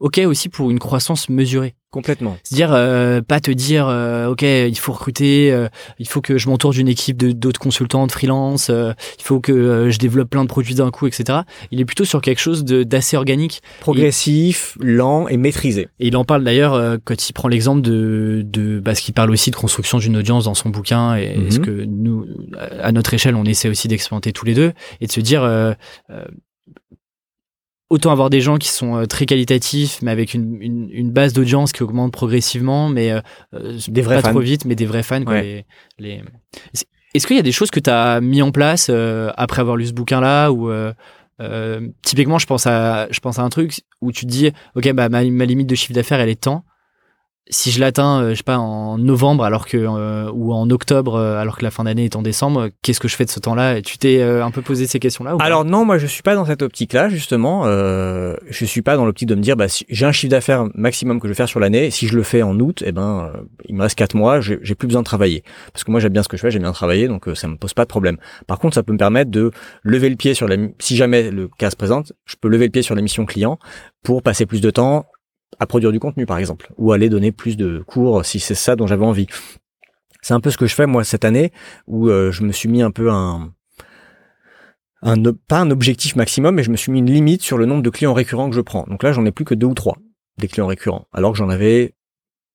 OK aussi pour une croissance mesurée. Complètement. C'est-à-dire euh, pas te dire euh, ok il faut recruter, euh, il faut que je m'entoure d'une équipe de d'autres consultants, de freelance, il faut que je développe plein de produits d'un coup, etc. Il est plutôt sur quelque chose d'assez organique, progressif, lent et maîtrisé. Et il en parle d'ailleurs quand il prend l'exemple de de parce qu'il parle aussi de construction d'une audience dans son bouquin et, et ce mhm. que nous à notre échelle on essaie aussi d'expérimenter tous les deux et de se dire autant avoir des gens qui sont euh, très qualitatifs, mais avec une, une, base d'audience qui augmente progressivement, mais euh, euh, des vrais pas trop vite, mais des vrais fans. les, les... Est-ce qu'il y a des choses que tu as mis en place après avoir lu ce bouquin-là ou typiquement, je pense à je pense à un truc où tu te dis, ok, bah ma, ma limite de chiffre d'affaires elle est temps si je l'atteins, euh, je sais pas, en novembre alors que euh, ou en octobre euh, alors que la fin d'année est en décembre, qu'est-ce que je fais de ce temps-là? Tu t'es un peu posé ces questions-là Alors non, moi je suis pas dans cette optique-là justement. Euh, je suis pas dans l'optique de me dire, bah si j'ai un chiffre d'affaires maximum que je vais faire sur l'année, si je le fais en août, eh ben il me reste quatre mois, j'ai plus besoin de travailler parce que moi j'aime bien ce que je fais, j'aime bien travailler, donc ça me pose pas de problème. Par contre, ça peut me permettre de lever le pied sur la, si jamais le cas se présente, je peux lever le pied sur la mission client pour passer plus de temps à produire du contenu par exemple, ou aller donner plus de cours si c'est ça dont j'avais envie. C'est un peu ce que je fais moi cette année, où euh, je me suis mis un peu un, un pas un objectif maximum, mais je me suis mis une limite sur le nombre de clients récurrents que je prends. Donc là, j'en ai plus que deux ou trois des clients récurrents, alors que j'en avais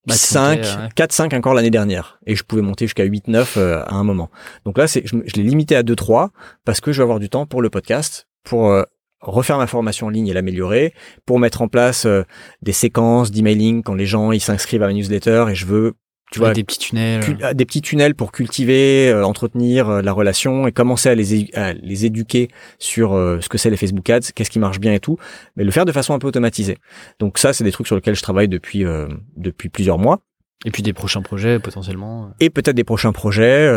5, 4, 5 encore l'année dernière. Et je pouvais monter jusqu'à 8, 9 euh, à un moment. Donc là, c'est, je, je l'ai limité à 2, 3 parce que je vais avoir du temps pour le podcast, pour euh, refaire ma formation en ligne et l'améliorer, pour mettre en place euh, des séquences d'emailing quand les gens ils s'inscrivent à ma newsletter et je veux tu vois, des petits tunnels. cul- ah, des petits tunnels pour cultiver, euh, entretenir euh, la relation et commencer à les, à les éduquer sur euh, ce que c'est les Facebook Ads, qu'est-ce qui marche bien et tout, mais le faire de façon un peu automatisée. Donc ça, c'est des trucs sur lesquels je travaille depuis euh, depuis plusieurs mois Et puis des prochains projets potentiellement. et peut-être des prochains projets.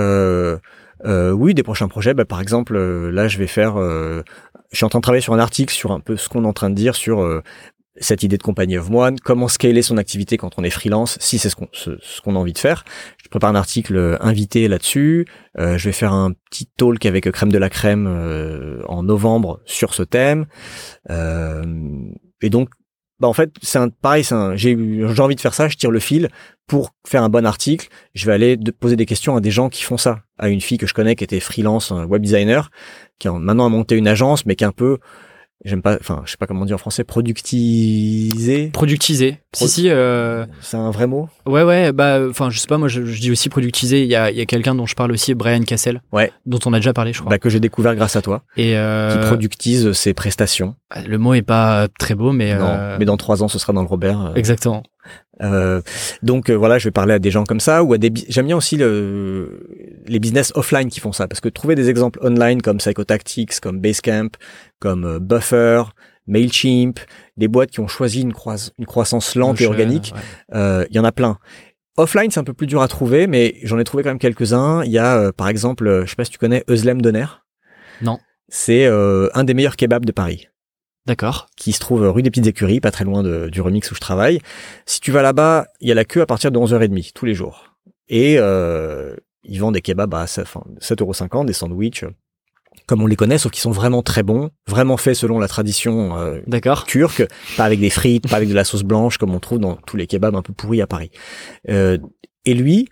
Euh, oui, des prochains projets. Bah, par exemple, euh, là, je vais faire. euh, je suis en train de travailler sur un article sur un peu ce qu'on est en train de dire sur euh, cette idée de compagnie of one, comment scaler son activité quand on est freelance, si c'est ce qu'on ce, ce a envie de faire. Je prépare un article invité là-dessus. Euh, je vais faire un petit talk avec Crème de la Crème euh, en novembre sur ce thème. Euh, et donc, bah en fait, c'est un, pareil, j'ai j'ai envie de faire ça, je tire le fil pour faire un bon article. Je vais aller poser des questions à des gens qui font ça. À une fille que je connais qui était freelance, web designer, qui a maintenant a monté une agence, mais qui est un peu, j'aime pas, enfin, je sais pas comment dire en français. Productiser. Pro- Si, si. euh, C'est un vrai mot? Ouais, ouais, bah, enfin, je sais pas, moi, je, je dis aussi productiser. Il y a, il y a quelqu'un dont je parle aussi, Brian Cassel. Ouais. Dont on a déjà parlé, je crois. Bah, que j'ai découvert grâce à toi, Et qui euh, productise ses prestations. le mot est pas très beau, mais. Non, euh, mais dans trois ans, ce sera dans le Robert. euh, Exactement. Euh, donc euh, voilà, je vais parler à des gens comme ça ou à des. J'aime bien aussi le, les business offline qui font ça parce que trouver des exemples online comme Psychotactics, comme Basecamp, comme euh, Buffer, Mailchimp, des boîtes qui ont choisi une, croise, une croissance lente et organique, ouais. euh, il y en a plein. Offline, c'est un peu plus dur à trouver, mais j'en ai trouvé quand même quelques-uns. Il y a euh, par exemple, je sais pas si tu connais Özlem Donner. Non. C'est euh, un des meilleurs kebabs de Paris D'accord. qui se trouve rue des Petites Écuries, pas très loin de- du remix où je travaille. Si tu vas là-bas, il y a la queue à partir de 11h30 tous les jours. Et euh, ils vendent des kebabs à 7 enfin, 7,50€, des sandwichs, euh, comme on les connaît, sauf qu'ils sont vraiment très bons, vraiment faits selon la tradition euh, D'accord. turque, pas avec des frites, pas avec de la sauce blanche comme on trouve dans tous les kebabs un peu pourris à Paris. Euh, et lui,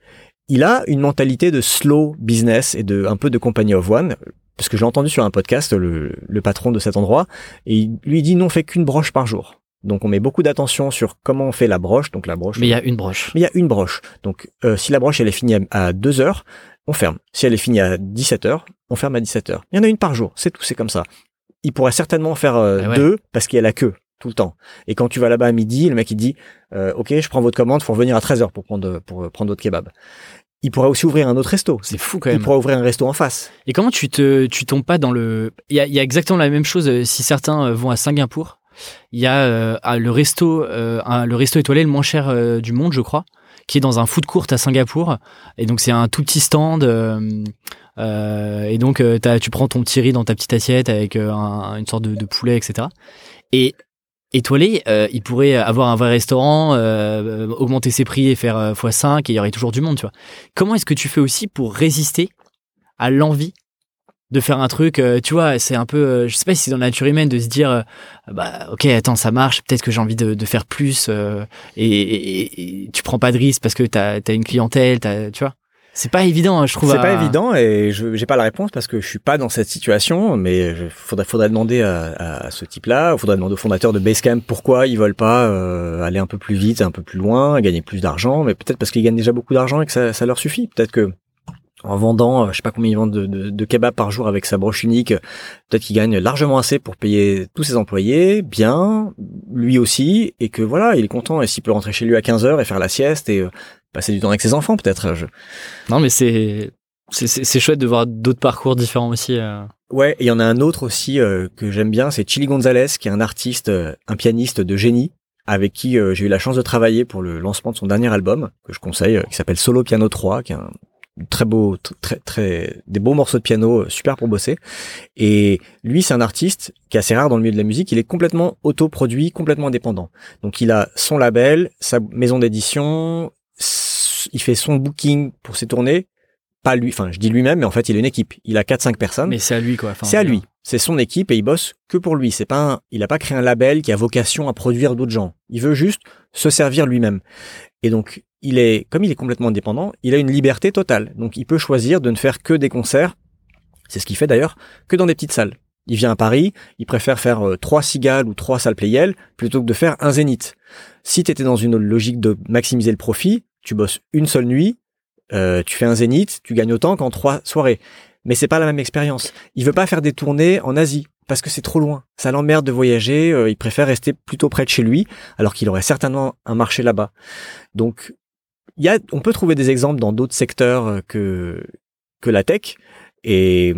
il a une mentalité de slow business et de un peu de compagnie of one, parce que j'ai entendu sur un podcast le, le patron de cet endroit, et il- lui dit non, on fait qu'une broche par jour. Donc on met beaucoup d'attention sur comment on fait la broche, donc la broche. Mais il y a une broche. Mais il y a une broche. Donc euh, si la broche elle est finie à, à 2 heures, on ferme. Si elle est finie à 17 heures, on ferme à 17 heures. Il y en a une par jour, c'est tout, c'est comme ça. Il pourrait certainement faire euh, Ah ouais. deux parce qu'il y a la queue tout le temps. Et quand tu vas là-bas à midi, le mec il dit euh, OK, je prends votre commande, faut revenir à 13 heures pour prendre pour euh, prendre votre kebab. Il pourrait aussi ouvrir un autre resto. C'est fou quand Il même. pourrait ouvrir un resto en face. Et comment tu te, tu tombes pas dans le, il y a, il y a exactement la même chose euh, si certains euh, vont à Singapour. Il y a euh, le resto, euh, un- le resto étoilé le moins cher euh, du monde, je crois, qui est dans un food court à Singapour. Et donc c'est un tout petit stand. euh, euh, et donc tu prends ton petit riz dans ta petite assiette avec un- une sorte de, de poulet, etc. Et étoilé, euh, il pourrait avoir un vrai restaurant, euh, euh, augmenter ses prix et faire euh, x5 et il y aurait toujours du monde, tu vois. Comment est-ce que tu fais aussi pour résister à l'envie de faire un truc, tu vois, c'est un peu, je sais pas si c'est dans la nature humaine de se dire, bah ok, attends, ça marche, peut-être que j'ai envie de, de faire plus, et, et- et tu prends pas de risque parce que t'as as une clientèle, t'as- tu vois. C'est pas évident, hein, je trouve. C'est à- pas évident et je j'ai pas la réponse parce que je suis pas dans cette situation, mais il faudrait faudrait demander à, à ce type-là, faudrait demander au fondateur de Basecamp pourquoi ils veulent pas euh, aller un peu plus vite, un peu plus loin, gagner plus d'argent, mais peut-être parce qu'ils gagnent déjà beaucoup d'argent et que ça, ça leur suffit. Peut-être que en vendant, euh, je sais pas combien ils vendent de, de, de kebabs par jour avec sa broche unique, peut-être qu'ils gagnent largement assez pour payer tous ses employés, bien, lui aussi, et que voilà, il est content et s'il peut rentrer chez lui à 15 heures et faire la sieste et euh, passer du temps avec ses enfants, peut-être. Je, Non, mais c'est c'est- chouette de voir d'autres parcours différents aussi. euh. Ouais, il y en a un autre aussi euh, que j'aime bien, c'est Chili Gonzalez, qui est un artiste, euh, un pianiste de génie, avec qui euh, j'ai eu la chance de travailler pour le lancement de son dernier album, que je conseille, euh, qui s'appelle Solo Piano 3, qui est un très beau, tr- très, très, des beaux morceaux de piano, super pour bosser. Et lui, c'est un artiste qui est assez rare dans le milieu de la musique, il est complètement autoproduit, complètement indépendant. Donc il a son label, sa maison d'édition, il fait son booking pour ses tournées, pas lui, enfin je dis lui-même, mais en fait il a une équipe. Il a 4-5 personnes. Mais c'est à lui, quoi. Enfin, C'est à lui. C'est son équipe et il bosse que pour lui. C'est pas un- il a pas créé un label qui a vocation à produire d'autres gens. Il veut juste se servir lui-même. Et donc, il est, comme il est complètement indépendant, il a une liberté totale. Donc, il peut choisir de ne faire que des concerts. C'est ce qu'il fait d'ailleurs, que dans des petites salles. Il vient à Paris, il préfère faire euh, trois cigales ou trois salles Playel plutôt que de faire un zénith. Si tu étais dans une logique de maximiser le profit, tu bosses une seule nuit, euh, tu fais un zénith, tu gagnes autant qu'en trois soirées. Mais c'est pas la même expérience. Il veut pas faire des tournées en Asie parce que c'est trop loin. Ça l'emmerde de voyager. euh, il préfère rester plutôt près de chez lui, alors qu'il aurait certainement un marché là-bas. Donc, il y a, on peut trouver des exemples dans d'autres secteurs que que la tech et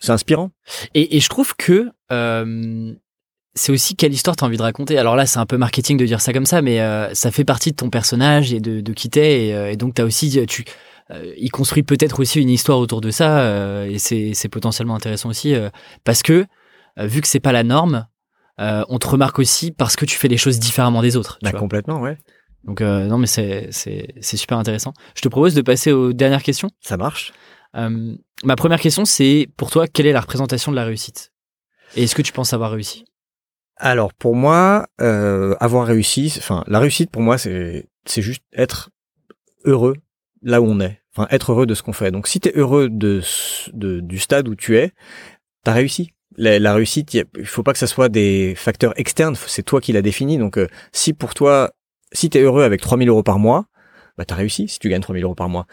c'est inspirant. Et, et, je trouve que euh, c'est aussi quelle histoire tu as envie de raconter. Alors là, c'est un peu marketing de dire ça comme ça, mais euh, ça fait partie de ton personnage et de, de qui t'es. Et, euh, et, donc, tu as aussi, tu, euh, il construit peut-être aussi une histoire autour de ça, euh, et c'est potentiellement intéressant aussi, parce que vu que c'est pas la norme, on te remarque aussi parce que tu fais les choses différemment des autres. Bah, complètement, ouais. Donc non, mais c'est super intéressant. Je te propose de passer aux dernières questions. Ça marche. ma première question, c'est pour toi, quelle est la représentation de la réussite? Et est-ce que tu penses avoir réussi? Alors pour moi, euh, avoir réussi, enfin la réussite pour moi c'est c'est juste être heureux là où on est, enfin être heureux de ce qu'on fait. Donc si tu heureux de, du stade où tu es, t'as réussi. La, la réussite, il faut pas que ça soit des facteurs externes, c'est toi qui l'as défini. Donc euh, si pour toi, si tu es heureux avec 3000 euros par mois, bah t'as réussi si tu gagnes 3000 euros par mois.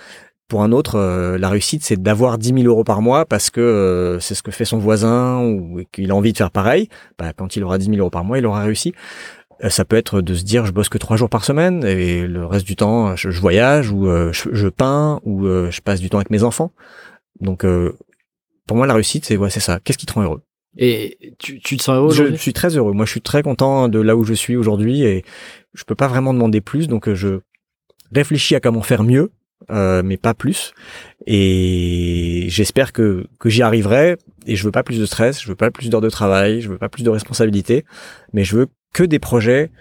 Pour un autre, euh, la réussite, c'est d'avoir 10 000 euros par mois parce que euh, c'est ce que fait son voisin ou qu'il a envie de faire pareil. Bah, quand il aura 10 000 euros par mois, il aura réussi. Euh, ça peut être de se dire, je bosse que trois jours par semaine et le reste du temps, je, voyage ou je, peins ou je passe du temps avec mes enfants. Donc, pour moi, la réussite, c'est ouais, c'est ça. Qu'est-ce qui te rend heureux? Et tu, tu te sens heureux Je suis très heureux. Moi, je suis très content de là où je suis aujourd'hui et je peux pas vraiment demander plus. Donc, je réfléchis à comment faire mieux euh, mais pas plus. Et j'espère que, que j'y arriverai. Et je veux pas plus de stress, je veux pas plus d'heures de travail, je veux pas plus de responsabilités, mais je veux que des projets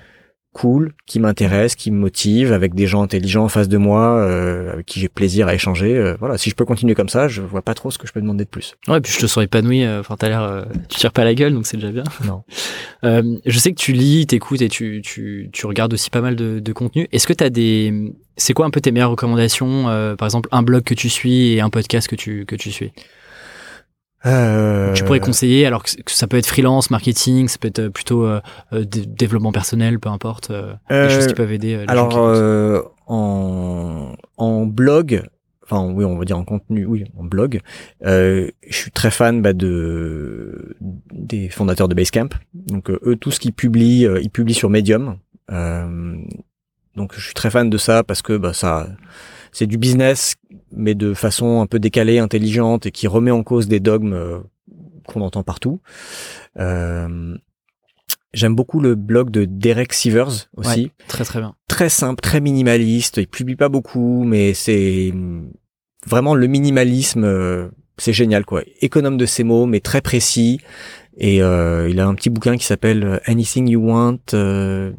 cool, qui m'intéresse, qui me motive, avec des gens intelligents en face de moi, euh, avec qui j'ai plaisir à échanger. Euh, voilà, si je peux continuer comme ça, je vois pas trop ce que je peux demander de plus. Ouais, puis je te sens épanoui. Euh, enfin, t'as l'air, euh, tu tires pas la gueule, donc c'est déjà bien. Non. [laughs] je sais que tu lis, t'écoutes et tu, tu, tu regardes aussi pas mal de, de contenu. Est-ce que t'as des, c'est quoi un peu tes meilleures recommandations Par exemple, un blog que tu suis et un podcast que tu que tu suis? Euh... Tu pourrais conseiller, alors que ça peut être freelance, marketing, ça peut être euh, plutôt euh, euh développement personnel, peu importe, euh, des choses qui peuvent aider. Les alors, en, en blog, enfin oui, on va dire en contenu, oui, en blog, je suis très fan bah, de des fondateurs de Basecamp. Donc eux, tout ce qu'ils publient, ils publient sur Medium. donc je suis très fan de ça parce que bah, ça c'est du business, mais de façon un peu décalée, intelligente et qui remet en cause des dogmes euh, qu'on entend partout. Euh, J'aime beaucoup le blog de Derek Sivers aussi. très très bien. Très simple, très minimaliste. Il publie pas beaucoup, mais c'est vraiment le minimalisme. Euh, c'est génial quoi. Économe de ses mots, mais très précis. Et euh, il a un petit bouquin qui s'appelle Anything You Want. Euh,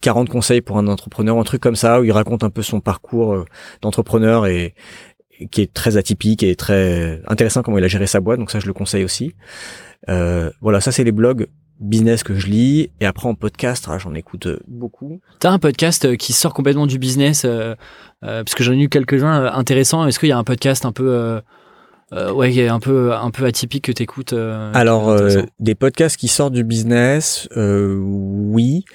40 conseils pour un entrepreneur, un truc comme ça, où il raconte un peu son parcours euh, d'entrepreneur et, qui est très atypique et très intéressant comment il a géré sa boîte. Donc ça, je le conseille aussi. Euh, voilà, ça c'est les blogs business que je lis et après en podcast ah, j'en écoute euh, beaucoup t'as un podcast qui sort complètement du business parce que j'en ai eu quelques-uns intéressants est-ce qu'il y a un podcast un peu ouais un peu un peu atypique que t'écoutes alors des podcasts qui sortent du business oui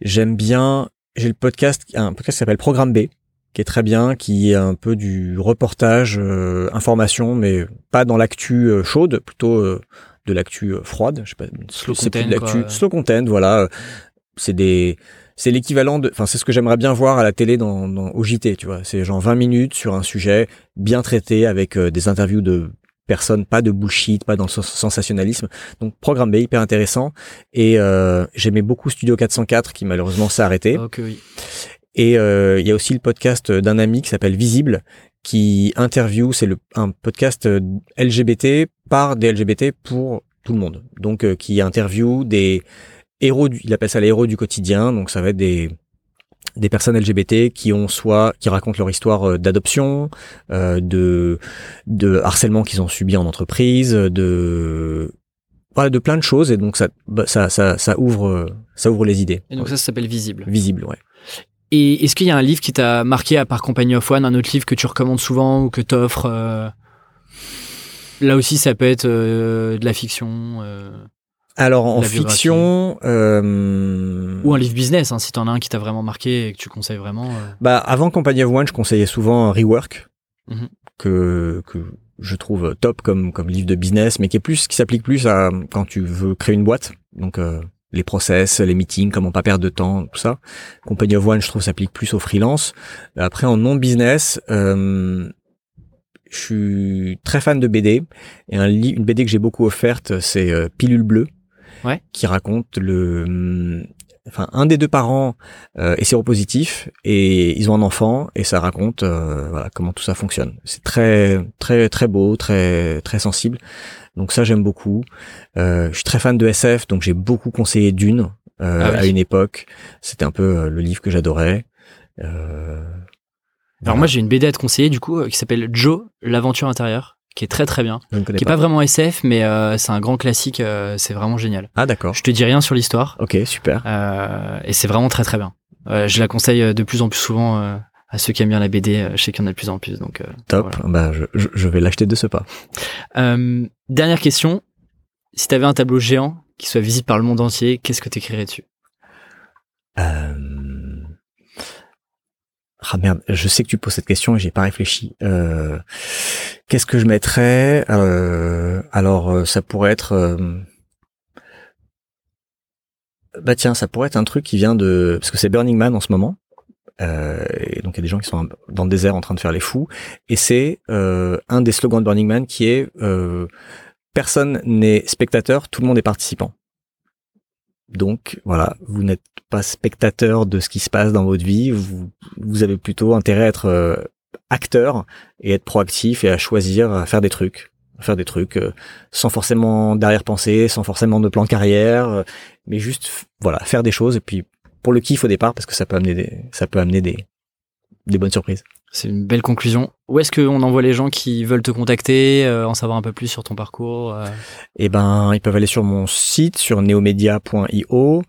J'aime bien, j'ai le podcast, un podcast qui s'appelle Programme B, qui est très bien, qui est un peu du reportage, euh, information, mais pas dans l'actu euh, chaude, plutôt euh, de l'actu froide. Je sais pas, slow content, slow content, voilà. C'est des, c'est l'équivalent de, enfin c'est ce que j'aimerais bien voir à la télé dans, dans au JT, tu vois. C'est genre 20 minutes sur un sujet bien traité avec des interviews de personne, pas de bullshit, pas dans le sensationnalisme. Donc programme B hyper intéressant et euh, j'aimais beaucoup Studio 404 qui malheureusement s'est arrêté. oui. Et euh, il y a aussi le podcast d'un ami qui s'appelle Visible qui interview, c'est un podcast euh, LGBT par des LGBT pour tout le monde. Donc euh, qui interview des héros du, il appelle ça les héros du quotidien, donc ça va être des des personnes LGBT qui ont soit qui racontent leur histoire euh, d'adoption, euh, de de harcèlement qu'ils ont subi en entreprise, de voilà, de plein de choses et donc ça bah, ça ça ça ouvre ça ouvre les idées. Et donc ça, ça s'appelle visible. Visible, ouais. Et est-ce qu'il y a un livre qui t'a marqué à part Company of One, un autre livre que tu recommandes souvent ou que t'offres euh... Là aussi, ça peut être euh, de la fiction. Alors en fiction, euh... ou un livre business, hein, si t'en as un qui t'a vraiment marqué et que tu conseilles vraiment. Euh. Bah avant Company of One, je conseillais souvent Rework, mhm. que que je trouve top comme comme livre de business, mais qui est plus qui s'applique plus à quand tu veux créer une boîte. Donc euh, les process, les meetings, comment pas perdre de temps, tout ça. Company of One, je trouve, s'applique plus aux freelance. Après, en non-business, euh, je suis très fan de BD. Et un une BD que j'ai beaucoup offerte, c'est euh, Pilule bleue, ouais. qui raconte le, enfin un des deux parents euh, est séropositif et ils ont un enfant et ça raconte euh, voilà comment tout ça fonctionne. C'est très très très beau, très très sensible. Donc ça j'aime beaucoup. Euh, je suis très fan de SF donc j'ai beaucoup conseillé Dune euh, ah à une époque. C'était un peu le livre que j'adorais. Alors moi j'ai une BD à te conseiller du coup qui s'appelle Joe l'aventure intérieure qui est très très bien, qui est pas. vraiment SF, mais euh, c'est un grand classique, euh, c'est vraiment génial. Ah d'accord. Je te dis rien sur l'histoire. Ok, super. Euh, et c'est vraiment très très bien. je la conseille de plus en plus souvent à ceux qui aiment bien la BD. je sais qu'il y en a de plus en plus, donc. Top. Bah je, je vais l'acheter de ce pas. dernière question. Si tu avais un tableau géant qui soit visible par le monde entier, qu'est-ce que tu écrirais dessus euh... Ah merde, je sais que tu poses cette question et j'ai pas réfléchi. Euh, Qu'est-ce que je mettrais? Euh, Alors, euh, ça pourrait être. Euh, bah tiens, ça pourrait être un truc qui vient de parce que c'est Burning Man en ce moment. Euh, et donc il y a des gens qui sont dans le désert en train de faire les fous. Et c'est un des slogans de Burning Man qui est personne n'est spectateur, tout le monde est participant. Donc voilà, vous n'êtes pas spectateur de ce qui se passe dans votre vie, vous, avez plutôt intérêt à être acteur et être proactif et à choisir à faire des trucs, faire des trucs euh, sans forcément derrière-pensée, sans forcément de plan carrière, euh, mais juste voilà, faire des choses et puis pour le kiff au départ parce que ça peut amener des ça peut amener des des bonnes surprises. C'est une belle conclusion. Où est-ce qu'on envoie les gens qui veulent te contacter, euh, en savoir un peu plus sur ton parcours euh? Eh ben, ils peuvent aller sur mon site, sur neomedia.io.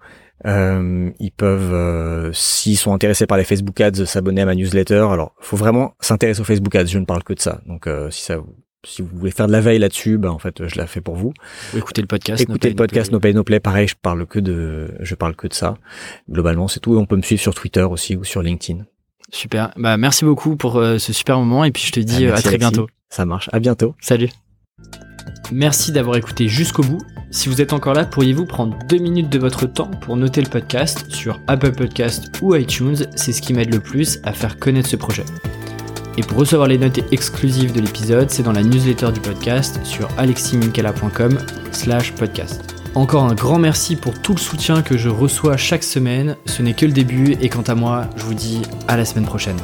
Euh, ils peuvent, euh, s'ils sont intéressés par les Facebook Ads, s'abonner à ma newsletter. Alors, faut vraiment s'intéresser aux Facebook Ads. Je ne parle que de ça. Donc, si ça, si vous voulez faire de la veille là-dessus, ben en fait, je la fais pour vous. écoutez le podcast. Écoutez le podcast No Pay No Play. Pareil, je parle que de, je parle que de ça. Globalement, c'est tout. On peut me suivre sur Twitter aussi ou sur LinkedIn. Super. Bah, merci beaucoup pour euh, ce super moment et puis je te dis ah, euh, à très bientôt. Ça marche. À bientôt. Salut. Merci d'avoir écouté jusqu'au bout. Si vous êtes encore là, pourriez-vous prendre deux minutes de votre temps pour noter le podcast sur Apple Podcast ou iTunes? C'est ce qui m'aide le plus à faire connaître ce projet. Et pour recevoir les notes exclusives de l'épisode, c'est dans la newsletter du podcast sur aleximinkala.com slash podcast. Encore un grand merci pour tout le soutien que je reçois chaque semaine. Ce n'est que le début et quant à moi, je vous dis à la semaine prochaine.